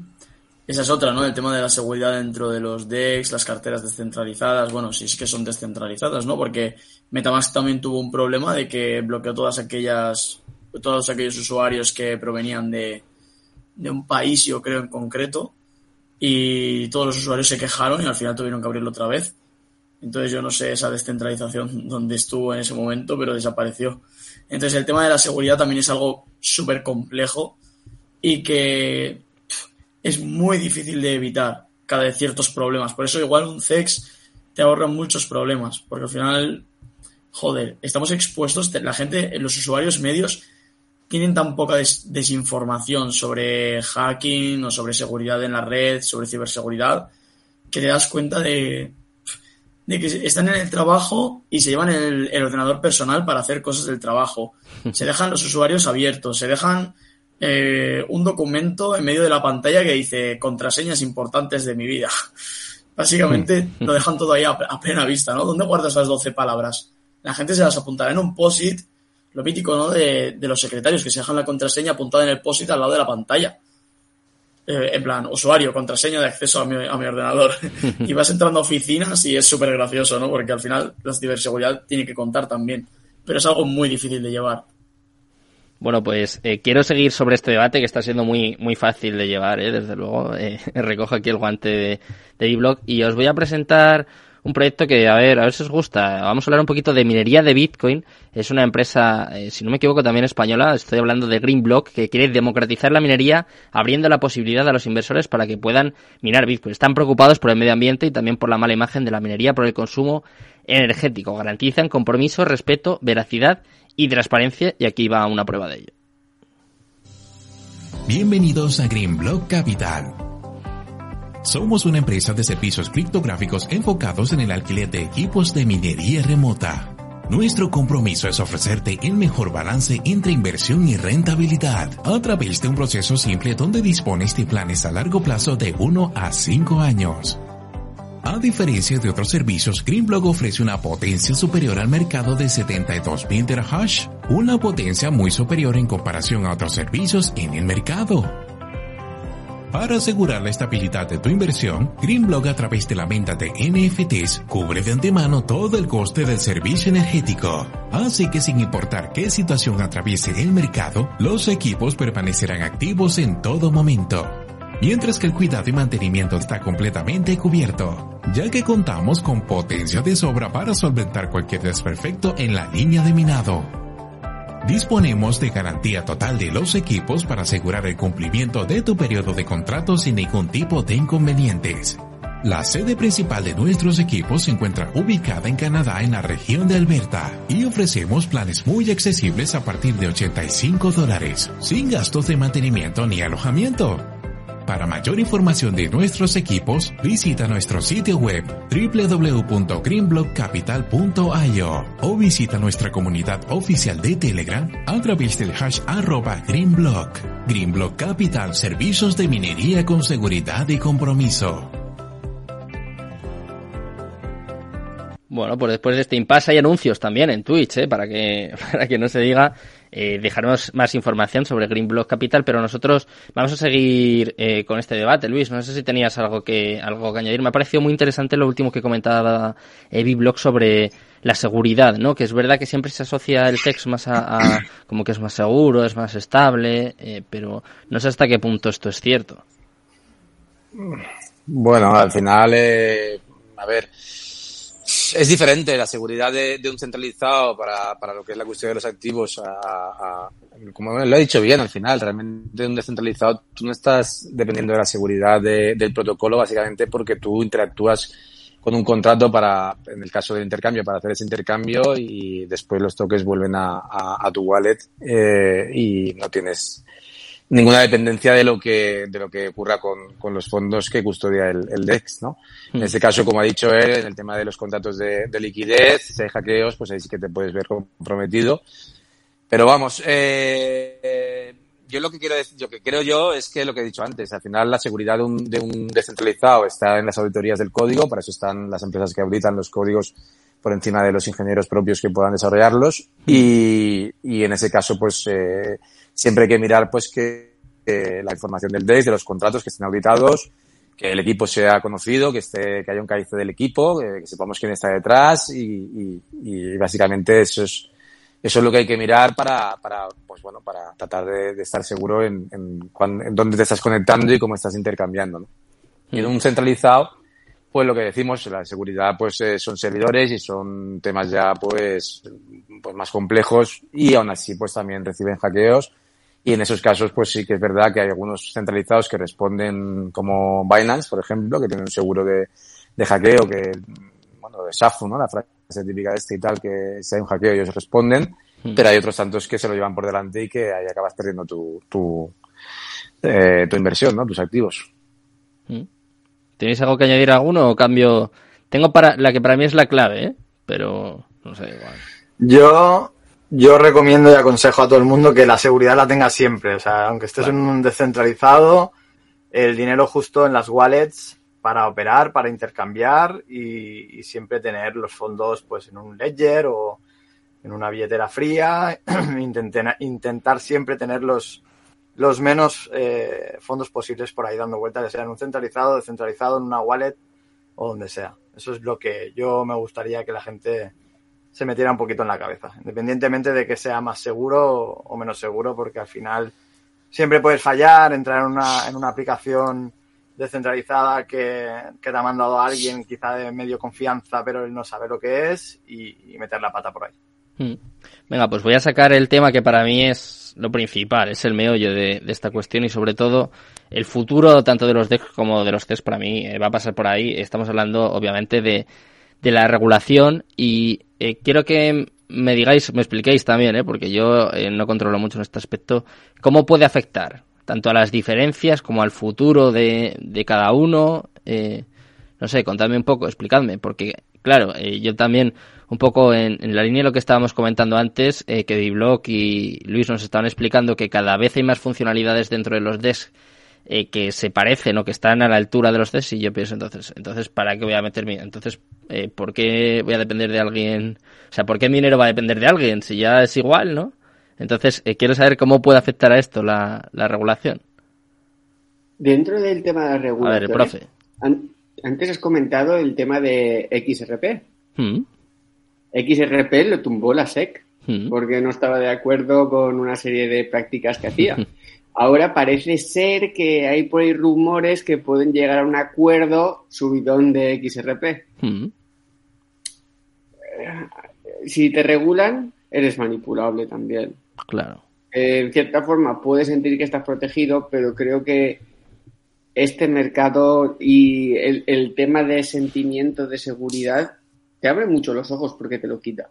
esa es otra, ¿no? El tema de la seguridad dentro de los DEX, las carteras descentralizadas, bueno, si es que son descentralizadas, ¿no? Porque Metamask también tuvo un problema de que bloqueó todas aquellas, todos aquellos usuarios que provenían de, de un país, yo creo en concreto, y todos los usuarios se quejaron y al final tuvieron que abrirlo otra vez. Entonces yo no sé esa descentralización donde estuvo en ese momento, pero desapareció. Entonces el tema de la seguridad también es algo súper complejo y que es muy difícil de evitar cada vez ciertos problemas. Por eso igual un CEX te ahorra muchos problemas, porque al final, joder, estamos expuestos, la gente, los usuarios medios tienen tan poca desinformación sobre hacking o sobre seguridad en la red, sobre ciberseguridad, que te das cuenta de, de que están en el trabajo y se llevan el, ordenador personal para hacer cosas del trabajo. Se dejan los usuarios abiertos, se dejan eh, un documento en medio de la pantalla que dice contraseñas importantes de mi vida. Básicamente lo dejan todo ahí a, plena vista, ¿no? ¿Dónde guardas las 12 palabras? La gente se las apuntará en un POSIT lo mítico, ¿no? De, los secretarios que se dejan la contraseña apuntada en el POSIT al lado de la pantalla. Eh, en plan, usuario, contraseña de acceso a mi, a mi ordenador. y vas entrando a oficinas y es súper gracioso, ¿no? Porque al final la ciberseguridad tiene que contar también. Pero es algo muy difícil de llevar. Bueno, pues eh, quiero seguir sobre este debate que está siendo muy, muy fácil de llevar, ¿eh? desde luego. Eh, recojo aquí el guante de, de y os voy a presentar un proyecto que, a ver, a ver si os gusta. Vamos a hablar un poquito de minería de Bitcoin. Es una empresa, eh, si no me equivoco, también española. Estoy hablando de Greenblock, que quiere democratizar la minería, abriendo la posibilidad a los inversores para que puedan minar Bitcoin. Están preocupados por el medio ambiente y también por la mala imagen de la minería por el consumo energético. Garantizan compromiso, respeto, veracidad y transparencia. Y aquí va una prueba de ello. Bienvenidos a Greenblock Capital somos una empresa de servicios criptográficos enfocados en el alquiler de equipos de minería remota. Nuestro compromiso es ofrecerte el mejor balance entre inversión y rentabilidad a través de un proceso simple donde dispones de planes a largo plazo de 1 a 5 años. A diferencia de otros servicios, Greenblock ofrece una potencia superior al mercado de 72.000 terahash, una potencia muy superior en comparación a otros servicios en el mercado. Para asegurar la estabilidad de tu inversión, Greenblock a través de la venta de NFTs cubre de antemano todo el coste del servicio energético. Así que sin importar qué situación atraviese el mercado, los equipos permanecerán activos en todo momento. Mientras que el cuidado y mantenimiento está completamente cubierto, ya que contamos con potencia de sobra para solventar cualquier desperfecto en la línea de minado. Disponemos de garantía total de los equipos para asegurar el cumplimiento de tu periodo de contrato sin ningún tipo de inconvenientes. La sede principal de nuestros equipos se encuentra ubicada en Canadá en la región de Alberta y ofrecemos planes muy accesibles a partir de 85 dólares, sin gastos de mantenimiento ni alojamiento. Para mayor información de nuestros equipos, visita nuestro sitio web www.greenblockcapital.io o visita nuestra comunidad oficial de Telegram a través del hash arroba greenblock. Greenblock Capital, servicios de minería con seguridad y compromiso. Bueno, pues después de este impasse hay anuncios también en Twitch, ¿eh? para que para que no se diga eh, dejaremos más información sobre Green Block Capital, pero nosotros vamos a seguir eh, con este debate. Luis, no sé si tenías algo que, algo que añadir. Me ha parecido muy interesante lo último que comentaba eh, Block sobre la seguridad, ¿no? Que es verdad que siempre se asocia el texto más a, como que es más seguro, es más estable, eh, pero no sé hasta qué punto esto es cierto. Bueno, al final, eh, a ver, es diferente la seguridad de, un centralizado para, para, lo que es la cuestión de los activos a, como lo he dicho bien al final, realmente un descentralizado tú no estás dependiendo de la seguridad del protocolo básicamente porque tú interactúas con un contrato para, en el caso del intercambio, para hacer ese intercambio y después los toques vuelven a, a tu wallet eh, y no tienes ninguna dependencia de lo que, de lo que ocurra con, con los fondos que custodia el, el DEX, ¿no? En hmm. este caso, como ha dicho él, en el tema de los contratos de, de liquidez, si hay hackeos, pues ahí sí que te puedes ver comprometido. Pero vamos, eh, yo lo que quiero decir, lo que creo yo es que lo que he dicho antes, al final la seguridad de un, de un descentralizado está en las auditorías del código, para eso están las empresas que auditan los códigos por encima de los ingenieros propios que puedan desarrollarlos hmm. y, y en ese caso pues eh, siempre hay que mirar pues que la información del DEX, de los contratos que estén auditados, que el equipo sea conocido, que esté, que haya un cabeza del equipo, que, sepamos quién está detrás y, y, básicamente eso es eso es lo que hay que mirar para, para pues bueno, para tratar de, estar seguro en, en, en, dónde te estás conectando y cómo estás intercambiando. Y en un centralizado, pues lo que decimos, la seguridad, pues eh, son servidores y son temas ya, pues, pues más complejos y aún así, pues también reciben hackeos y en esos casos, pues sí que es verdad que hay algunos centralizados que responden como Binance, por ejemplo, que tienen un seguro de, de hackeo que, bueno, de SAFU, ¿no? La frase típica de este y tal, que si hay un hackeo ellos responden, hmm. pero hay otros tantos que se lo llevan por delante y que ahí acabas perdiendo tu, tu, eh, tu inversión, ¿no? Tus activos. Hmm. ¿Tenéis algo que añadir alguno o cambio? Tengo para, la que para mí es la clave, ¿eh? Pero, no sé, igual. Yo yo recomiendo y aconsejo a todo el mundo que la seguridad la tenga siempre. O sea, aunque estés en un descentralizado, el dinero justo en las wallets para operar, para intercambiar y, siempre tener los fondos pues en un ledger o en una billetera fría. intentar, intentar siempre tener los, los menos eh, fondos posibles por ahí dando vueltas, ya sea en un centralizado, descentralizado, en una wallet o donde sea. Eso es lo que yo me gustaría que la gente se metiera un poquito en la cabeza, independientemente de que sea más seguro o menos seguro, porque al final siempre puedes fallar, entrar en una, en una aplicación descentralizada que, que te ha mandado a alguien quizá de medio confianza, pero él no sabe lo que es y, meter la pata por ahí. Hmm. Venga, pues voy a sacar el tema que para mí es lo principal, es el meollo de, esta cuestión y sobre todo el futuro tanto de los decks como de los CES para mí eh, va a pasar por ahí. Estamos hablando obviamente de, de la regulación y eh, quiero que me digáis, me expliquéis también, ¿eh? porque yo eh, no controlo mucho en este aspecto, cómo puede afectar tanto a las diferencias como al futuro de, de cada uno. Eh, no sé, contadme un poco, explicadme, porque claro, eh, yo también un poco en, en, la línea de lo que estábamos comentando antes, que Diblock y Luis nos estaban explicando que cada vez hay más funcionalidades dentro de los desks eh, que se parecen o que están a la altura de los test y yo pienso entonces, entonces ¿para qué voy a meter mi, entonces, eh, ¿por qué voy a depender de alguien? O sea, ¿por qué mi dinero va a depender de alguien si ya es igual, no? Entonces, eh, quiero saber cómo puede afectar a esto la, la regulación. Dentro del tema de la regulación. A ver, profe. antes has comentado el tema de XRP. Mm. XRP lo tumbó la SEC Mm. porque no estaba de acuerdo con una serie de prácticas que hacía. Ahora parece ser que hay por ahí rumores que pueden llegar a un acuerdo subidón de XRP. Mm. Si te regulan, eres manipulable también. Claro. Eh, en cierta forma puedes sentir que estás protegido, pero creo que este mercado y el, el tema de sentimiento de seguridad te abre mucho los ojos porque te lo quita.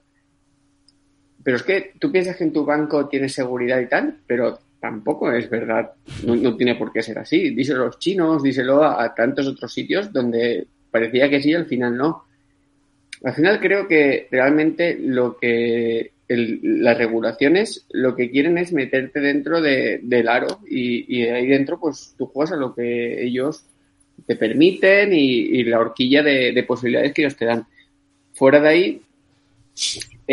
Pero es que tú piensas que en tu banco tienes seguridad y tal, pero tampoco es verdad. No, tiene por qué ser así. Díselo a los chinos, díselo a, tantos otros sitios donde parecía que sí, al final no. Al final creo que realmente lo que las regulaciones lo que quieren es meterte dentro de- del aro y, ahí dentro pues tú juegas a lo que ellos te permiten y, y la horquilla de, de posibilidades que ellos te dan. Fuera de ahí,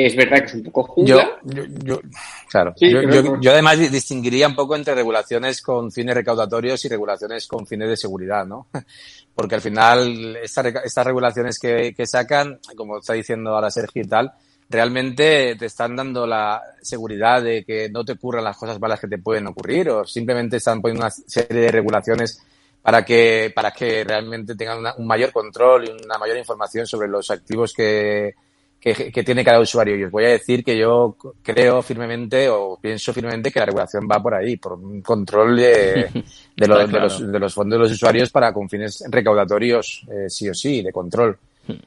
es verdad que es un poco Yo, jungla. yo, yo- claro, Sí, yo, yo- no. yo además di- distinguiría un poco entre regulaciones con fines recaudatorios y regulaciones con fines de seguridad, ¿no? Porque al final esta estas regulaciones que, que sacan, como está diciendo ahora Sergio y tal, realmente te están dando la seguridad de que no te ocurran las cosas malas que te pueden ocurrir o simplemente están poniendo una serie de regulaciones para que, para que realmente tengan una- un mayor control y una mayor información sobre los activos que, que, que tiene cada usuario. Y os voy a decir que yo creo firmemente o pienso firmemente que la regulación va por ahí, por un control de, de, los, de, los, de los fondos de los usuarios para con fines recaudatorios, eh, sí o sí, de control.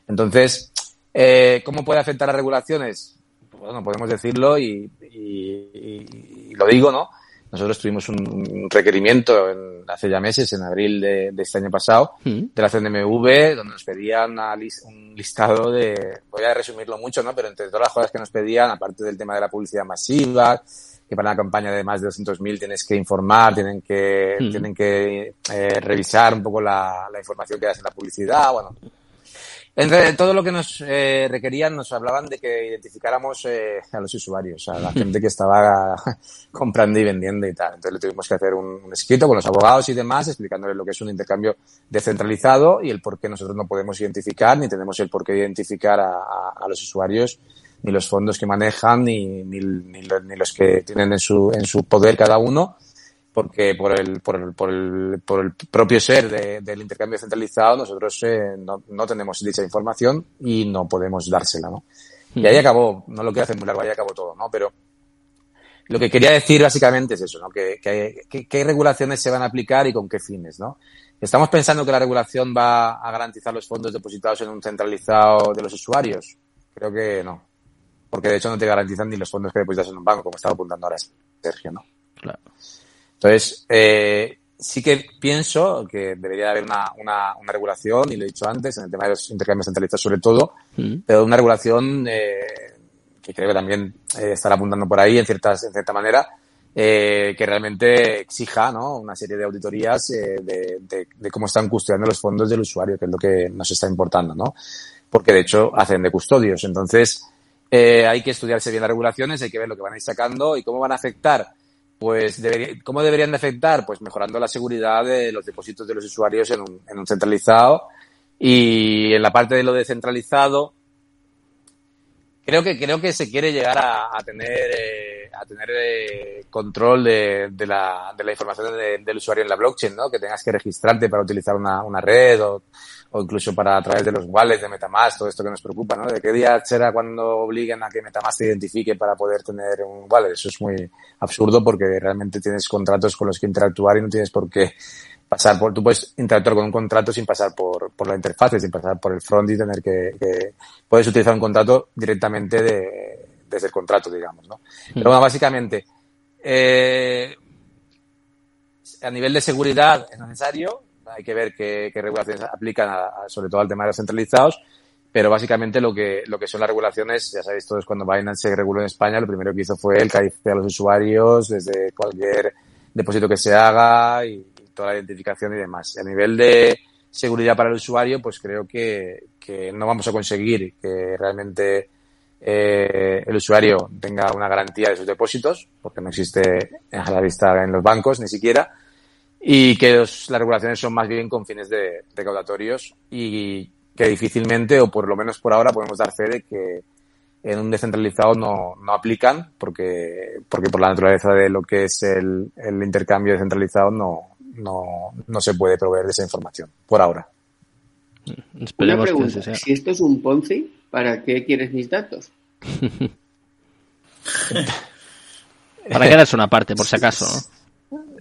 Entonces, eh, ¿cómo puede afectar las regulaciones? Bueno, podemos decirlo y, y- y- y lo digo, ¿no? Nosotros tuvimos un requerimiento en- hace ya meses, en abril de, de este año pasado, Mm. de la CNMV, donde nos pedían lis- un listado de, voy a resumirlo mucho, ¿no? Pero entre todas las cosas que nos pedían, aparte del tema de la publicidad masiva, que para una campaña de más de 200.000 tienes que informar, tienen que, Mm. tienen que eh, revisar un poco la, la información que das en la publicidad, bueno. Entre todo lo que nos eh, requerían, nos hablaban de que identificáramos eh, a los usuarios, a la gente que estaba comprando y vendiendo y tal. Entonces le tuvimos que hacer un, un escrito con los abogados y demás, explicándoles lo que es un intercambio descentralizado y el por qué nosotros no podemos identificar, ni tenemos el por qué identificar a, a- a los usuarios, ni los fondos que manejan, ni, ni, ni los que tienen en su, en su poder cada uno porque por el, por el, por el, por el propio ser de- del intercambio centralizado nosotros eh, no, no tenemos dicha información y no podemos dársela, ¿no? Y ahí acabó, no lo quiero hacer muy largo, ahí acabó todo, ¿no? Pero lo que quería decir básicamente es eso, ¿no? Que, que, qué regulaciones se van a aplicar y con qué fines, ¿no? ¿Estamos pensando que la regulación va a garantizar los fondos depositados en un centralizado de los usuarios? Creo que no. Porque de hecho no te garantizan ni los fondos que depositas en un banco, como estaba apuntando ahora Sergio, ¿no? Claro. Entonces, eh, sí que pienso que debería haber una, una, una regulación, y lo he dicho antes, en el tema de los intercambios centralistas sobre todo, Mm. pero una regulación eh, que creo que también eh, estará apuntando por ahí en, ciertas, en cierta manera, eh, que realmente exija ¿no? una serie de auditorías eh, de, de, de cómo están custodiando los fondos del usuario, que es lo que nos está importando, ¿no? Porque de hecho hacen de custodios. Entonces, eh, hay que estudiarse bien las regulaciones, hay que ver lo que van a ir sacando y cómo van a afectar. Pues, debería- ¿cómo deberían de afectar? Pues mejorando la seguridad de los depósitos de los usuarios en un, en un centralizado. Y en la parte de lo descentralizado, creo que creo que se quiere llegar a, tener eh, a tener eh, control de, de, la, de la información de- del usuario en la blockchain, ¿no? Que tengas que registrarte para utilizar una, una red o, o incluso para a través de los wallets de MetaMask, todo esto que nos preocupa, ¿no? ¿De qué día será cuando obliguen a que MetaMask te identifique para poder tener un wallet? Eso es muy absurdo porque realmente tienes contratos con los que interactuar y no tienes por qué pasar por, tú puedes interactuar con un contrato sin pasar por, por la interfaz, sin pasar por el front y tener que, que puedes utilizar un contrato directamente de, desde el contrato, digamos, ¿no? Pero bueno, básicamente, eh, a nivel de seguridad es necesario, hay que ver qué, qué regulaciones aplican a- sobre todo al tema de los centralizados, pero básicamente lo que, lo que son las regulaciones, ya sabéis todos, cuando Binance se reguló en España, lo primero que hizo fue el calificar a los usuarios desde cualquier depósito que se haga y, y toda la identificación y demás. A nivel de seguridad para el usuario, pues creo que, que no vamos a conseguir que realmente eh, el usuario tenga una garantía de sus depósitos, porque no existe a la vista en los bancos ni siquiera. Y que las regulaciones son más bien con fines de recaudatorios y que difícilmente, o por lo menos por ahora, podemos dar fe de que en un descentralizado no, no aplican porque, porque por la naturaleza de lo que es el, el intercambio descentralizado no, no, no se puede proveer de esa información, por ahora. Una pregunta, si esto es un Ponzi, ¿para qué quieres mis datos? Para quedarse una parte, por si acaso,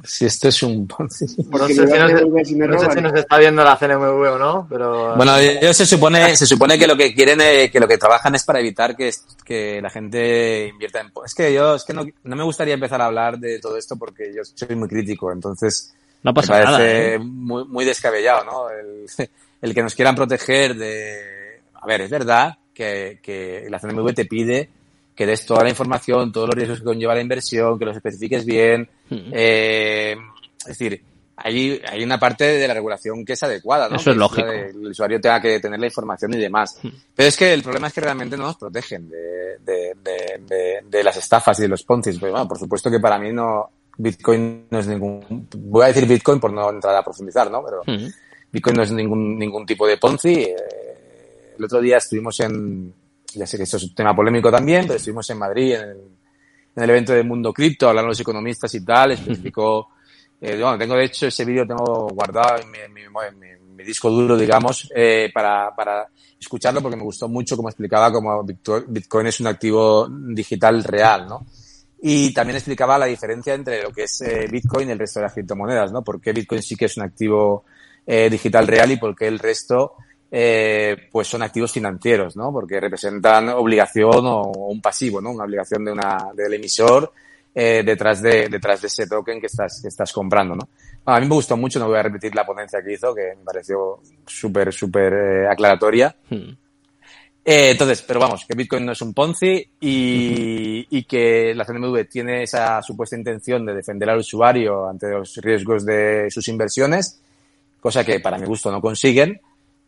Si esto es un Ponzi. No sé, si nos, está viendo la CNMV o no, pero... Bueno, ellos se supone, se supone que lo que quieren, eh, que lo que trabajan es para evitar que, que la gente invierta en... Es que yo, es que no, no me gustaría empezar a hablar de todo esto porque yo soy muy crítico, entonces... No pasa me parece nada, ¿eh? muy, muy descabellado, ¿no? El, el que nos quieran proteger de... A ver, es verdad que, que la CNMV te pide que des toda la información, todos los riesgos que conlleva la inversión, que los especifiques bien. Eh, es decir, hay, hay una parte de la regulación que es adecuada, ¿no? Eso es lógico. el usuario tenga que tener la información y demás. Pero es que el problema es que realmente no nos protegen de, de, de, de- de las estafas y de los poncis. Pues, bueno, por supuesto que para mí no, Bitcoin no es ningún, voy a decir Bitcoin por no entrar a profundizar, ¿no? Pero Bitcoin no es ningún, ningún tipo de Ponzi. Eh, el otro día estuvimos en, ya sé que esto es un tema polémico también, pero estuvimos en Madrid en el, en el evento del mundo cripto, hablando los economistas y tal, especificó, eh, bueno, tengo de hecho ese vídeo tengo guardado en mi, en mi, en mi- en mi disco duro, digamos, eh, para, para escucharlo porque me gustó mucho como explicaba cómo Bitcoin es un activo digital real, ¿no? Y también explicaba la diferencia entre lo que es eh, Bitcoin y el resto de las criptomonedas, ¿no? Por qué Bitcoin sí que es un activo eh, digital real y por qué el resto eh, pues son activos financieros, ¿no? Porque representan obligación o, un pasivo, ¿no? Una obligación de una, del emisor eh, detrás de, detrás de ese token que estás, que estás comprando, ¿no? Bueno, a mí me gustó mucho, no voy a repetir la ponencia que hizo, que me pareció súper, súper eh, aclaratoria. Eh, entonces, pero vamos, que Bitcoin no es un Ponzi y, y que la CNMV tiene esa supuesta intención de defender al usuario ante los riesgos de sus inversiones, cosa que para mi gusto no consiguen,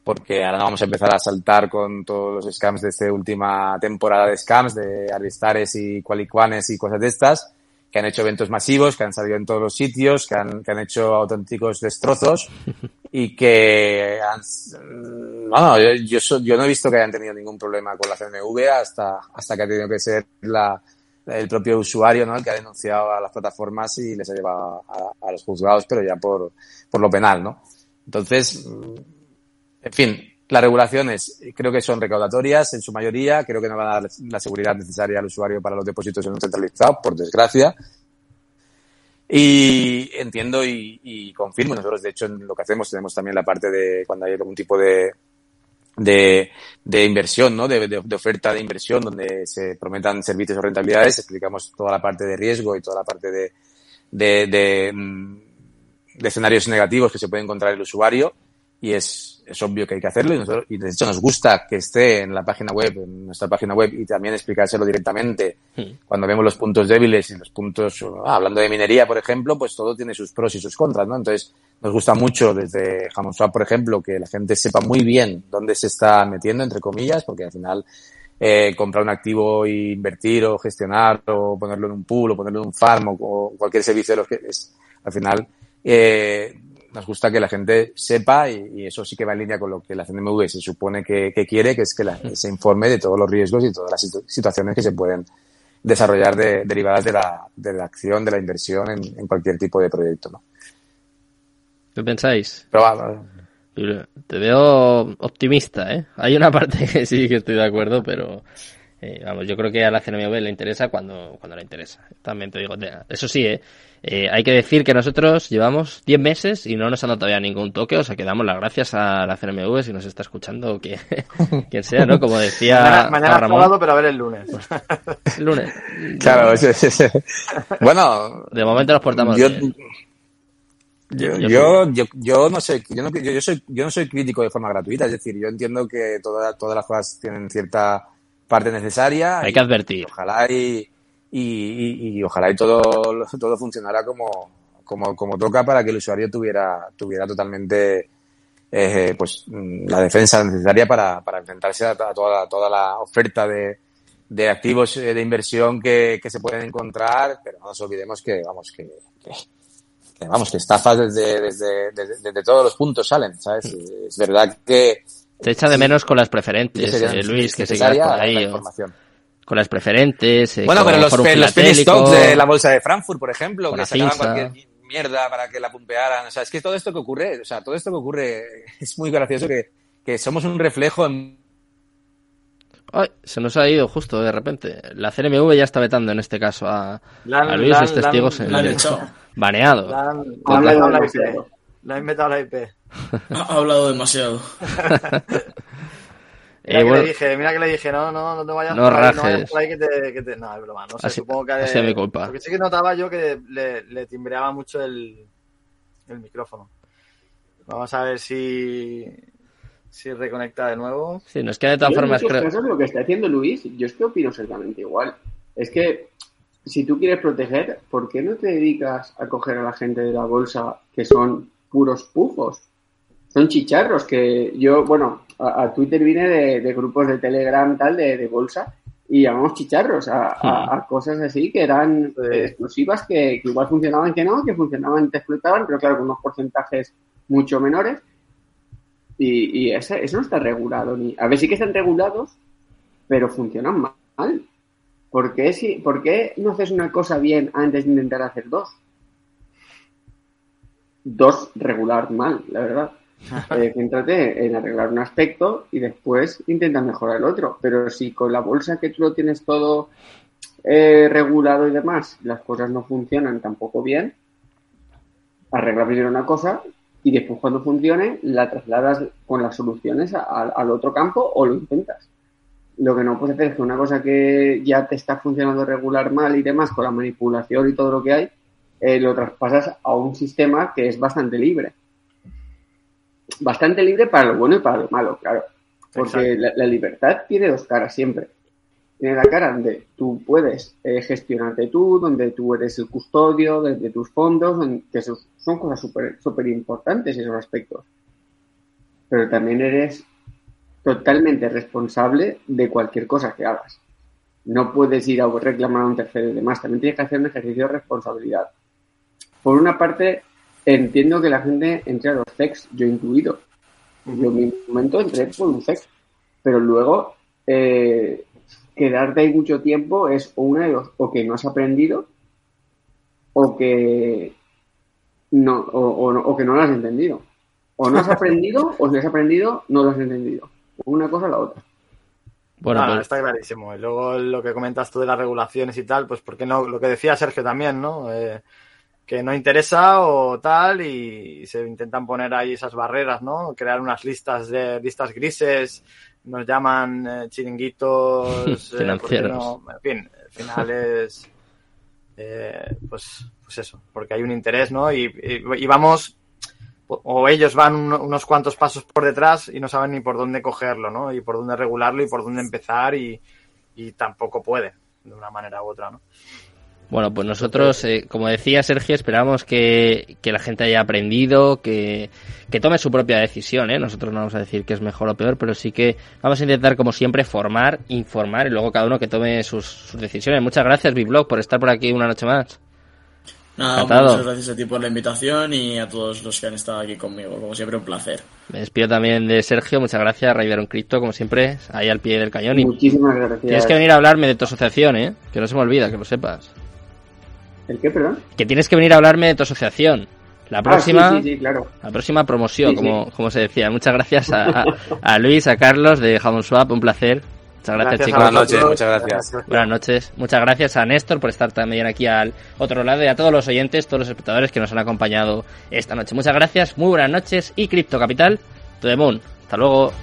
porque ahora no vamos a empezar a saltar con todos los scams de esta última temporada de scams, de Aristares y Qualicuanes y cosas de estas, que han hecho eventos masivos, que han salido en todos los sitios, que han, que han hecho auténticos destrozos y que han, bueno, yo, yo, so- yo no he visto que hayan tenido ningún problema con la CNV hasta, hasta que ha tenido que ser la, el propio usuario, ¿no? El que ha denunciado a las plataformas y les ha llevado a, a los juzgados, pero ya por, por lo penal, ¿no? Entonces, en fin, las regulaciones creo que son recaudatorias en su mayoría, creo que no van a dar la seguridad necesaria al usuario para los depósitos en un centralizado, por desgracia. Y entiendo y, confirmo, nosotros de hecho en lo que hacemos tenemos también la parte de cuando hay algún tipo de, de, inversión, ¿no? De, de- oferta de inversión donde se prometan servicios o rentabilidades, explicamos toda la parte de riesgo y toda la parte de, de, mm, de escenarios negativos que se puede encontrar el usuario y es, es obvio que hay que hacerlo y, nosotros, y de hecho nos gusta que esté en la página web, en nuestra página web y también explicárselo directamente cuando vemos los puntos débiles y los puntos, ah, hablando de minería, por ejemplo, pues todo tiene sus pros y sus contras, ¿no? Entonces, nos gusta mucho desde Hammond por ejemplo, que la gente sepa muy bien dónde se está metiendo, entre comillas, porque al final eh, comprar un activo e invertir o gestionar o ponerlo en un pool o ponerlo en un farm o, o cualquier servicio de los que es, al final, eh, nos gusta que la gente sepa y, y eso sí que va en línea con lo que la CNMV se supone que, que quiere, que es que la- se informe de todos los riesgos y todas las situ- situaciones que se pueden desarrollar de- derivadas de la, de la acción, de la inversión en, en cualquier tipo de proyecto. ¿no? ¿Qué pensáis? Pero Te veo optimista, ¿eh? Hay una parte que sí que estoy de acuerdo, pero eh, vamos, yo creo que a la CNMV le interesa cuando, cuando le interesa. También te digo, eso sí, ¿eh? Eh, hay que decir que nosotros llevamos 10 meses y no nos han dado todavía ningún toque, o sea que damos las gracias a la CNMV si nos está escuchando, que, quien sea, ¿no? Como decía mañana mañana Ramón. sábado, pero a ver el lunes. El lunes. Claro, ese- ese- ese- bueno, De momento nos portamos yo, bien. yo, Yo yo, yo, yo no sé, yo no, yo, yo soy, yo no soy crítico de forma gratuita, es decir, yo entiendo que toda- todas las cosas tienen cierta parte necesaria. Hay y- que advertir. Ojalá y, y, y- y ojalá y todo, todo funcionara como, como, como toca para que el usuario tuviera, tuviera totalmente eh, pues mm, la defensa necesaria para, para enfrentarse a, to- a toda, la- toda la oferta de, de activos eh, de inversión que, que se pueden encontrar, pero no nos olvidemos que, vamos, que, que, vamos, que estafas desde, desde, desde, todos los puntos salen, ¿sabes? Es verdad que... Te echa de menos con las preferentes, eh, Luis, que se por ahí. Con las preferentes. Eh, bueno, pero los, los penny stocks de la bolsa de Frankfurt, por ejemplo, que sacaban cualquier mierda para que la pumpearan. O sea, es que todo esto que ocurre, o sea, todo esto que ocurre es muy gracioso que, que somos un reflejo en Ay, se nos ha ido justo de repente. La CNMV ya está vetando en este caso a, a Luis, los testigos en baneado. La han, la inventado la IP. Ha hablado demasiado. Mira eh, que le dije, mira que le dije, no, no, no te vayas no por ahí, no vayas por ahí que te, que te... No, es broma, no sé, supongo que... Así mi culpa. Porque sí que notaba yo que le, le timbreaba mucho el, el micrófono. Vamos a ver si, si reconecta de nuevo. Sí, no es que de todas formas creo... Casos, lo que está haciendo Luis, yo es que opino exactamente igual. Es que si tú quieres proteger, ¿por qué no te dedicas a coger a la gente de la bolsa que son puros pufos? Son chicharros que yo, bueno, a, Twitter vine de, grupos de Telegram tal, de, bolsa, y llamamos chicharros a, hmm. cosas así que eran exclusivas, que, que, igual funcionaban que no, que funcionaban y te explotaban, pero claro, con unos porcentajes mucho menores y, y eso no está regulado. ni A ver, sí que están regulados, pero funcionan mal. ¿Por qué, si, ¿Por qué no haces una cosa bien antes de intentar hacer dos? Dos regular mal, la verdad. Eh, céntrate en arreglar un aspecto y después intenta mejorar el otro. Pero si con la bolsa que tú lo tienes todo eh, regulado y demás, las cosas no funcionan tampoco bien, arregla primero una cosa y después cuando funcione la trasladas con las soluciones al otro campo o lo intentas. Lo que no puedes hacer es que una cosa que ya te está funcionando regular mal y demás, con la manipulación y todo lo que hay, eh, lo traspasas a un sistema que es bastante libre. Bastante libre para lo bueno y para lo malo, claro. Porque la, libertad tiene dos caras siempre tiene la cara donde tú puedes eh, gestionarte tú, donde tú eres el custodio de, tus fondos, que son cosas súper super importantes esos aspectos. Pero también eres totalmente responsable de cualquier cosa que hagas. No puedes ir a reclamar a un tercero y demás. También tienes que hacer un ejercicio de responsabilidad. Por una parte, entiendo que la gente entre a los sex, yo incluido. Yo en mi momento entré por un sex, pero luego eh, quedarte ahí mucho tiempo es o una de dos, o que no has aprendido o que no, o, que no lo has entendido. O no has aprendido, o si has aprendido, no lo has entendido. Una cosa o la otra. Bueno, pues está clarísimo. Y luego lo que comentas tú de las regulaciones y tal, pues porque no, lo que decía Sergio también, ¿no? Eh, que no interesa o tal, y se intentan poner ahí esas barreras, ¿no? Crear unas listas de listas grises nos llaman eh, chiringuitos eh, financieros. en fin, al final es eh, pues, pues eso, porque hay un interés, ¿no? Y, y, vamos, o ellos van unos cuantos pasos por detrás y no saben ni por dónde cogerlo, ¿no? Y por dónde regularlo y por dónde empezar y, y tampoco puede, de una manera u otra, ¿no? Bueno, pues nosotros, eh, como decía Sergio, esperamos que, la gente haya aprendido, que, tome su propia decisión. ¿eh? Nosotros no vamos a decir que es mejor o peor, pero sí que vamos a intentar, como siempre, formar, informar y luego cada uno que tome sus, decisiones. Muchas gracias, Biblog, por estar por aquí una noche más. Nada, muchas gracias a ti por la invitación y a todos los que han estado aquí conmigo. Como siempre, un placer. Me despido también de Sergio. Muchas gracias, un Crypto, como siempre, ahí al pie del cañón. Y Muchísimas gracias. Tienes que venir a hablarme de tu asociación, ¿eh? Que no se me olvida, que lo sepas. ¿El qué, perdón? Que tienes que venir a hablarme de tu asociación. La ah, próxima, claro. la próxima promoción, como, como se decía. Muchas gracias a, Luis, a Carlos de Jamon Swap, un placer. Muchas gracias, chicos. Buenas noches, muchas gracias. Buenas noches. Muchas gracias a Néstor por estar también aquí al otro lado y a todos los oyentes, todos los espectadores que nos han acompañado esta noche. Muchas gracias, muy buenas noches y Cripto Capital, to the moon. Hasta luego.